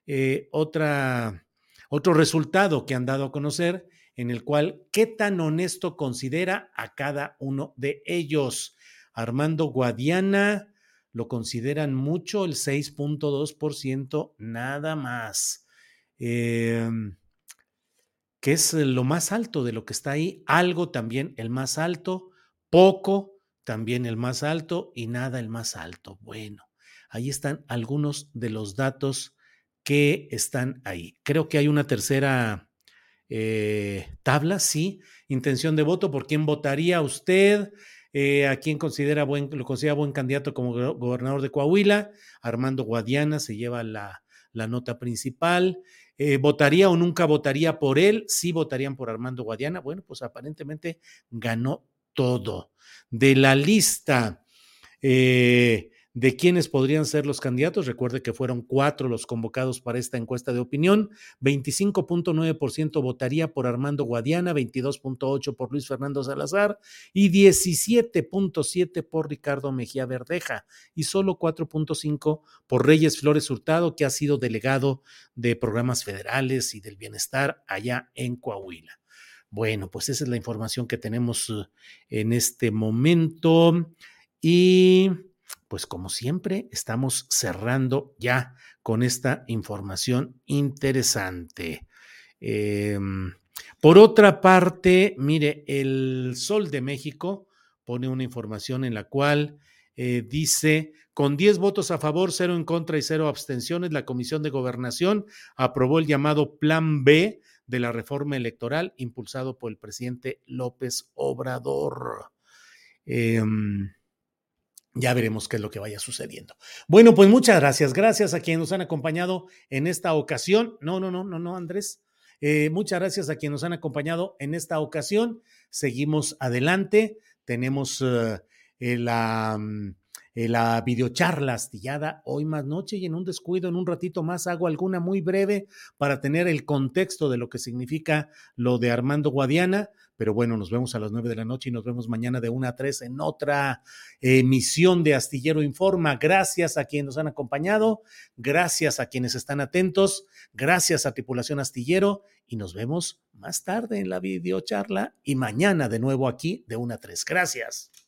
eh, otra, otro resultado que han dado a conocer en el cual qué tan honesto considera a cada uno de ellos. Armando Guadiana lo consideran mucho, el 6.2%, nada más. Em, que es lo más alto de lo que está ahí, algo también el más alto, poco también el más alto y nada el más alto. Bueno, Ahí están algunos de los datos que están ahí. Creo que hay una tercera eh, tabla, sí. Intención de voto, ¿por quién votaría usted? Eh, ¿A quién considera buen, lo considera buen candidato como gobernador de Coahuila? Armando Guadiana se lleva la, nota principal. Eh, ¿Votaría o nunca votaría por él? Sí votarían por Armando Guadiana. Bueno, pues aparentemente ganó todo. De la lista, de quiénes podrían ser los candidatos. Recuerde que fueron cuatro los convocados para esta encuesta de opinión. 25.9% votaría por Armando Guadiana, 22.8% por Luis Fernando Salazar y 17.7% por Ricardo Mejía Verdeja y solo 4.5% por Reyes Flores Hurtado, que ha sido delegado de programas federales y del bienestar allá en Coahuila. Bueno, pues esa es la información que tenemos eh, en este momento. Y pues como siempre, estamos cerrando ya con esta información interesante. Em, por otra parte, mire, el Sol de México pone una información en la cual eh, dice, con 10 votos a favor, 0 en contra y 0 abstenciones, la Comisión de Gobernación aprobó el llamado Plan B de la reforma electoral impulsado por el presidente López Obrador. Eh, ya veremos qué es lo que vaya sucediendo. Bueno, pues muchas gracias. Gracias a quienes nos han acompañado en esta ocasión. No, no, no, no, no, Andrés. Eh, muchas gracias a quienes nos han acompañado en esta ocasión. Seguimos adelante. Tenemos eh, la, mm, la videocharla astillada hoy más noche y en un descuido, en un ratito más, hago alguna muy breve para tener el contexto de lo que significa lo de Armando Guadiana pero bueno, nos vemos a las nueve de la noche y nos vemos mañana de una a tres en otra emisión de Astillero Informa. Gracias a quienes nos han acompañado, gracias a quienes están atentos, gracias a Tripulación Astillero y nos vemos más tarde en la videocharla y mañana de nuevo aquí de una a tres. Gracias.